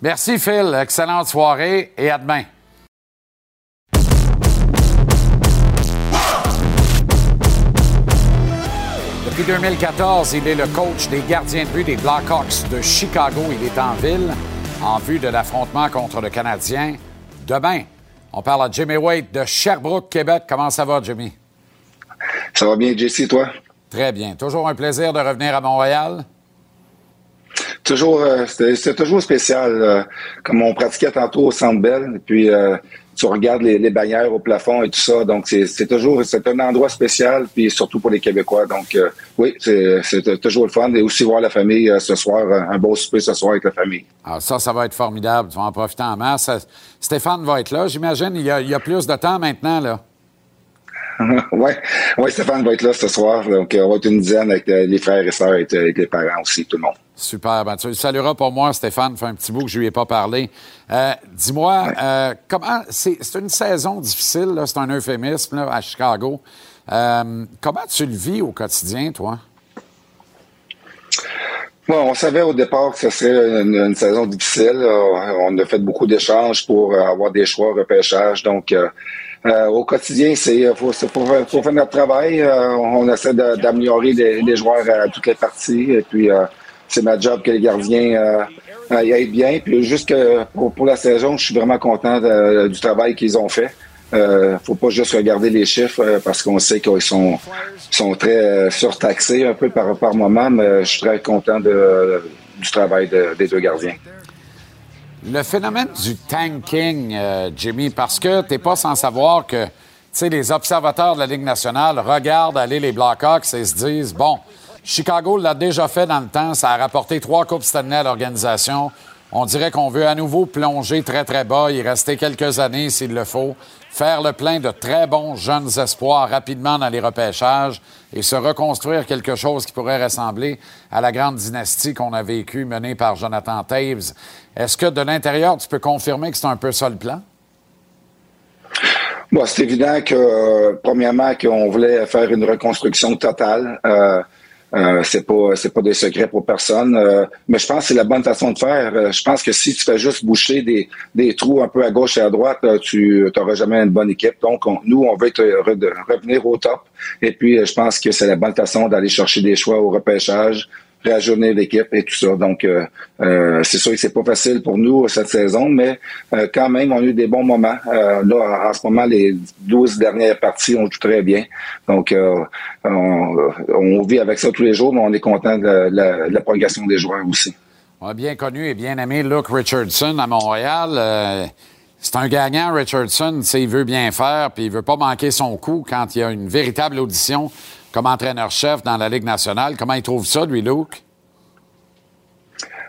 Merci, Phil. Excellente soirée et à demain. Depuis 2014, il est le coach des gardiens de but des Blackhawks de Chicago. Il est en ville en vue de l'affrontement contre le Canadien. Demain, on parle à Jimmy Wade de Sherbrooke, Québec. Comment ça va, Jimmy?
Ça va bien, Jesse, toi?
Très bien. Toujours un plaisir de revenir à Montréal?
Toujours, euh, c'était toujours spécial. euh, comme on pratiquait tantôt au Centre Bell, et puis euh, tu regardes les, bannières au plafond et tout ça. Donc, c'est toujours c'est un endroit spécial, puis surtout pour les Québécois. Donc, euh, oui, c'est toujours le fun. Et aussi voir la famille euh, ce soir, euh, un beau souper ce soir avec la famille.
Ah, ça, ça va être formidable. Tu vas en profiter en masse. Stéphane va être là, j'imagine. Il il y a plus de temps maintenant, là.
ouais, ouais, Stéphane va être là ce soir. Donc, euh, on va être une dizaine avec euh, les frères et sœurs et euh, avec les parents aussi, tout le monde.
Super. Ben, tu le salueras pour moi, Stéphane. fait un petit bout que je lui ai pas parlé. Euh, Dis-moi, euh, comment. C'est une saison difficile, c'est un euphémisme là, à Chicago. Euh, comment tu le vis au quotidien, toi?
Bon, on savait au départ que ce serait une, une saison difficile. Euh, On a fait beaucoup d'échanges pour euh, avoir des choix repêchage. Donc, euh, au quotidien, c'est euh, faut, faire notre travail. Euh, on essaie d'améliorer les, les joueurs à toutes les parties. Et puis, euh, c'est ma job que les gardiens euh, euh, y aillent bien. Puis, juste pour, pour la saison, je suis vraiment content du travail qu'ils ont fait. Euh, faut pas juste regarder les chiffres parce qu'on sait qu'ils sont, sont très surtaxés un peu par, par moment, mais je suis très content de, du travail de- des deux gardiens.
Le phénomène du tanking, euh, Jimmy, parce que tu n'es pas sans savoir que les observateurs de la Ligue nationale regardent aller les Blackhawks et se disent bon, Chicago l'a déjà fait dans le temps, ça a rapporté trois Coupes Stanley à l'organisation. On dirait qu'on veut à nouveau plonger très, très bas, y rester quelques années s'il le faut, faire le plein de très bons jeunes espoirs rapidement dans les repêchages et se reconstruire quelque chose qui pourrait ressembler à la grande dynastie qu'on a vécue menée par Jonathan Taves. Est-ce que de l'intérieur, tu peux confirmer que c'est un peu ça le plan?
C'est évident que, euh, premièrement, qu'on voulait faire une reconstruction totale. Euh, euh, c'est pas c'est pas des secrets pour personne, euh, mais je pense que c'est la bonne façon de faire. Euh, je pense que si tu fais juste boucher des, des trous un peu à gauche et à droite, tu n'auras jamais une bonne équipe. Donc, on- nous, on veut être, re- revenir au top. Et puis, je pense que c'est la bonne façon d'aller chercher des choix au repêchage, réajourner l'équipe et tout ça. Donc, euh, euh, c'est sûr que c'est pas facile pour nous cette saison, mais euh, quand même, on a eu des bons moments. Euh, là, en ce moment, les 12 dernières parties, on joue très bien. Donc, euh, on, vit avec ça tous les jours, mais on est content de la, progression des joueurs aussi.
On a bien connu et bien aimé Luke Richardson à Montréal. Euh, c'est un gagnant, Richardson. Il veut bien faire, puis il veut pas manquer son coup quand il y a une véritable audition comme entraîneur-chef dans la Ligue nationale. Comment il trouve ça, lui, Luke?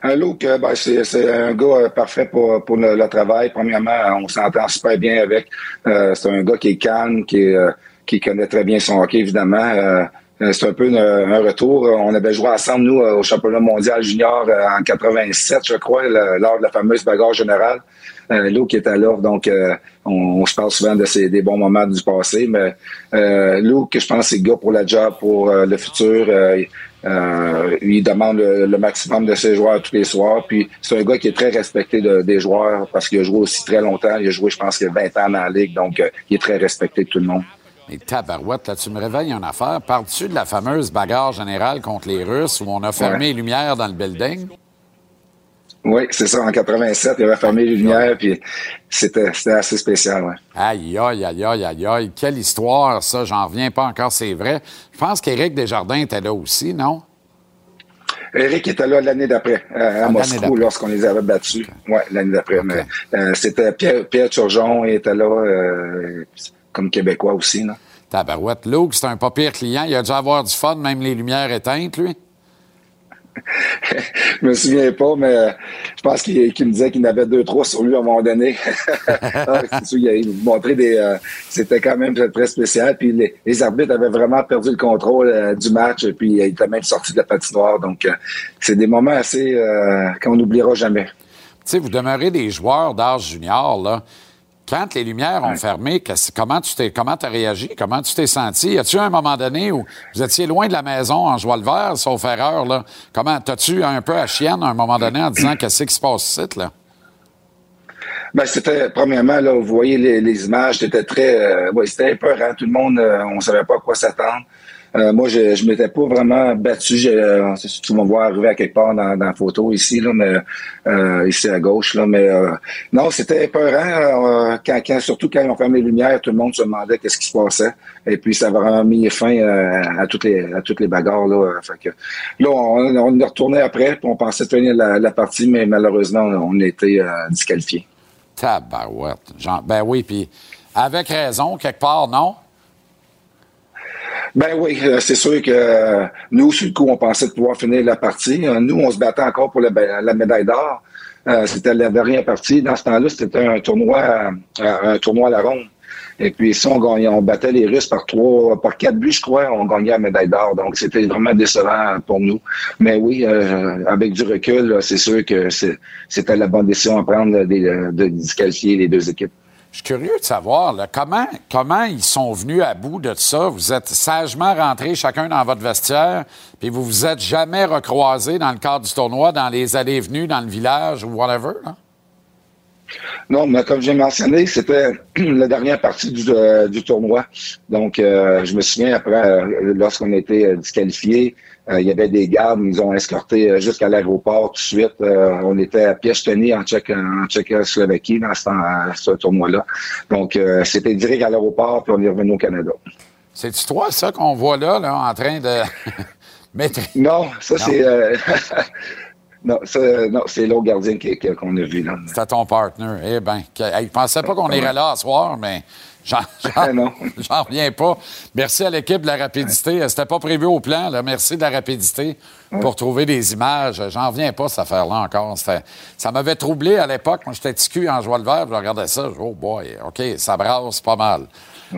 Un Luke, euh, ben, c'est, un gars euh, parfait pour, pour le, travail. Premièrement, on s'entend super bien avec. Euh, c'est un gars qui est calme, qui, euh, qui connaît très bien son hockey, évidemment. Euh, euh, c'est un peu un retour. On avait joué ensemble, nous, euh, au championnat mondial junior euh, en 87, je crois, lors de la fameuse bagarre générale. Euh, Luke était là, donc euh, on, on se parle souvent de ces, des bons moments du passé. Mais euh, Luke, je pense, c'est le gars pour la job, pour euh, le futur. Euh, euh, il demande le, le maximum de ses joueurs tous les soirs. Puis c'est un gars qui est très respecté de- des joueurs parce qu'il a joué aussi très longtemps. Il a joué, je pense, qu'il y a 20 ans dans la ligue, donc il est très respecté de tout le monde.
Et tabarouette, là, tu me réveilles une affaire. Parles-tu de la fameuse bagarre générale contre les Russes où on a fermé
Ouais.
les lumières dans le building?
Oui, c'est ça. En 87, il avait fermé les lumières, puis c'était assez spécial. Ouais.
Aïe, aïe, aïe, aïe, aïe, aïe. Quelle histoire, ça. J'en reviens pas encore, c'est vrai. Je pense qu'Éric Desjardins était là aussi, non?
Eric était là l'année d'après, euh, à Moscou, lorsqu'on les avait battus. Oui, l'année d'après. Mais euh, c'était Pierre, Pierre Turgeon, il était là euh, comme Québécois aussi. Là.
Tabarouette. Luke, c'est un pas pire client. Il a dû avoir du fun, même les lumières éteintes, lui.
Je me souviens pas, mais euh, je pense qu'il me disait qu'il en avait deux, trois sur lui à un moment donné. Ah, il des. euh, C'était quand même très spécial. Puis les, arbitres avaient vraiment perdu le contrôle euh, du match, puis il était même sorti de la patinoire. Donc, c'est des moments assez qu'on n'oubliera jamais.
Tu sais, vous demeurez des joueurs d'âge junior, là. Quand les lumières ont fermé, comment tu t'es, comment as réagi? Comment tu t'es senti? Y a-tu un moment donné où vous étiez loin de la maison en jouant le vert, sauf erreur, là? Comment, t'as-tu un peu à chienne à un moment donné en disant qu'est-ce qui se passe ici, là?
Ben, c'était, premièrement, là, vous voyez les, les images, c'était très, euh, ouais, c'était épeurant. Tout le monde, euh, on savait pas à quoi s'attendre. Euh, moi, je, je m'étais pas vraiment battu. Je, euh, tu vas me voir arriver à quelque part dans, dans la photo ici, là, mais euh, ici à gauche, là, mais euh, non, c'était épeurant. Euh, quand, quand, surtout quand ils ont fermé les lumières, tout le monde se demandait qu'est-ce qui se passait. Et puis, ça a vraiment mis fin euh, à toutes les à toutes les bagarres. Là, fait que, là, on, on est retourné après, puis on pensait tenir la, la partie, mais malheureusement, on a été disqualifiés.
Tabarouette. Genre, ben oui, puis avec raison, quelque part, non?
Ben oui, euh, c'est sûr que euh, nous, sur le coup, on pensait de pouvoir finir la partie. Euh, Nous, on se battait encore pour la, la médaille d'or. Euh, c'était la dernière partie. Dans ce temps-là, c'était un tournoi, un tournoi à la ronde. Et puis, si on gagnait, on battait les Russes par trois, par quatre buts, je crois, on gagnait la médaille d'or. Donc, c'était vraiment décevant pour nous. Mais oui, euh, avec du recul, c'est sûr que c'était la bonne décision à prendre de, de disqualifier les deux équipes.
Je suis curieux de savoir là, comment, comment ils sont venus à bout de ça? Vous êtes sagement rentrés chacun dans votre vestiaire, puis vous vous êtes jamais recroisés dans le cadre du tournoi, dans les allées venues, dans le village ou whatever. Là?
Non, mais comme j'ai mentionné, c'était la dernière partie du, euh, du tournoi. Donc, euh, je me souviens après, euh, lorsqu'on a été euh, disqualifiés, euh, il y avait des gardes, ils nous ont escortés euh, jusqu'à l'aéroport tout de suite. Euh, on était à Piège-Teny en, Tchèque, en Tchécoslovaquie dans ce, tournoi-là. Donc, euh, c'était direct à l'aéroport, puis on est revenu au Canada.
C'est-tu toi, ça, qu'on voit là, là, en train de mettre.
Non, ça, c'est... euh, non, c'est l'autre gardien qu'on a vu là.
C'était ton partner. Eh bien, il pensait pas qu'on irait là ce soir, mais j'en, reviens pas. Merci à l'équipe de la rapidité. C'était pas prévu au plan. Là. Merci de la rapidité pour trouver des images. J'en reviens pas, cette affaire-là, encore. Ça m'avait troublé à l'époque. Moi, j'étais ticu en jouant le vert. Je regardais ça. Je dis, oh boy, OK, ça brasse pas mal.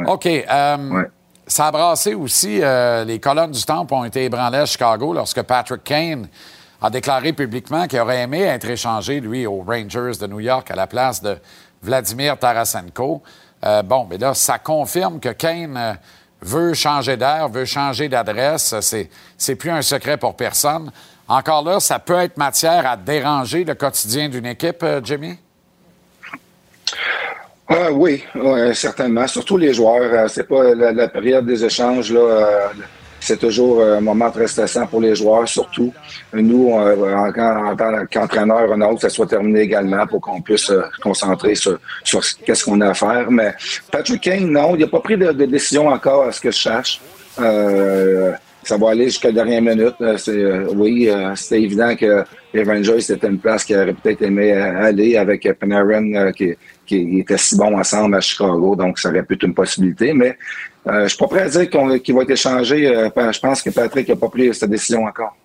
OK. euh, Ça a brassé aussi. euh, les colonnes du Temple ont été ébranlées à Chicago lorsque Patrick Kane a déclaré publiquement qu'il aurait aimé être échangé, lui, aux Rangers de New York à la place de Vladimir Tarasenko. Euh, bon, mais là, ça confirme que Kane euh, veut changer d'air, veut changer d'adresse. C'est, c'est plus un secret pour personne. Encore là, ça peut être matière à déranger le quotidien d'une équipe, euh, Jimmy?
Ah, oui, certainement. Surtout les joueurs. Euh, C'est pas la, la période des échanges là. Euh, c'est toujours un moment très stressant pour les joueurs, surtout. Nous, euh, en, tant qu'entraîneur, on a hâte que ça soit terminé également pour qu'on puisse se concentrer sur, sur ce- qu'on a à faire. Mais Patrick Kane, non, il n'a pas pris de, décision encore à ce que je cherche. Euh, ça va aller jusqu'à la dernière minute. Euh, euh, oui, euh, c'était évident que les c'était une place qui aurait peut-être aimé aller avec Panarin qui, qui était si bon ensemble à Chicago. Donc, ça aurait pu être une possibilité. Mais je suis pas prêt à dire qu'il va être échangé. je pense que Patrick n'a pas pris cette décision encore.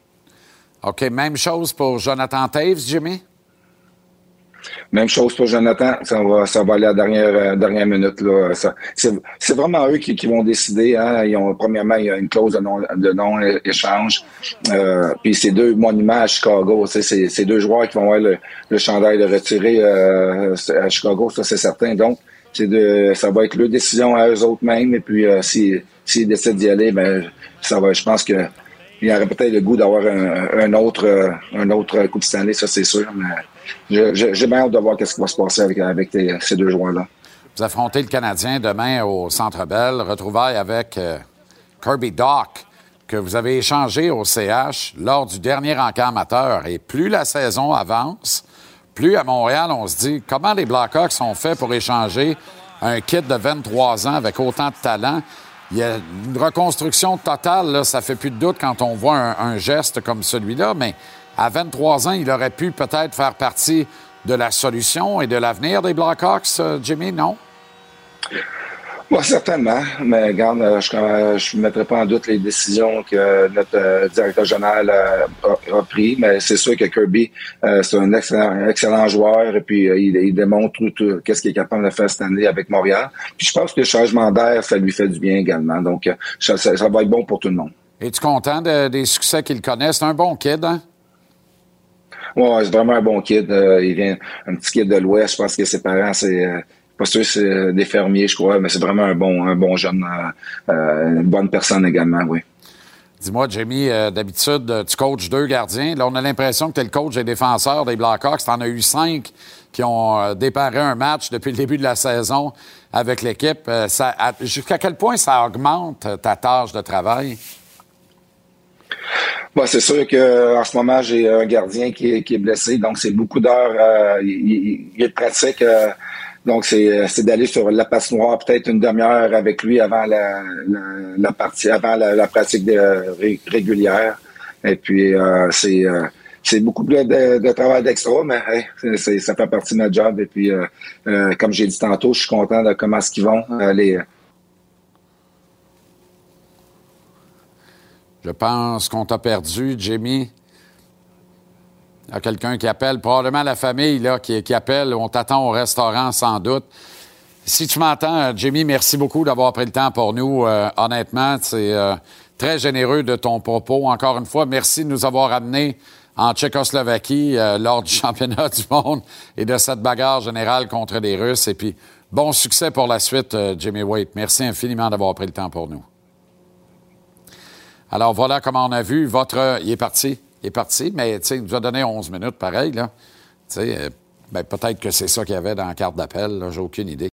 OK. Même chose pour Jonathan Taves, Jimmy?
Même chose pour Jonathan, ça va, ça va aller à la dernière, euh, dernière minute. Là. c'est, vraiment eux qui, vont décider. Hein. Ils ont, premièrement, il y a une clause de non-échange. euh, puis c'est deux monuments à Chicago. C'est, deux joueurs qui vont avoir le, le chandail de retirer euh, à Chicago, ça c'est certain. Donc, c'est de, ça va être leur décision à eux autres mêmes. Et puis, euh, s'ils décident d'y aller, ben, ça va, je pense que il y aurait peut-être le goût d'avoir un, un, autre, un autre Coupe Stanley, ça c'est sûr. Mais j'ai bien hâte de voir ce qui va se passer avec, ces deux joueurs-là.
Vous affrontez le Canadien demain au Centre Bell. Retrouvailles avec euh, Kirby Dock, que vous avez échangé au CH lors du dernier encart amateur. Et plus la saison avance, plus à Montréal, on se dit comment les Blackhawks sont faits pour échanger un kit de 23 ans avec autant de talent? Il y a une reconstruction totale, là, ça fait plus de doute quand on voit un geste comme celui-là, mais à 23 ans, il aurait pu peut-être faire partie de la solution et de l'avenir des Blackhawks, euh, Jimmy, non?
Oui, certainement. Mais regarde, euh, je ne mettrai pas en doute les décisions que notre euh, directeur général a, prises. Mais c'est sûr que Kirby, c'est un excellent, joueur et puis il, démontre tout, qu'est-ce qu'il est capable de faire cette année avec Montréal. Puis je pense que le changement d'air, ça lui fait du bien également. Donc, ça, va être bon pour tout le monde.
Es-tu content des succès qu'il connaît? C'est un bon kid, hein?
Ouais, c'est vraiment un bon kid. Euh, il vient un petit kid de l'Ouest. Je pense que ses parents, c'est euh, pas sûr c'est des fermiers, je crois, mais c'est vraiment un bon, un bon jeune, euh, une bonne personne également, oui.
Dis-moi, Jamie, d'habitude, tu coaches deux gardiens. Là, on a l'impression que tu es le coach des défenseurs des Blackhawks. Tu en as eu cinq qui ont déparé un match depuis le début de la saison avec l'équipe. Jusqu'à quel point ça augmente ta tâche de travail?
c'est sûr qu'en ce moment, j'ai un gardien qui est, blessé, donc c'est beaucoup d'heures. Euh, il, est pratique. Euh, donc, c'est d'aller sur la noire peut-être une demi-heure avec lui avant la, partie, avant la, pratique régulière. Et puis, euh, c'est c'est beaucoup de, travail d'extra, mais ça fait partie de notre job. Et puis, comme j'ai dit tantôt, je suis content de comment est-ce qu'ils vont. les,
Je pense qu'on t'a perdu, Jimmy. Il y a quelqu'un qui appelle, probablement la famille là, qui, appelle. On t'attend au restaurant sans doute. Si tu m'entends, Jimmy, merci beaucoup d'avoir pris le temps pour nous. Euh, honnêtement, c'est euh, très généreux de ton propos. Encore une fois, merci de nous avoir amenés en Tchécoslovaquie euh, lors du championnat du monde et de cette bagarre générale contre les Russes. Et puis, bon succès pour la suite, Jimmy Waite. Merci infiniment d'avoir pris le temps pour nous. Alors voilà comment on a vu votre. Il est parti. Il est parti, mais il nous a donné 11 minutes pareil. Là. Euh, ben, peut-être que c'est ça qu'il y avait dans la carte d'appel. J'ai aucune idée.